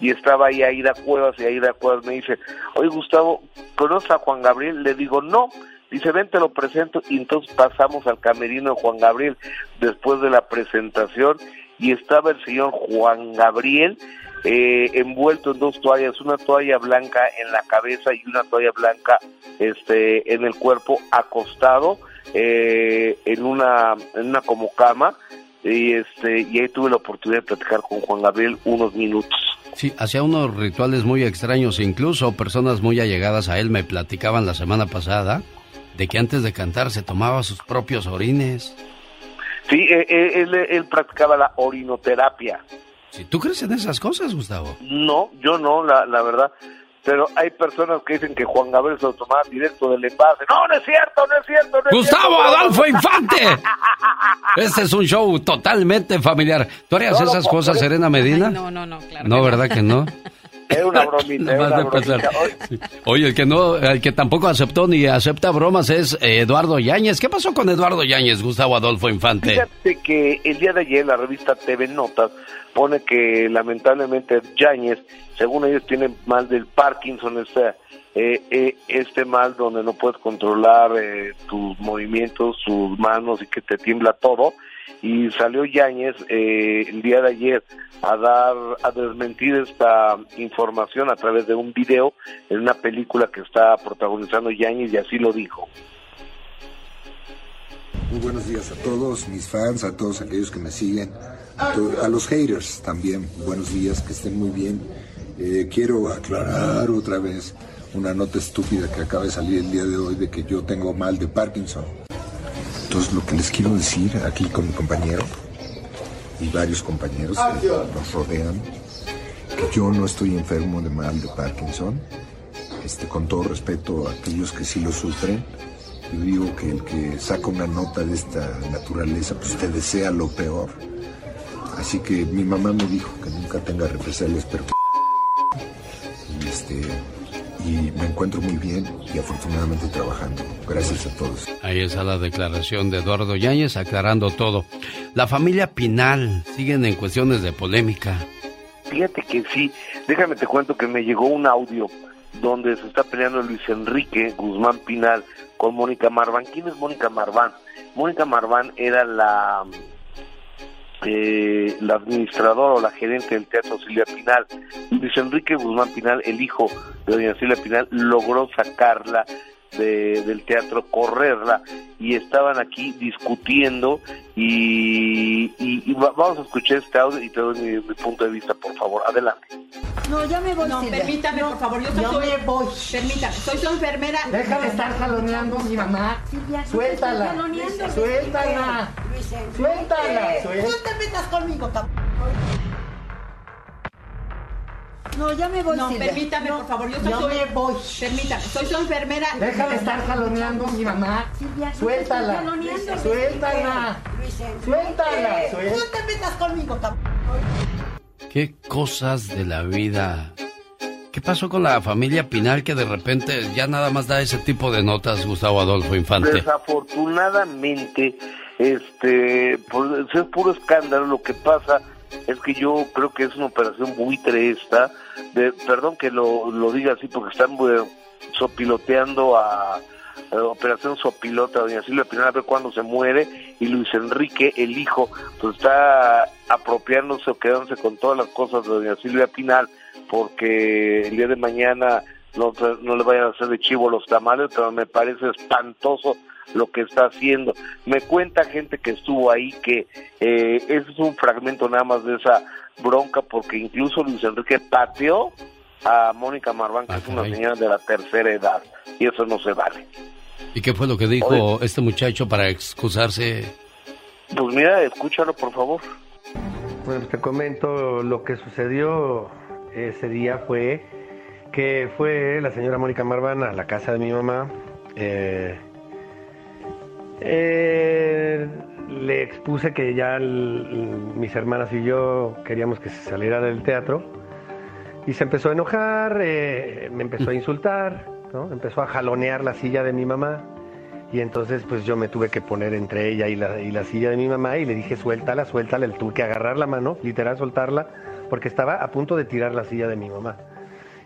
S42: y estaba ahí Aida Cuevas y Aida Cuevas me dice, oye Gustavo, ¿conoces a Juan Gabriel? Le digo, no. Dice, ven, te lo presento. Y entonces pasamos al camerino de Juan Gabriel después de la presentación y estaba el señor Juan Gabriel eh, envuelto en dos toallas, una toalla blanca en la cabeza y una toalla blanca este, en el cuerpo, acostado eh, en una en una como cama y este y ahí tuve la oportunidad de platicar con Juan Gabriel unos minutos.
S2: Sí, hacía unos rituales muy extraños, incluso personas muy allegadas a él me platicaban la semana pasada de que antes de cantar se tomaba sus propios orines.
S42: Sí, eh, eh, él, él, practicaba la orinoterapia.
S2: Sí, ¿Tú crees en esas cosas, Gustavo?
S42: No, yo no, la, la verdad. Pero hay personas que dicen que Juan Gabriel se lo tomaba directo del envase. No, no es cierto, no es cierto. No
S2: ¡Gustavo Adolfo Infante! este es un show totalmente familiar. ¿Tú harías esas cosas, Serena Medina?
S19: no, no, no, claro.
S2: No, ¿verdad que no?
S42: Es una bromita, una bromita.
S2: Oye, el que no, el que tampoco aceptó ni acepta bromas es eh, Eduardo Yáñez. ¿Qué pasó con Eduardo Yáñez, Gustavo Adolfo Infante?
S42: Fíjate que el día de ayer la revista TV Notas pone que lamentablemente Yáñez, según ellos, tiene mal del Parkinson, este, eh, este mal donde no puedes controlar tus movimientos, tus manos y que te tiembla todo y salió Yáñez eh, el día de ayer a dar a desmentir esta información a través de un video en una película que está protagonizando Yáñez y así lo dijo.
S43: Muy buenos días a todos mis fans, a todos aquellos que me siguen, a, los haters también. Buenos días, que estén muy bien. Eh, quiero aclarar otra vez una nota estúpida que acaba de salir el día de hoy de que yo tengo mal de Parkinson. Entonces lo que les quiero decir aquí con mi compañero y varios compañeros que nos rodean, que yo no estoy enfermo de mal de Parkinson, este, con todo respeto a aquellos que sí lo sufren, yo digo que el que saca una nota de esta naturaleza, pues te desea lo peor. Así que mi mamá me dijo que nunca tenga represalias, pero... este, y me encuentro muy bien y afortunadamente trabajando. Gracias a todos.
S2: Ahí está la declaración de Eduardo Yáñez aclarando todo. La familia Pinal siguen en cuestiones de polémica.
S42: Fíjate que sí, déjame te cuento que me llegó un audio donde se está peleando Luis Enrique Guzmán Pinal con Mónica Marván. ¿Quién es Mónica Marván? Mónica Marván era la eh, la administradora o la gerente del Teatro Silvia Pinal. Luis Enrique Guzmán Pinal, el hijo de doña Silvia Pinal, logró sacarla del teatro, correrla, y estaban aquí discutiendo y, vamos a escuchar este audio y te doy mi, punto de vista, por favor, adelante.
S44: No, ya me voy.
S45: No, permítame, por favor, yo, soy,
S44: me voy.
S45: Permítame, soy su enfermera.
S44: Déjame estar jaloneando mi mamá. Suéltala. Suéltala. Suéltala. Suéltala. No te metas conmigo, No, ya me voy.
S45: No, permítame, por favor, yo soy
S44: no me voy.
S45: Permítame, soy su enfermera.
S44: Déjame estar jaloneando mi mamá. Suéltala. Suéltala. Suéltala. No te metas conmigo,
S2: Qué cosas de la vida. ¿Qué pasó con la familia Pinal que de repente ya nada más da ese tipo de notas, Gustavo Adolfo Infante?
S42: Desafortunadamente, este, por ser puro escándalo, lo que pasa es que yo creo que es una operación buitre esta, de, perdón que lo, lo diga así porque están sopiloteando a, Operación Sopilota, doña Silvia Pinal, a ver cuándo se muere, y Luis Enrique, el hijo, pues está apropiándose o quedándose con todas las cosas de doña Silvia Pinal, porque el día de mañana no, no le vayan a hacer de chivo los tamales, pero me parece espantoso lo que está haciendo. Me cuenta gente que estuvo ahí que eh, ese es un fragmento nada más de esa bronca porque incluso Luis Enrique pateó a Mónica Marván, que es una señora de la tercera edad, y eso no se vale.
S2: ¿Y qué fue lo que dijo este muchacho para excusarse?
S42: Pues mira, escúchalo por favor.
S46: Bueno, te comento lo que sucedió ese día fue que fue la señora Mónica Marván a la casa de mi mamá. Eh, eh, le expuse que ya mis hermanas y yo queríamos que se saliera del teatro y se empezó a enojar, eh, me empezó a insultar, empezó a jalonear la silla de mi mamá y entonces pues yo me tuve que poner entre ella y la, y la silla de mi mamá y le dije suéltala, suéltala, tuve que agarrar la mano, literal soltarla, porque estaba a punto de tirar la silla de mi mamá.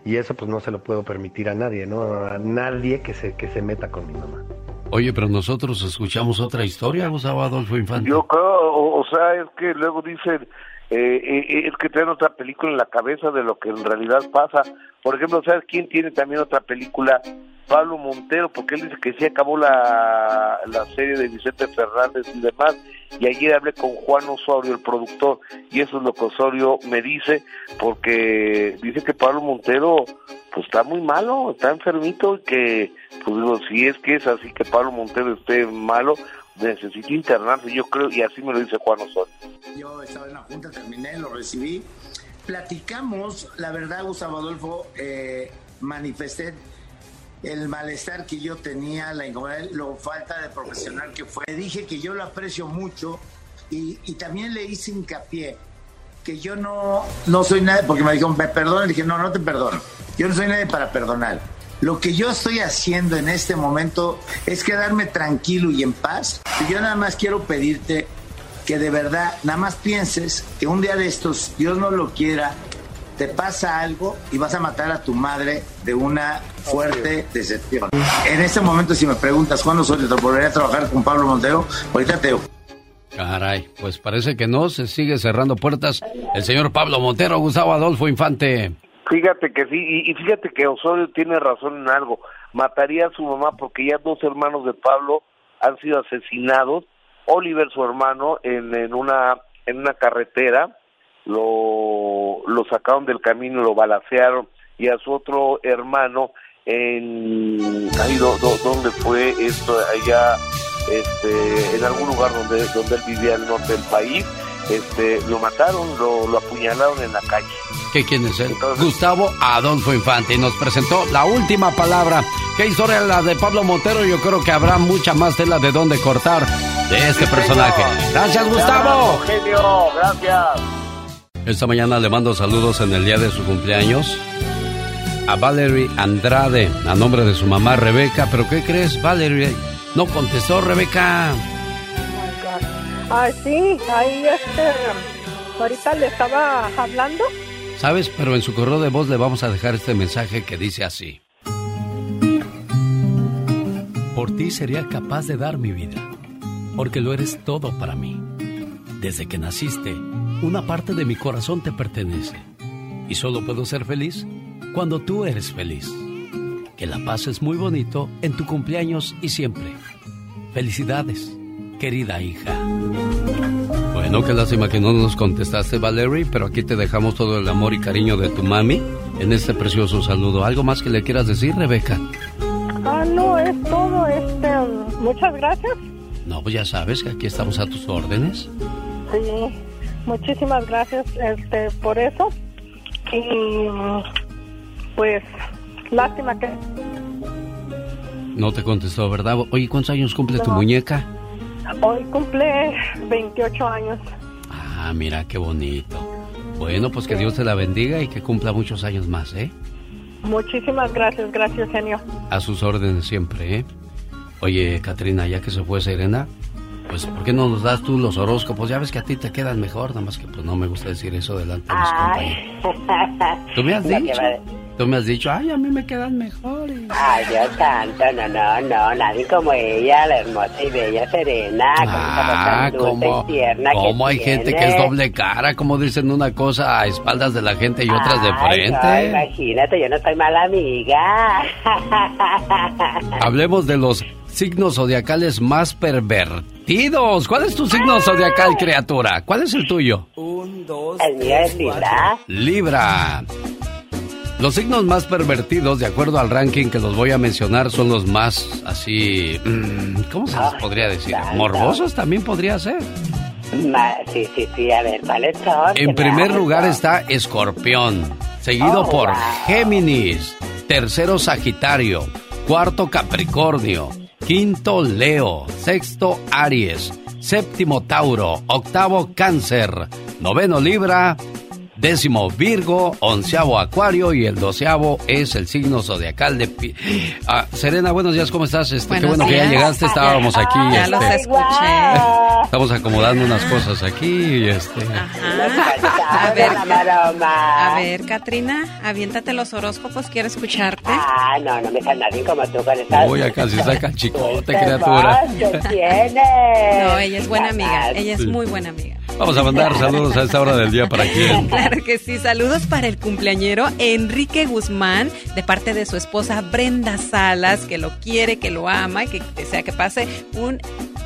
S46: Y eso pues no se lo puedo permitir a nadie, ¿no? A nadie que se, que se meta con mi mamá.
S2: Oye, pero nosotros escuchamos otra historia, Gustavo Adolfo Infante.
S42: Yo creo, o, sea, es que luego dicen, eh, eh, es que traen otra película en la cabeza de lo que en realidad pasa. Por ejemplo, ¿sabes quién tiene también otra película? Pablo Montero, porque él dice que sí acabó la, la serie de Vicente Fernández y demás. Y ayer hablé con Juan Osorio, el productor, y eso es lo que Osorio me dice, porque dice que Pablo Montero pues está muy malo, está enfermito y que, pues si es que es así que Pablo Montero esté malo, necesita internarse, yo creo, y así me lo dice Juan Osorio.
S47: Yo estaba en la junta, terminé, lo recibí, platicamos, la verdad, Gustavo Adolfo, eh, manifesté el malestar que yo tenía, la falta de profesional que fue. Dije que yo lo aprecio mucho y, y también le hice hincapié que yo no, no soy nadie, porque me dijo, me le dije, no, no te perdono. Yo no soy nadie para perdonar. Lo que yo estoy haciendo en este momento es quedarme tranquilo y en paz. Y yo nada más quiero pedirte que de verdad, nada más pienses que un día de estos, Dios no lo quiera, te pasa algo y vas a matar a tu madre de una fuerte decepción. En este momento, si me preguntas cuándo soy, te volvería a trabajar con Pablo Montero, ahorita te
S2: Caray, pues parece que no, se sigue cerrando puertas el señor Pablo Montero, Gustavo Adolfo Infante.
S42: Fíjate que sí, y, fíjate que Osorio tiene razón en algo. Mataría a su mamá porque ya dos hermanos de Pablo han sido asesinados. Oliver, su hermano, en, en una en una carretera, lo, lo sacaron del camino, lo balacearon, y a su otro hermano en ahí donde fue esto allá este, en algún lugar donde, donde él vivía al norte del país, este, lo mataron, lo, apuñalaron en la calle.
S2: ¿Qué quién es él? Gustavo Adolfo Infante y nos presentó la última palabra. ¿Qué historia la de Pablo Montero? Yo creo que habrá mucha más tela de dónde cortar de este personaje. Gracias, Gustavo.
S42: Genio, gracias.
S2: Esta mañana le mando saludos en el día de su cumpleaños a Valerie Andrade, a nombre de su mamá Rebeca. ¿Pero qué crees, Valerie? No contestó, Rebeca.
S40: Ah, sí, ahí este, ahorita le estaba hablando.
S2: ¿Sabes? Pero en su correo de voz le vamos a dejar este mensaje que dice así. Por ti sería capaz de dar mi vida, porque lo eres todo para mí. Desde que naciste, una parte de mi corazón te pertenece. Y solo puedo ser feliz cuando tú eres feliz. Que la pases muy bonito en tu cumpleaños y siempre. Felicidades, querida hija. Bueno, qué lástima que no nos contestaste, Valerie, pero aquí te dejamos todo el amor y cariño de tu mami en este precioso saludo. ¿Algo más que le quieras decir, Rebeca?
S40: Ah, no, es todo. Este, muchas gracias.
S2: No, pues ya sabes que aquí estamos a tus órdenes.
S40: Sí, muchísimas gracias este, por eso. Y pues, lástima que...
S2: No te contestó, ¿verdad? Oye, ¿cuántos años cumple tu muñeca?
S40: Hoy cumple 28 años.
S2: Ah, mira, qué bonito. Bueno, pues que Dios te la bendiga y que cumpla muchos años más, ¿eh?
S40: Muchísimas gracias, gracias, genio.
S2: A sus órdenes siempre, ¿eh? Oye, Katrina, ya que se fue Serena, pues ¿por qué no nos das tú los horóscopos? Ya ves que a ti te quedan mejor, nada más que pues no me gusta decir eso delante de mis compañeros. ¿Tú me has dicho? Tú me has dicho, ay, a mí me quedan mejores.
S41: Ay, Dios santo, no, no, no, nadie como ella, la hermosa y bella Serena,
S2: ah, como ¿cómo hay gente que es doble cara? Como dicen una cosa a espaldas de la gente y otras de frente?
S41: No, imagínate, yo no soy mala amiga.
S2: Hablemos de los signos zodiacales más pervertidos. ¿Cuál es tu signo zodiacal, criatura? ¿Cuál es el tuyo?
S41: Un, dos. El mío es Libra.
S2: Libra. Los signos más pervertidos, de acuerdo al ranking que los voy a mencionar, son los más así. mm, ¿Cómo se les podría decir? ¿Morbosos también podría ser?
S41: Sí, sí, sí, a ver, ¿cuáles son?
S2: En primer lugar está Escorpión, seguido
S41: Oh,
S2: por
S41: wow.
S2: Géminis, tercero Sagitario, cuarto Capricornio, quinto Leo, sexto Aries, séptimo Tauro, octavo Cáncer, noveno Libra, décimo Virgo, onceavo Acuario y el doceavo es el signo zodiacal de... Pi- Ah, Serena, buenos días, ¿cómo estás? Este, qué bueno que ya llegaste, estábamos aquí.
S19: Ya
S2: este,
S19: los escuché.
S2: Estamos acomodando unas cosas aquí y este...
S19: A ver, a ver, Katrina, aviéntate los horóscopos, quiero escucharte.
S41: Ah, no, no me sale nadie como tú con esa...
S2: Uy, casi saca chicote,
S41: Qué
S2: criatura.
S41: que tienes.
S19: No, ella es buena amiga, ella es
S2: Sí.
S19: muy buena amiga.
S2: Vamos a mandar saludos a esta hora del día para quién.
S19: Claro que sí, saludos para el cumpleañero Enrique Guzmán, de parte de su esposa Brenda Salas, que lo quiere, que lo ama y que desea que pase un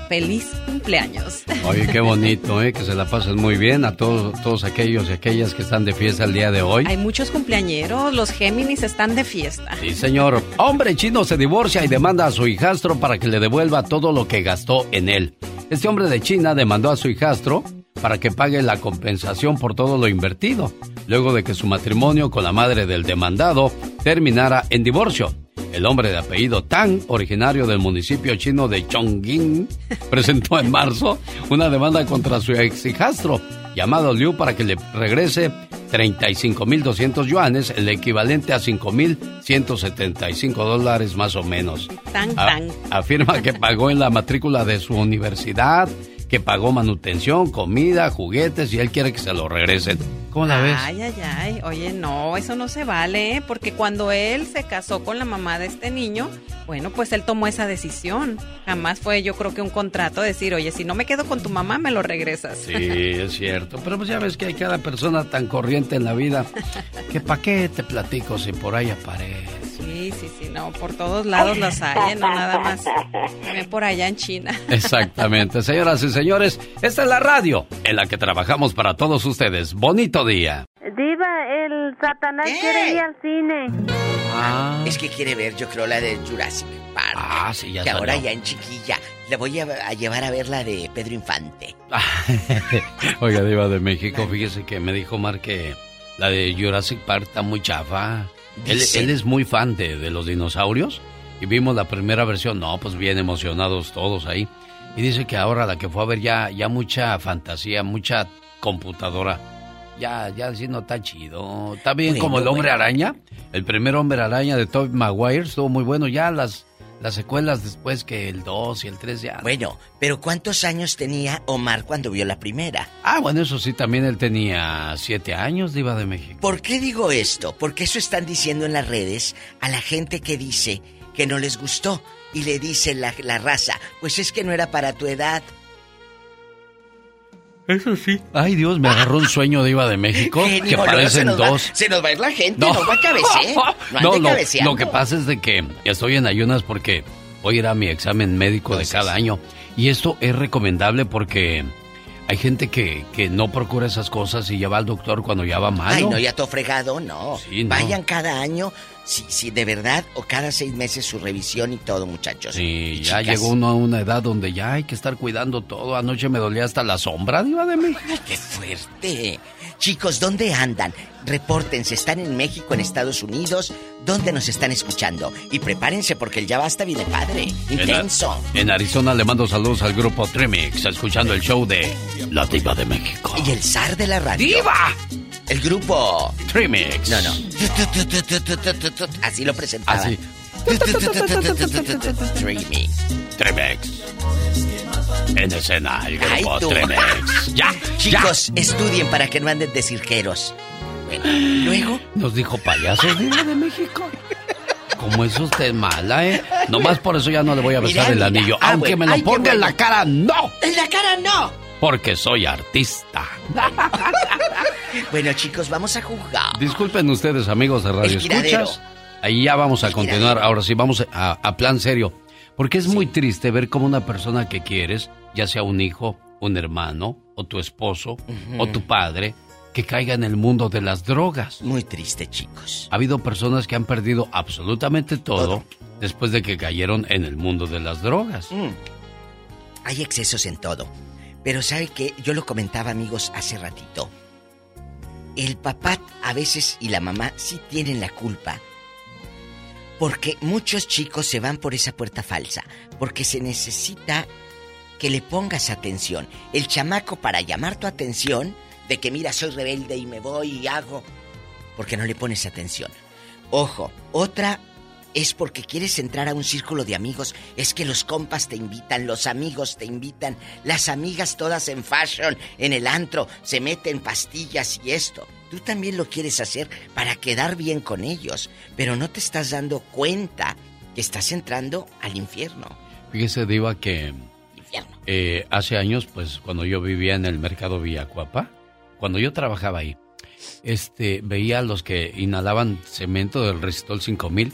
S19: feliz cumpleaños.
S2: Oye, qué bonito, ¿eh? Que se la pasen muy bien a todos, todos aquellos y aquellas que están de fiesta el día de hoy.
S19: Hay muchos cumpleañeros, los Géminis están de fiesta.
S2: Sí, señor. Hombre chino se divorcia y demanda a su hijastro para que le devuelva todo lo que gastó en él. Este hombre de China demandó a su hijastro para que pague la compensación por todo lo invertido, luego de que su matrimonio con la madre del demandado terminara en divorcio. El hombre de apellido Tang, originario del municipio chino de Chongqing, presentó en marzo una demanda contra su ex hijastro, llamado Liu, para que le regrese 35.200 yuanes, el equivalente a 5.175 dólares más o menos.
S19: Tan,
S2: A- afirma que pagó en la matrícula de su universidad, que pagó manutención, comida, juguetes y él quiere que se lo regresen. ¿Cómo la ves?
S19: Ay, ay, ay. Oye, no, eso no se vale, ¿eh? porque cuando él se casó con la mamá de este niño, bueno, pues él tomó esa decisión. Jamás fue, yo creo que un contrato decir, oye, si no me quedo con tu mamá, me lo regresas.
S2: Sí, es cierto. Pero pues ya ves que hay cada persona tan corriente en la vida que pa' qué te platico si por ahí aparece.
S19: Sí, sí, sí, no, por todos lados las hay, ¿eh? no nada más. Ven por allá en China.
S2: Exactamente, señoras y señores, esta es la radio en la que trabajamos para todos ustedes. Bonito día.
S48: Diva, el Satanás quiere ir al cine.
S27: Es que quiere ver, yo creo, la de Jurassic Park.
S2: Ah, sí, ya
S27: Que ahora
S2: salió.
S27: ya en chiquilla. Le voy a, a llevar a ver la de Pedro Infante.
S2: Oiga, Diva de México, fíjese que me dijo Mar que la de Jurassic Park está muy chafa. Él, él es muy fan de, de los dinosaurios y vimos la primera versión, no, pues bien emocionados todos ahí. Y dice que ahora la que fue a ver ya, ya mucha fantasía, mucha computadora. Ya, ya sí no está chido. Está bien
S27: Bueno,
S2: como el hombre
S27: bueno.
S2: araña. El primer hombre araña de Tobey Maguire estuvo muy bueno. Ya las, las secuelas después que el 2 y el 3 ya.
S27: Bueno, pero ¿cuántos años tenía Omar cuando vio la primera?
S2: Ah, bueno, eso sí, también él tenía siete años, Diva de México.
S27: ¿Por qué digo esto? Porque eso están diciendo en las redes a la gente que dice que no les gustó y le dice la, la raza, pues es que no era para tu edad.
S2: Eso sí. Ay, Dios, me agarró un sueño de Iba de México
S27: Genio,
S2: que parecen
S27: va-
S2: dos.
S27: se nos va a ir la gente, no, va a cabecear. No,
S2: No,
S27: cabeceando.
S2: lo que pasa es de que estoy en ayunas porque voy a ir a mi examen médico de cada año. Y esto es recomendable porque hay gente que, que no procura esas cosas y ya va al doctor cuando ya va mal.
S27: Ay, no, ya todo fregado, no.
S2: Sí, no.
S27: Vayan cada año, si, si de verdad, o cada seis meses su revisión y todo, muchachos.
S2: Sí,
S27: Y
S2: ya
S27: chicas.
S2: llegó uno a una edad donde ya hay que estar cuidando todo. Anoche me dolía hasta la sombra, Diva de México.
S27: Ay, qué fuerte. Chicos, ¿dónde andan? Repórtense, ¿están en México, en Estados Unidos? ¿Dónde nos están escuchando? Y prepárense porque el ya basta viene padre, intenso.
S2: En Arizona le mando saludos al grupo Trimix, escuchando el show de La Diva de México.
S27: Y el zar de la radio.
S2: ¡Diva!
S27: El grupo.
S2: Trimix.
S27: No, no. Así lo presentaba.
S2: Así.
S27: Trimix.
S2: Trimix. En escena, el
S27: Ay,
S2: grupo
S27: tú.
S2: Trimix. Ya,
S27: Chicos, estudien para que no anden de cirqueros. Bueno, luego.
S2: Nos dijo payasos, Diva de México. ¿Cómo es usted mala, eh? Nomás por eso ya no le voy a besar
S27: Mira,
S2: el
S27: mira.
S2: anillo.
S27: Ah,
S2: aunque
S27: bueno.
S2: me lo
S27: Ay,
S2: ponga en la cara, ¡no!
S27: En la cara no.
S2: Porque soy artista.
S27: Bueno, chicos, vamos a jugar.
S2: Disculpen ustedes, amigos de Radio. Escuchas. Ahí ya vamos a continuar. Ahora sí, vamos a, a plan serio. Porque es muy triste ver cómo una persona que quieres, ya sea un hijo, un hermano, o tu esposo, o tu padre, que caiga en el mundo de las drogas.
S27: Muy triste, chicos.
S2: Ha habido personas que han perdido absolutamente todo, después de que cayeron en el mundo de las drogas.
S27: Mm. Hay excesos en todo. Pero ¿sabe qué? Yo lo comentaba, amigos, hace ratito. El papá a veces y la mamá sí tienen la culpa. Porque muchos chicos se van por esa puerta falsa. Porque se necesita que le pongas atención. El chamaco para llamar tu atención de que mira, soy rebelde y me voy y hago. Porque no le pones atención. Ojo, otra es porque quieres entrar a un círculo de amigos. Es que los compas te invitan, los amigos te invitan, las amigas todas en fashion, en el antro, se meten pastillas y esto. Tú también lo quieres hacer para quedar bien con ellos, pero no te estás dando cuenta que estás entrando al infierno.
S2: Fíjese, Diva, que eh, hace años, pues cuando yo vivía en el mercado Villacuapa, cuando yo trabajaba ahí, este, veía a los que inhalaban cemento del Resistol 5000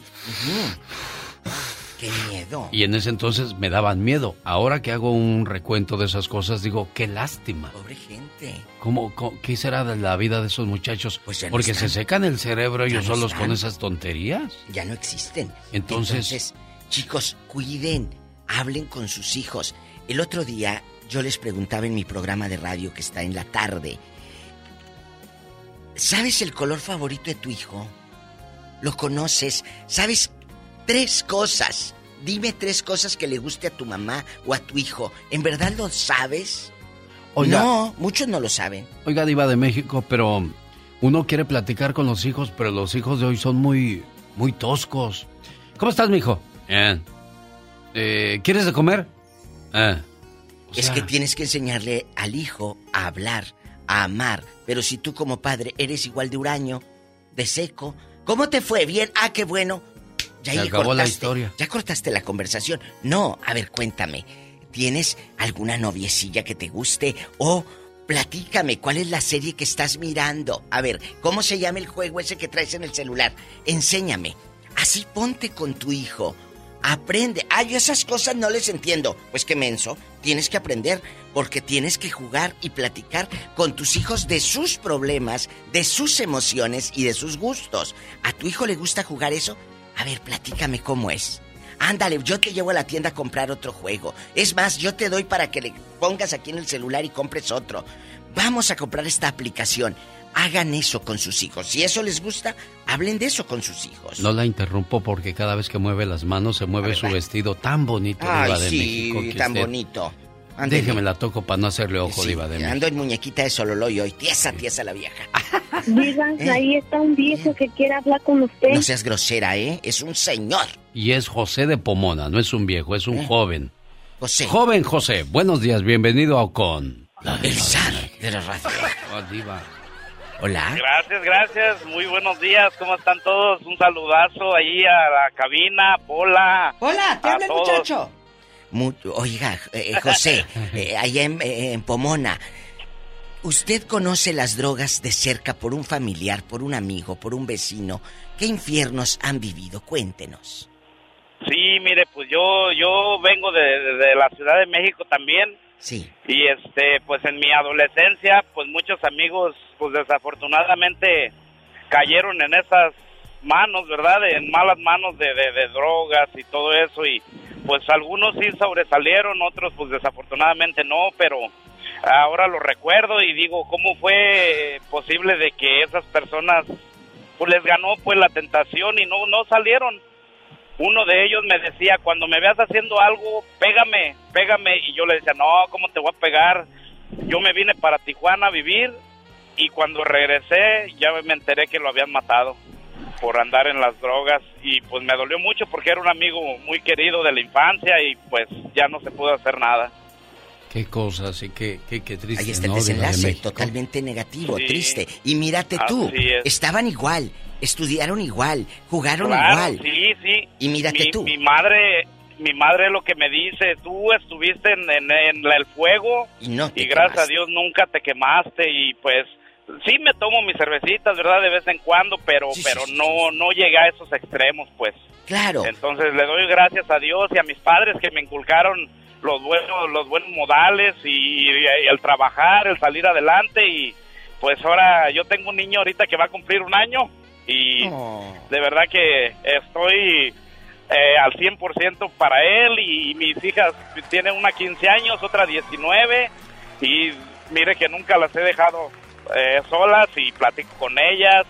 S27: ¡Qué miedo!
S2: y en ese entonces me daban miedo. Ahora que hago un recuento de esas cosas, digo, qué lástima.
S27: Pobre gente.
S2: ¿Cómo, cómo- qué será de la vida de esos muchachos?
S27: Pues ya no
S2: Porque
S27: están.
S2: se secan el cerebro
S27: Ya
S2: ellos
S27: no
S2: solos
S27: están.
S2: con esas tonterías.
S27: Ya no existen.
S2: Entonces-
S27: chicos, cuiden, hablen con sus hijos. El otro día yo les preguntaba en mi programa de radio que está en la tarde, ¿sabes el color favorito de tu hijo? ¿Lo conoces? ¿Sabes tres cosas? Dime tres cosas que le guste a tu mamá o a tu hijo. ¿En verdad lo sabes?
S2: Oiga.
S27: No, muchos no lo saben.
S2: Oiga, Diva de México, pero uno quiere platicar con los hijos, pero los hijos de hoy son muy, muy toscos. ¿Cómo estás, mijo? Bien. Eh, ¿Quieres de comer? Eh. O
S27: Es que tienes que enseñarle al hijo a hablar, a amar. Pero si tú como padre eres igual de huraño, de seco, ¿cómo te fue? Bien, ah, qué bueno. Ya
S2: Se
S27: ahí
S2: acabó la historia.
S27: Ya cortaste la conversación. No, a ver, cuéntame. ¿Tienes alguna noviecilla que te guste? O platícame, ¿cuál es la serie que estás mirando? A ver, ¿cómo se llama el juego ese que traes en el celular? Enséñame. Así ponte con tu hijo. Aprende. Ay, yo esas cosas no les entiendo. Pues qué menso. Tienes que aprender porque tienes que jugar y platicar con tus hijos de sus problemas, de sus emociones y de sus gustos. ¿A tu hijo le gusta jugar eso? A ver, platícame cómo es. Ándale, yo te llevo a la tienda a comprar otro juego. Es más, yo te doy para que le pongas aquí en el celular y compres otro. Vamos a comprar esta aplicación. Hagan eso con sus hijos. Si eso les gusta, hablen de eso con sus hijos.
S2: No la interrumpo porque cada vez que mueve las manos se mueve su vestido tan bonito,
S27: Ay,
S2: Diva de
S27: sí,
S2: México.
S27: tan
S2: usted-
S27: bonito.
S2: Déjeme la toco para no hacerle ojo,
S27: Sí,
S2: Diva de México.
S27: Ando en muñequita de Sololoy hoy. Tiesa, tiesa la vieja.
S48: Diga,
S27: ¿Eh?
S48: ahí está un viejo que quiere hablar con usted.
S27: No seas grosera, ¿eh? Es un señor.
S2: Y es José de Pomona, no es un viejo, es un joven.
S27: ¿Eh? José.
S2: Joven José, buenos días, bienvenido a con...
S27: El zar de la radio.
S2: Oh, Diva.
S27: Hola.
S49: Gracias, gracias. Muy buenos días. ¿Cómo están todos? Un saludazo ahí a la cabina, Pola.
S27: Hola,
S49: te habla el muchacho.
S27: Mu- oiga, eh, eh, José, eh, allá en, eh, en Pomona, Usted conoce las drogas de cerca por un familiar, por un amigo, por un vecino. ¿Qué infiernos han vivido? Cuéntenos.
S49: Sí, mire, pues yo yo vengo de, de la Ciudad de México también.
S27: Sí.
S49: Y este, pues en mi adolescencia, pues muchos amigos, pues desafortunadamente cayeron en esas manos, ¿verdad? En malas manos de, de, de drogas y todo eso. Y pues algunos sí sobresalieron, otros pues desafortunadamente no, pero ahora lo recuerdo y digo, ¿cómo fue posible de que esas personas pues les ganó pues la tentación y no no salieron? Uno de ellos me decía, cuando me veas haciendo algo, pégame, pégame. Y yo le decía, no, ¿cómo te voy a pegar? Yo me vine para Tijuana a vivir y cuando regresé ya me enteré que lo habían matado por andar en las drogas y pues me dolió mucho porque era un amigo muy querido de la infancia y pues ya no se pudo hacer nada.
S2: Qué cosas y qué, qué, qué triste.
S27: Ahí está el desenlace, totalmente negativo,
S49: Sí.
S27: triste. Y mírate tú,
S49: Así es.
S27: estaban igual, estudiaron igual, jugaron
S49: Claro,
S27: igual.
S49: sí, sí.
S27: Y mírate
S49: mi,
S27: tú.
S49: Mi madre, mi madre lo que me dice, tú estuviste en, en- en el fuego
S27: Y no
S49: y gracias a Dios nunca te quemaste y pues sí me tomo mis cervecitas, ¿verdad? De vez en cuando, pero
S27: sí,
S49: pero
S27: sí,
S49: no no llegué a esos extremos, pues.
S27: Claro.
S49: Entonces le doy gracias a Dios y a mis padres que me inculcaron los buenos los buenos modales y, y el trabajar, el salir adelante y pues ahora yo tengo un niño ahorita que va a cumplir un año y
S27: Oh.
S49: de verdad que estoy eh, al 100% para él y mis hijas tienen una 15 años, otra 19 y mire que nunca las he dejado eh, solas y platico con ellas.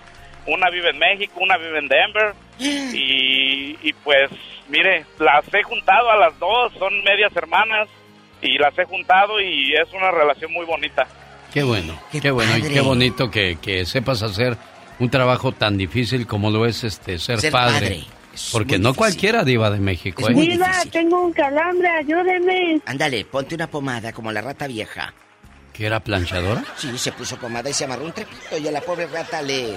S49: Una vive en México, una vive en Denver y, y pues mire, las he juntado a las dos, son medias hermanas y las he juntado y es una relación muy bonita.
S2: Qué bueno,
S27: Qué
S2: qué, bueno y qué bonito que, que sepas hacer un trabajo tan difícil como lo es este ser,
S27: Ser
S2: padre. Porque no
S27: difícil.
S2: cualquiera diva de México,
S27: Es
S2: ¿eh?
S48: Diva,
S27: difícil.
S48: tengo un calambre, ayúdeme.
S27: Ándale, ponte una pomada como la rata vieja.
S2: ¿Que era planchadora?
S27: Sí, se puso pomada y se amarró un trepito y a la pobre rata le...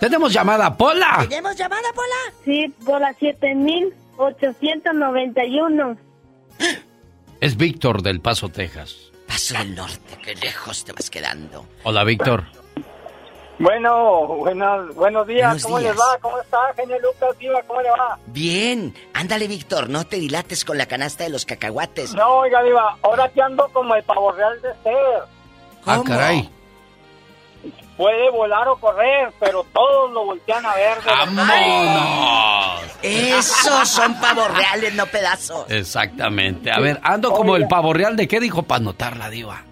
S2: ¡Tenemos llamada, Pola!
S27: ¿Tenemos llamada, Pola?
S48: Sí, por la 7891.
S2: Es Víctor del Paso, Texas.
S27: Paso del norte, qué lejos te vas quedando.
S2: Hola, Víctor.
S50: Bueno, buenos, buenos días,
S27: Buenos
S50: ¿cómo
S27: días.
S50: les va? ¿Cómo está, genio Lucas? Diva, ¿cómo le va?
S27: Bien, ándale, Víctor, no te dilates con la canasta de los cacahuates.
S50: No, oiga, Diva, ahora que ando como el pavo real de Esther.
S2: Ah,
S27: ¿Cómo?
S2: caray.
S50: Puede volar o correr, pero todos lo voltean a ver.
S2: ¡Vámonos!
S27: Esos son pavos reales, no pedazos.
S2: Exactamente. A ver, ando como el pavo real de qué dijo para anotar la diva.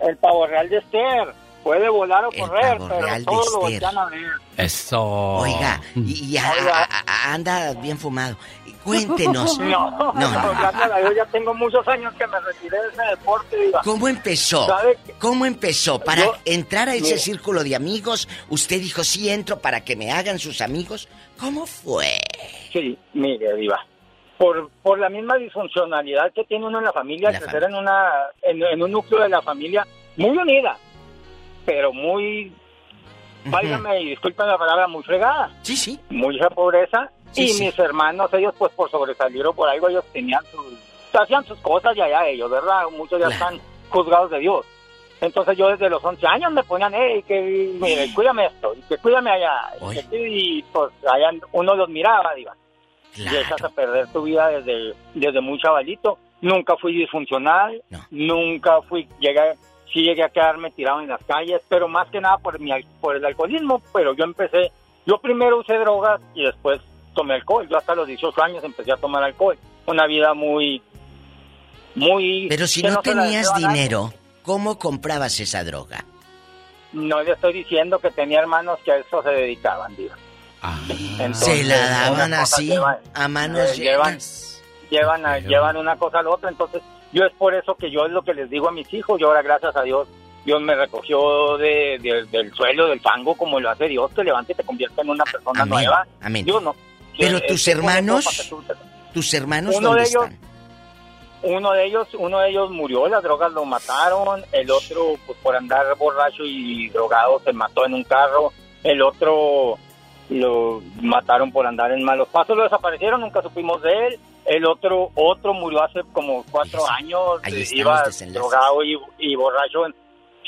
S50: El pavo real de Esther. Puede volar o
S27: El
S50: correr, pero
S27: real de
S50: todos lo voltean a ver.
S2: Eso.
S27: Oiga, y, y a-
S50: Oiga.
S27: a- a- anda bien fumado. Cuéntenos.
S50: No,
S27: No,
S50: no, Dios ya tengo muchos años que me retiré de ese deporte, Diva.
S27: ¿Cómo empezó? ¿Cómo empezó? Para
S50: Yo-
S27: entrar a ese círculo de amigos, usted dijo, sí entro para que me hagan sus amigos. ¿Cómo fue?
S50: Sí, mire, Diva. Por, por la misma disfuncionalidad que tiene uno en la familia,
S27: La
S50: crecer en, una, en, en un núcleo de la familia muy unida, pero muy, válgame y disculpen la palabra, muy fregada.
S27: Sí, sí.
S50: Mucha pobreza.
S27: Sí,
S50: y
S27: sí.
S50: mis hermanos, ellos pues por sobresalir o por algo, ellos tenían sus, hacían sus cosas y allá ellos, ¿verdad? Muchos ya
S27: Claro.
S50: están juzgados de Dios. Entonces yo desde los 11 años me ponían, hey, que mire, cuídame esto, y que cuídame allá. y
S27: Oye.
S50: que- Y pues allá uno los miraba, diva y echas a
S27: Claro.
S50: perder tu vida desde, desde muy chavalito. Nunca fui disfuncional,
S27: No.
S50: nunca fui, llegué, sí llegué a quedarme tirado en las calles, pero más que nada por, mi, al- por el alcoholismo, pero yo empecé, yo primero usé drogas y después tomé alcohol. Yo hasta los 18 años empecé a tomar alcohol. Una vida muy, muy...
S27: Pero si no tenías dinero, ¿cómo comprabas esa droga?
S50: No le estoy diciendo que tenía hermanos que a eso se dedicaban, diva.
S2: Ah,
S50: Entonces,
S27: Se la daban así, a manos
S50: eh, llevan- llevan a- llevan una cosa a la otra entonces yo es por eso que yo es lo que les digo a mis hijos yo ahora gracias a Dios Dios me recogió de, de- del suelo del fango como lo hace Dios te levanta y te convierte en una persona
S27: Amén,
S50: nueva
S27: amén.
S50: yo no
S27: Pero tus hermanos,
S50: tú
S27: ¿Tus hermanos
S50: Uno
S27: dónde
S50: de ellos-
S27: están?
S50: uno de ellos uno de ellos murió las drogas lo mataron el otro pues por andar borracho y drogado se mató en un carro el otro lo mataron por andar en malos pasos lo desaparecieron nunca supimos de él el otro otro murió hace como cuatro años
S27: Ahí
S50: eh, iba
S27: desenlaces.
S50: drogado y, y borracho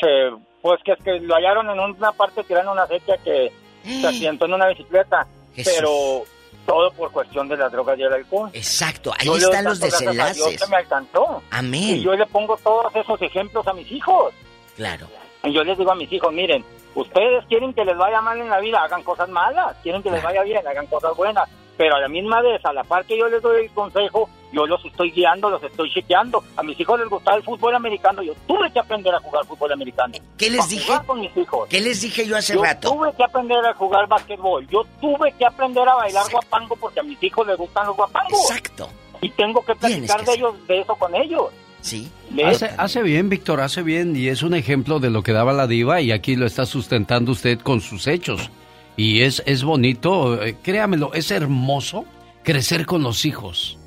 S50: se Pues que es que lo hallaron en una parte tirando una sequía que se accidentó en una bicicleta.
S27: Jesús.
S50: Pero todo por cuestión de las drogas y el alcohol.
S27: Exacto, ahí
S50: Yo
S27: están los
S50: a Dios
S27: desenlaces.
S50: que me alcanzó.
S27: Amén.
S50: Y yo le pongo todos esos ejemplos a mis hijos.
S27: Claro.
S50: Y yo les digo a mis hijos, miren, ustedes quieren que les vaya mal en la vida, hagan cosas malas. Quieren que les vaya bien, hagan cosas buenas. Pero a la misma vez, a la par que yo les doy el consejo, yo los estoy guiando, los estoy chequeando. A mis hijos les gustaba el fútbol americano. Yo tuve que aprender a jugar fútbol americano.
S27: ¿Qué les dije?
S50: jugar con mis hijos.
S27: ¿Qué les dije yo hace
S50: Yo
S27: rato?
S50: tuve que aprender a jugar básquetbol. Yo tuve que aprender a bailar guapango porque a mis hijos les gustan los guapangos.
S27: Exacto.
S50: Y tengo que platicar de ellos, de eso con ellos.
S27: Sí.
S2: Hace, hace bien, Víctor, hace bien. Y es un ejemplo de lo que daba la diva y aquí lo está sustentando usted con sus hechos. Y es, es bonito, eh, créamelo, es hermoso crecer con los hijos.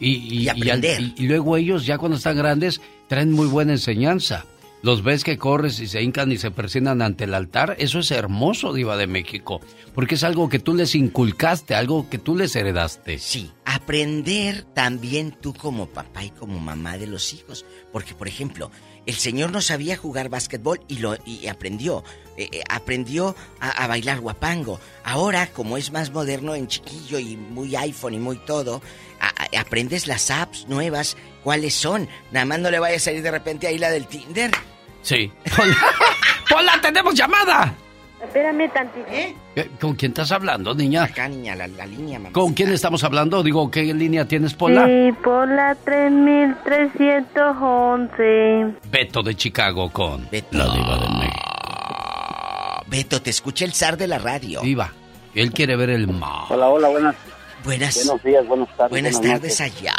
S2: Y, y,
S27: aprender.
S2: y- y luego ellos, ya cuando están grandes, traen muy buena enseñanza. Los ves que corres y se hincan y se presionan ante el altar. Eso es hermoso, Diva de México. Porque es algo que tú les inculcaste, algo que tú les heredaste.
S27: Sí, aprender también tú como papá y como mamá de los hijos. Porque, por ejemplo, el señor no sabía jugar básquetbol y, lo, y aprendió. eh, eh, aprendió a, bailar guapango. Ahora, como es más moderno en chiquillo y muy iPhone y muy todo, aprendes las apps nuevas. ¿Cuáles son? Nada más no le vaya a salir de repente ahí la del Tinder.
S2: Sí. Hola, Hola, tenemos llamada.
S48: Espérame tantito.
S27: ¿Eh?
S2: ¿Qué- ¿Con quién estás hablando, niña?
S27: Acá, niña, la, la línea, mamá.
S2: ¿Con quién estamos hablando? Digo, ¿qué línea tienes, Pola?
S48: Sí, por la 3311.
S2: Beto de Chicago con la diva de México.
S27: Beto, te escucha el zar de la radio.
S2: Diva, él quiere ver el mar.
S51: Hola, hola, buenas.
S27: Buenas.
S51: Buenos días, buenas tardes.
S27: Buenas tardes allá.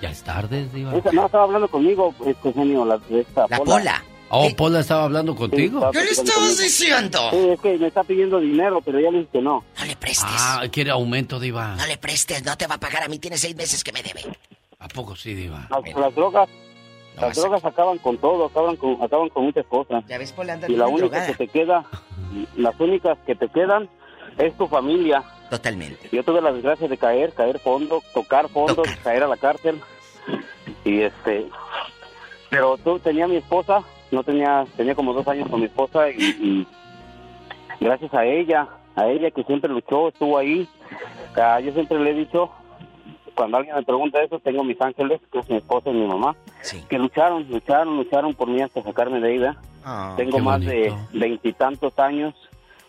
S2: Ya es tarde, Diva.
S51: Esa- no, estaba hablando conmigo, este genio, la, de esta
S27: La Pola.
S2: Oh, Pola estaba hablando contigo.
S51: ¿Qué le estabas
S27: diciendo?
S51: Sí, es que me está pidiendo dinero, pero ya le dije que no.
S27: No le prestes.
S2: Ah, quiere aumento, Diva.
S27: No le prestes, no te va a pagar a mí, tiene seis meses que me debe.
S2: ¿A poco sí, Diva?
S51: Las, las drogas, las drogas acaban con todo, acaban con, acaban con muchas cosas.
S27: Ya ves, Pola, anda
S51: Y la única
S27: drogada.
S51: que te queda, las únicas que te quedan es tu familia.
S27: Totalmente.
S51: Yo tuve la desgracia de caer, caer fondo, tocar fondos, caer a la cárcel. Y este, pero tú tenía mi esposa, no tenía, tenía como dos años con mi esposa y, y gracias a ella, a ella que siempre luchó, estuvo ahí. Ah, yo siempre le he dicho, cuando alguien me pregunta eso, tengo mis ángeles, que es mi esposa y mi mamá, que lucharon, lucharon, lucharon por mí hasta sacarme de ahí, ¿verdad?
S27: Ah,
S51: Tengo más de veintitantos años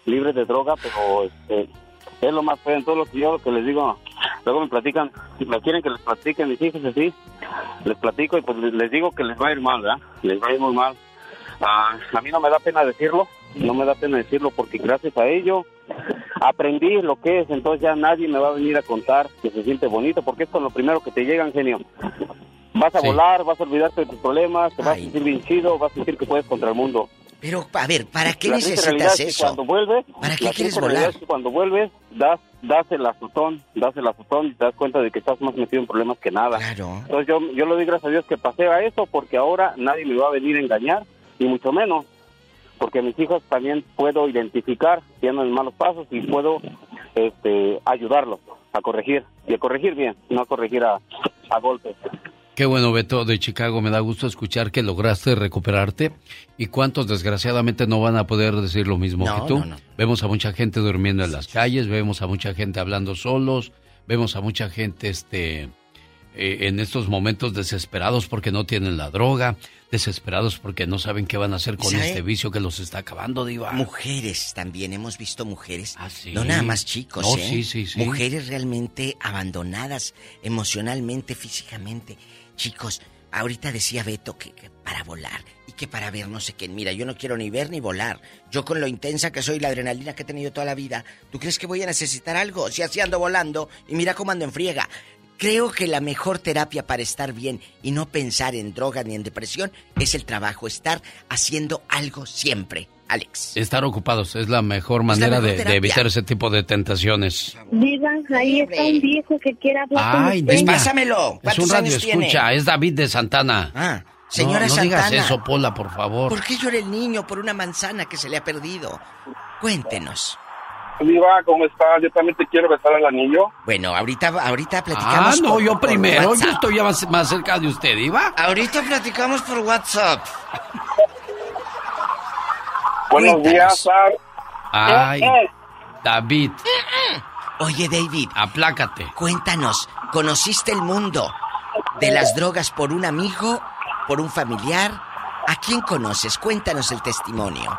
S51: libre de droga, pero este, es lo más feo en todo lo que yo lo que les digo. Luego me platican, me quieren que les platique a mis hijos así, les platico y pues les, les digo que les va a ir mal, ¿verdad? Les va a ir muy mal. Ah, a mí no me da pena decirlo, no me da pena decirlo porque gracias a ello aprendí lo que es, entonces ya nadie me va a venir a contar que se siente bonito porque es con lo primero que te llega, genio. Vas a
S27: Sí.
S51: volar, vas a olvidarte de tus problemas, te vas a sentir bien chido, vas a sentir que puedes contra el mundo.
S27: Pero, a ver, ¿para qué
S51: La
S27: necesitas
S51: es que
S27: eso?
S51: Cuando vuelves,
S27: ¿Para qué
S51: la
S27: quieres volar?
S51: es que cuando vuelves, das, das el azotón, das el azotón y te das cuenta de que estás más metido en problemas que nada. Entonces yo, yo le doy gracias a Dios que pasé a eso porque ahora nadie me va a venir a engañar, y mucho menos, porque mis hijos también puedo identificar si andan malos pasos y puedo este, ayudarlos a corregir, y a corregir bien, no a corregir a, a golpes.
S2: Qué bueno, Beto de Chicago. Me da gusto escuchar que lograste recuperarte. ¿Y cuántos desgraciadamente no van a poder decir lo mismo
S27: No,
S2: que tú?
S27: no, no.
S2: Vemos a mucha gente durmiendo en las calles, vemos a mucha gente hablando solos, vemos a mucha gente este, eh, en estos momentos desesperados porque no tienen la droga, desesperados porque no saben qué van a hacer con
S27: ¿Sabe?
S2: este vicio que los está acabando, Diva.
S27: Mujeres también, hemos visto mujeres.
S2: sí.
S27: No nada más chicos,
S2: No,
S27: ¿eh?
S2: sí, sí, sí.
S27: Mujeres realmente abandonadas emocionalmente, físicamente. Chicos, ahorita decía Beto que, que para volar y que para ver no sé qué. Mira, yo no quiero ni ver ni volar. Yo con lo intensa que soy, la adrenalina que he tenido toda la vida, ¿tú crees que voy a necesitar algo? Si así ando volando y mira cómo ando en friega. Creo que la mejor terapia para estar bien y no pensar en droga ni en depresión es el trabajo, estar haciendo algo siempre. Alex.
S2: Estar ocupados es la mejor manera
S27: mejor
S2: de- evitar ese tipo de tentaciones.
S48: Digan, ahí está un viejo que quiere hablar con
S2: Ay,
S48: usted.
S2: niña.
S27: pásamelo.
S2: Es
S27: ¿Cuántos
S2: un radio
S27: años tiene?
S2: escucha, es David de Santana.
S27: Ah, señora
S2: no, no digas eso, Pola, por favor.
S27: ¿Por qué llora el niño por una manzana que se le ha perdido? Cuéntenos.
S42: Diva, ¿cómo estás? Yo también te quiero besar al anillo.
S27: Bueno, ahorita, ahorita
S2: Ah,
S27: platicamos.
S2: no,
S27: por-
S2: yo
S27: por
S2: primero. Yo estoy ya más, más cerca de usted, Iba.
S27: Ahorita platicamos por WhatsApp.
S52: Buenos días, Sar.
S2: Ay,
S52: Eh, eh.
S2: David.
S27: Oye, David.
S2: Aplácate.
S27: Cuéntanos, ¿conociste el mundo de las drogas por un amigo, por un familiar? ¿A quién conoces? Cuéntanos el testimonio.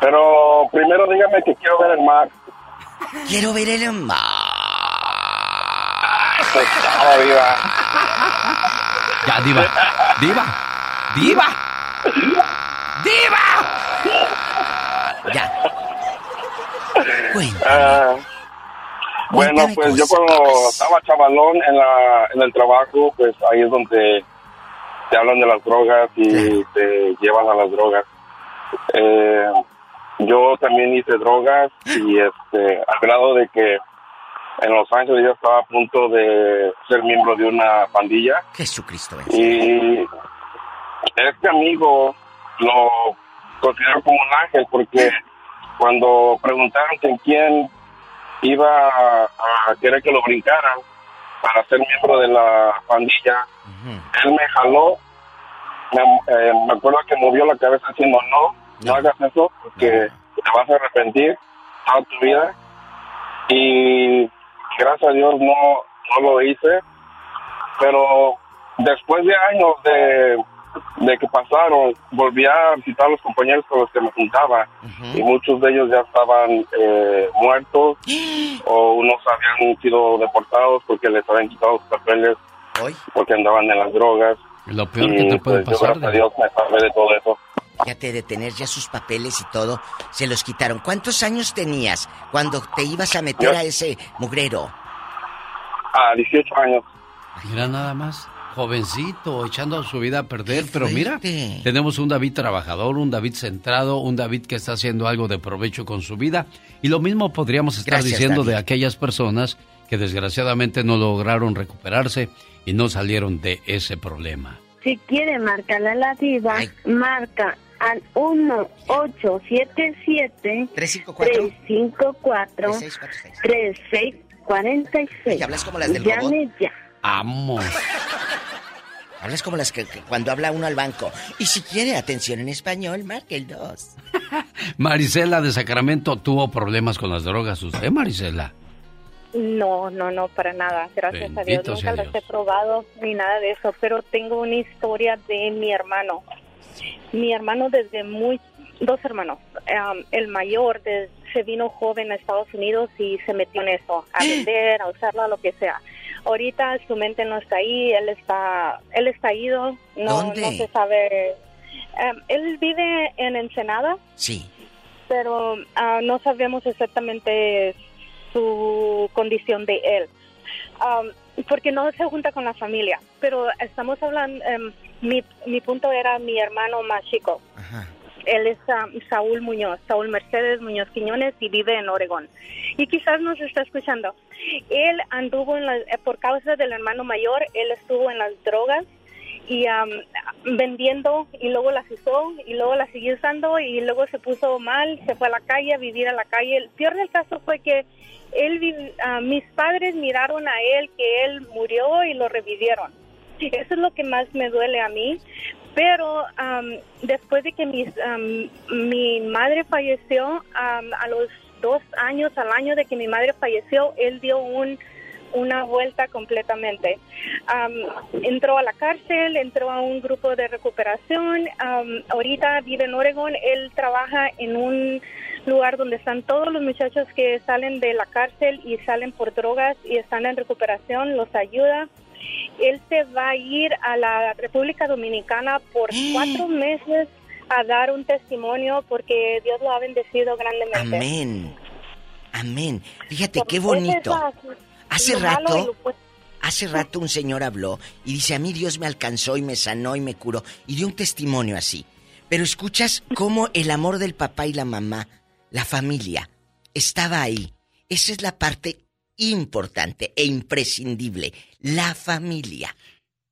S52: Pero primero dígame que quiero ver el mar.
S27: Quiero ver el mar.
S52: Estaba viva.
S2: Ya, diva. Diva. Diva.
S27: ¡Diva! Ya.
S52: Ah, bueno,
S27: Cuéntame
S52: pues yo cuando estaba chavalón en, la, en el trabajo, pues ahí es donde te hablan de las drogas y te llevan a las drogas. Eh, yo también hice drogas y este, al grado de que en Los Ángeles yo estaba a punto de ser miembro de una pandilla.
S27: Jesucristo.
S52: Y este amigo lo considero como un ángel porque cuando preguntaron que quién iba a, querer que lo brincaran para ser miembro de la pandilla, él me jaló, me, eh, me acuerdo que movió la cabeza diciendo no, no hagas eso porque te vas a arrepentir toda tu vida y gracias a Dios no, no lo hice, pero después de años de, de que pasaron, volví a visitar a los compañeros con los que me juntaba y muchos de ellos ya estaban eh, muertos o unos habían sido deportados porque les habían quitado sus papeles porque andaban en las drogas.
S2: Lo peor
S52: Y,
S2: que te puede
S52: pues, yo,
S2: pasar.
S52: gracias a Dios me salvé de todo eso.
S27: Fíjate, de tener ya sus papeles y todo, se los quitaron. ¿Cuántos años tenías cuando te ibas a meter
S52: Yo-
S27: a ese mugrero?
S52: A 18 años.
S2: Mira nada más, jovencito, echando su vida a perder, pero mira, tenemos un David trabajador, un David centrado, un David que está haciendo algo de provecho con su vida, y lo mismo podríamos estar
S27: Gracias,
S2: diciendo
S27: David.
S2: de aquellas personas que desgraciadamente no lograron recuperarse y no salieron de ese problema.
S48: Si quiere marcarle a la diva, marca al 1877-354-3646.
S27: hablas como las del
S48: Llame ya.
S2: Amo.
S27: Hablas como las que, que cuando habla uno al banco. Y si quiere atención en español, marque el 2.
S2: Marisela de Sacramento tuvo problemas con las drogas. ¿Usted, Marisela?
S53: No, no, no, para nada. Gracias a Dios.
S2: Bendito
S53: Nunca las he probado ni nada de eso, pero tengo una historia de mi hermano. Mi hermano desde muy... Dos hermanos. Um, el mayor de- se vino joven a Estados Unidos y se metió en eso, a vender, a usarla, lo que sea. Ahorita su mente no está ahí, él está, él está ido, no,
S27: ¿Dónde?
S53: no se sabe. Um, él vive en Ensenada,
S27: Sí.
S53: pero ah, no sabemos exactamente su condición de él. Porque no se junta con la familia. Pero estamos hablando, em, mi, mi punto era mi hermano más chico. Él es ah, Saúl Muñoz, Saúl Mercedes Muñoz Quiñones y vive en Oregón. Y quizás nos está escuchando. Él anduvo en la, eh, por causa del hermano mayor, él estuvo en las drogas y am, vendiendo y luego las usó y luego las siguió usando y luego se puso mal, se fue a la calle a vivir a la calle. El peor del caso fue que él, ah, mis padres miraron a él que él murió y lo revivieron. Eso es lo que más me duele a mí. Pero am, después de que mis, am, mi madre falleció, a los dos años, al año de que mi madre falleció, él dio un una vuelta completamente. Am, entró a la cárcel, entró a un grupo de recuperación, am, ahorita vive en Oregon, él trabaja en un lugar donde están todos los muchachos que salen de la cárcel y salen por drogas y están en recuperación, los ayuda. Él se va a ir a la República Dominicana por cuatro meses a dar un testimonio porque Dios lo ha bendecido grandemente.
S27: Amén. Amén. Fíjate
S53: Por
S27: qué bonito. Hace rato, hace rato un señor habló y dice, a mí Dios me alcanzó y me sanó y me curó. Y dio un testimonio así. Pero escuchas cómo el amor del papá y la mamá, la familia, estaba ahí. Esa es la parte importante e imprescindible. La familia.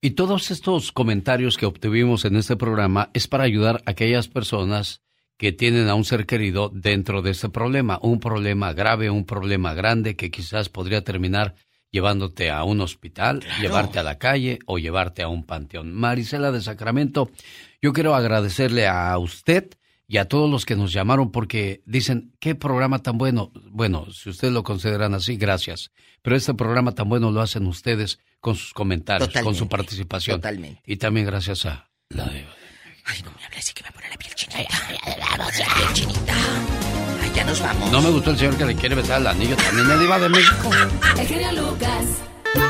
S2: Y todos estos comentarios que obtuvimos en este programa es para ayudar a aquellas personas que tienen a un ser querido dentro de este problema, un problema grave, un problema grande que quizás podría terminar llevándote a un hospital, llevarte a la calle o llevarte a un panteón. Marisela de Sacramento, yo quiero agradecerle a usted y a todos los que nos llamaron porque dicen, qué programa tan bueno. Bueno, si ustedes lo consideran así, gracias. Pero este programa tan bueno lo hacen ustedes con sus comentarios, con su participación.
S27: Totalmente.
S2: Y también gracias a la.
S27: Ay, no me hables así que me pone la piel chinita. La piel chinita. Ay, ya nos vamos.
S2: No me gustó el señor que le quiere besar el anillo también, el diva de México.
S54: El genio Lucas.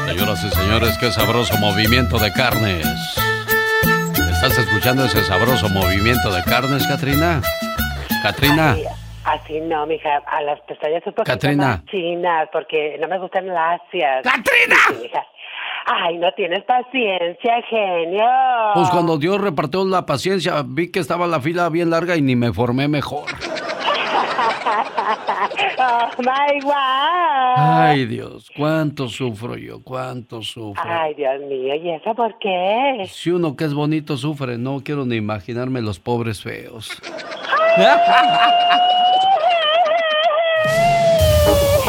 S2: Señoras y señores, qué sabroso movimiento de carnes. ¿Estás escuchando ese sabroso movimiento de carnes, Katrina? Katrina.
S4: Así, así no, mija, a las pestañas un poquito
S2: Catrina.
S4: más chinas, porque no me gustan lacias.
S27: ¡Catrina!
S4: Sí, mija. Ay, no tienes paciencia, genio.
S2: Pues cuando Dios repartió la paciencia, vi que estaba la fila bien larga y ni me formé mejor.
S4: oh, my God.
S2: Ay, Dios, cuánto sufro yo, cuánto sufro.
S4: Ay, Dios mío, ¿y eso por qué?
S2: Si uno que es bonito sufre, no quiero ni imaginarme los pobres feos.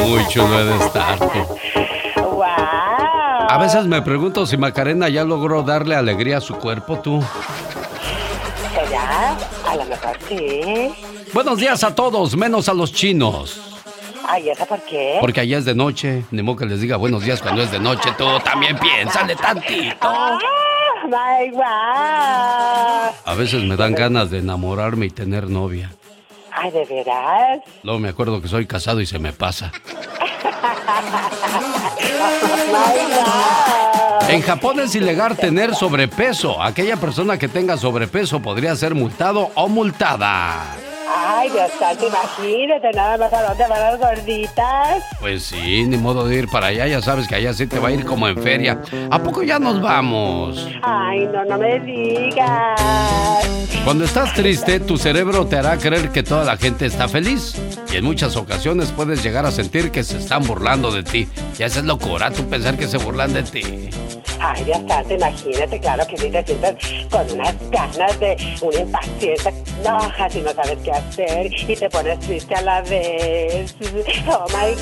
S2: Muy chulo he de estar.
S4: Wow.
S2: A veces me pregunto si Macarena ya logró darle alegría a su cuerpo, tú.
S4: ¿Será? A lo mejor sí.
S2: Buenos días a todos, menos a los chinos.
S4: Ay, ¿eso por qué?
S2: Porque allá es de noche. Ni modo que les diga buenos días cuando es de noche. Tú también piénsale tantito.
S4: Ah, my God.
S2: A veces me dan ganas de enamorarme y tener novia.
S4: Ay, ¿de veras?
S2: Luego me acuerdo que soy casado y se me pasa. En Japón es ilegal tener sobrepeso. Aquella persona que tenga sobrepeso podría ser multado o multada.
S4: Ay, Dios santo, imagínate nada más a dónde van las gorditas.
S2: Pues sí, ni modo de ir para allá. Ya sabes que allá sí te va a ir como en feria. ¿A poco ya nos vamos?
S4: Ay, no, no me digas.
S2: Cuando estás triste, tu cerebro te hará creer que toda la gente está feliz. Y en muchas ocasiones puedes llegar a sentir que se están burlando de ti. Y esa es locura, tú pensar que se burlan de ti.
S4: Ay, Dios santo, imagínate, claro que sí te sientes con unas ganas de una impaciencia, enojas y no sabes qué hacer y te pones triste a la vez. Oh my.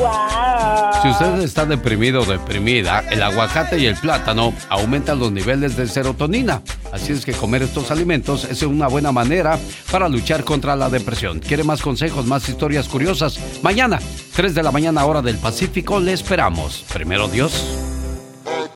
S2: Si usted está deprimido o deprimida, el aguacate y el plátano aumentan los niveles de serotonina. Así es que comer estos alimentos es una buena manera para luchar contra la depresión. ¿Quiere más consejos, más historias curiosas? Mañana, 3 de la mañana hora del Pacífico, le esperamos. Primero Dios.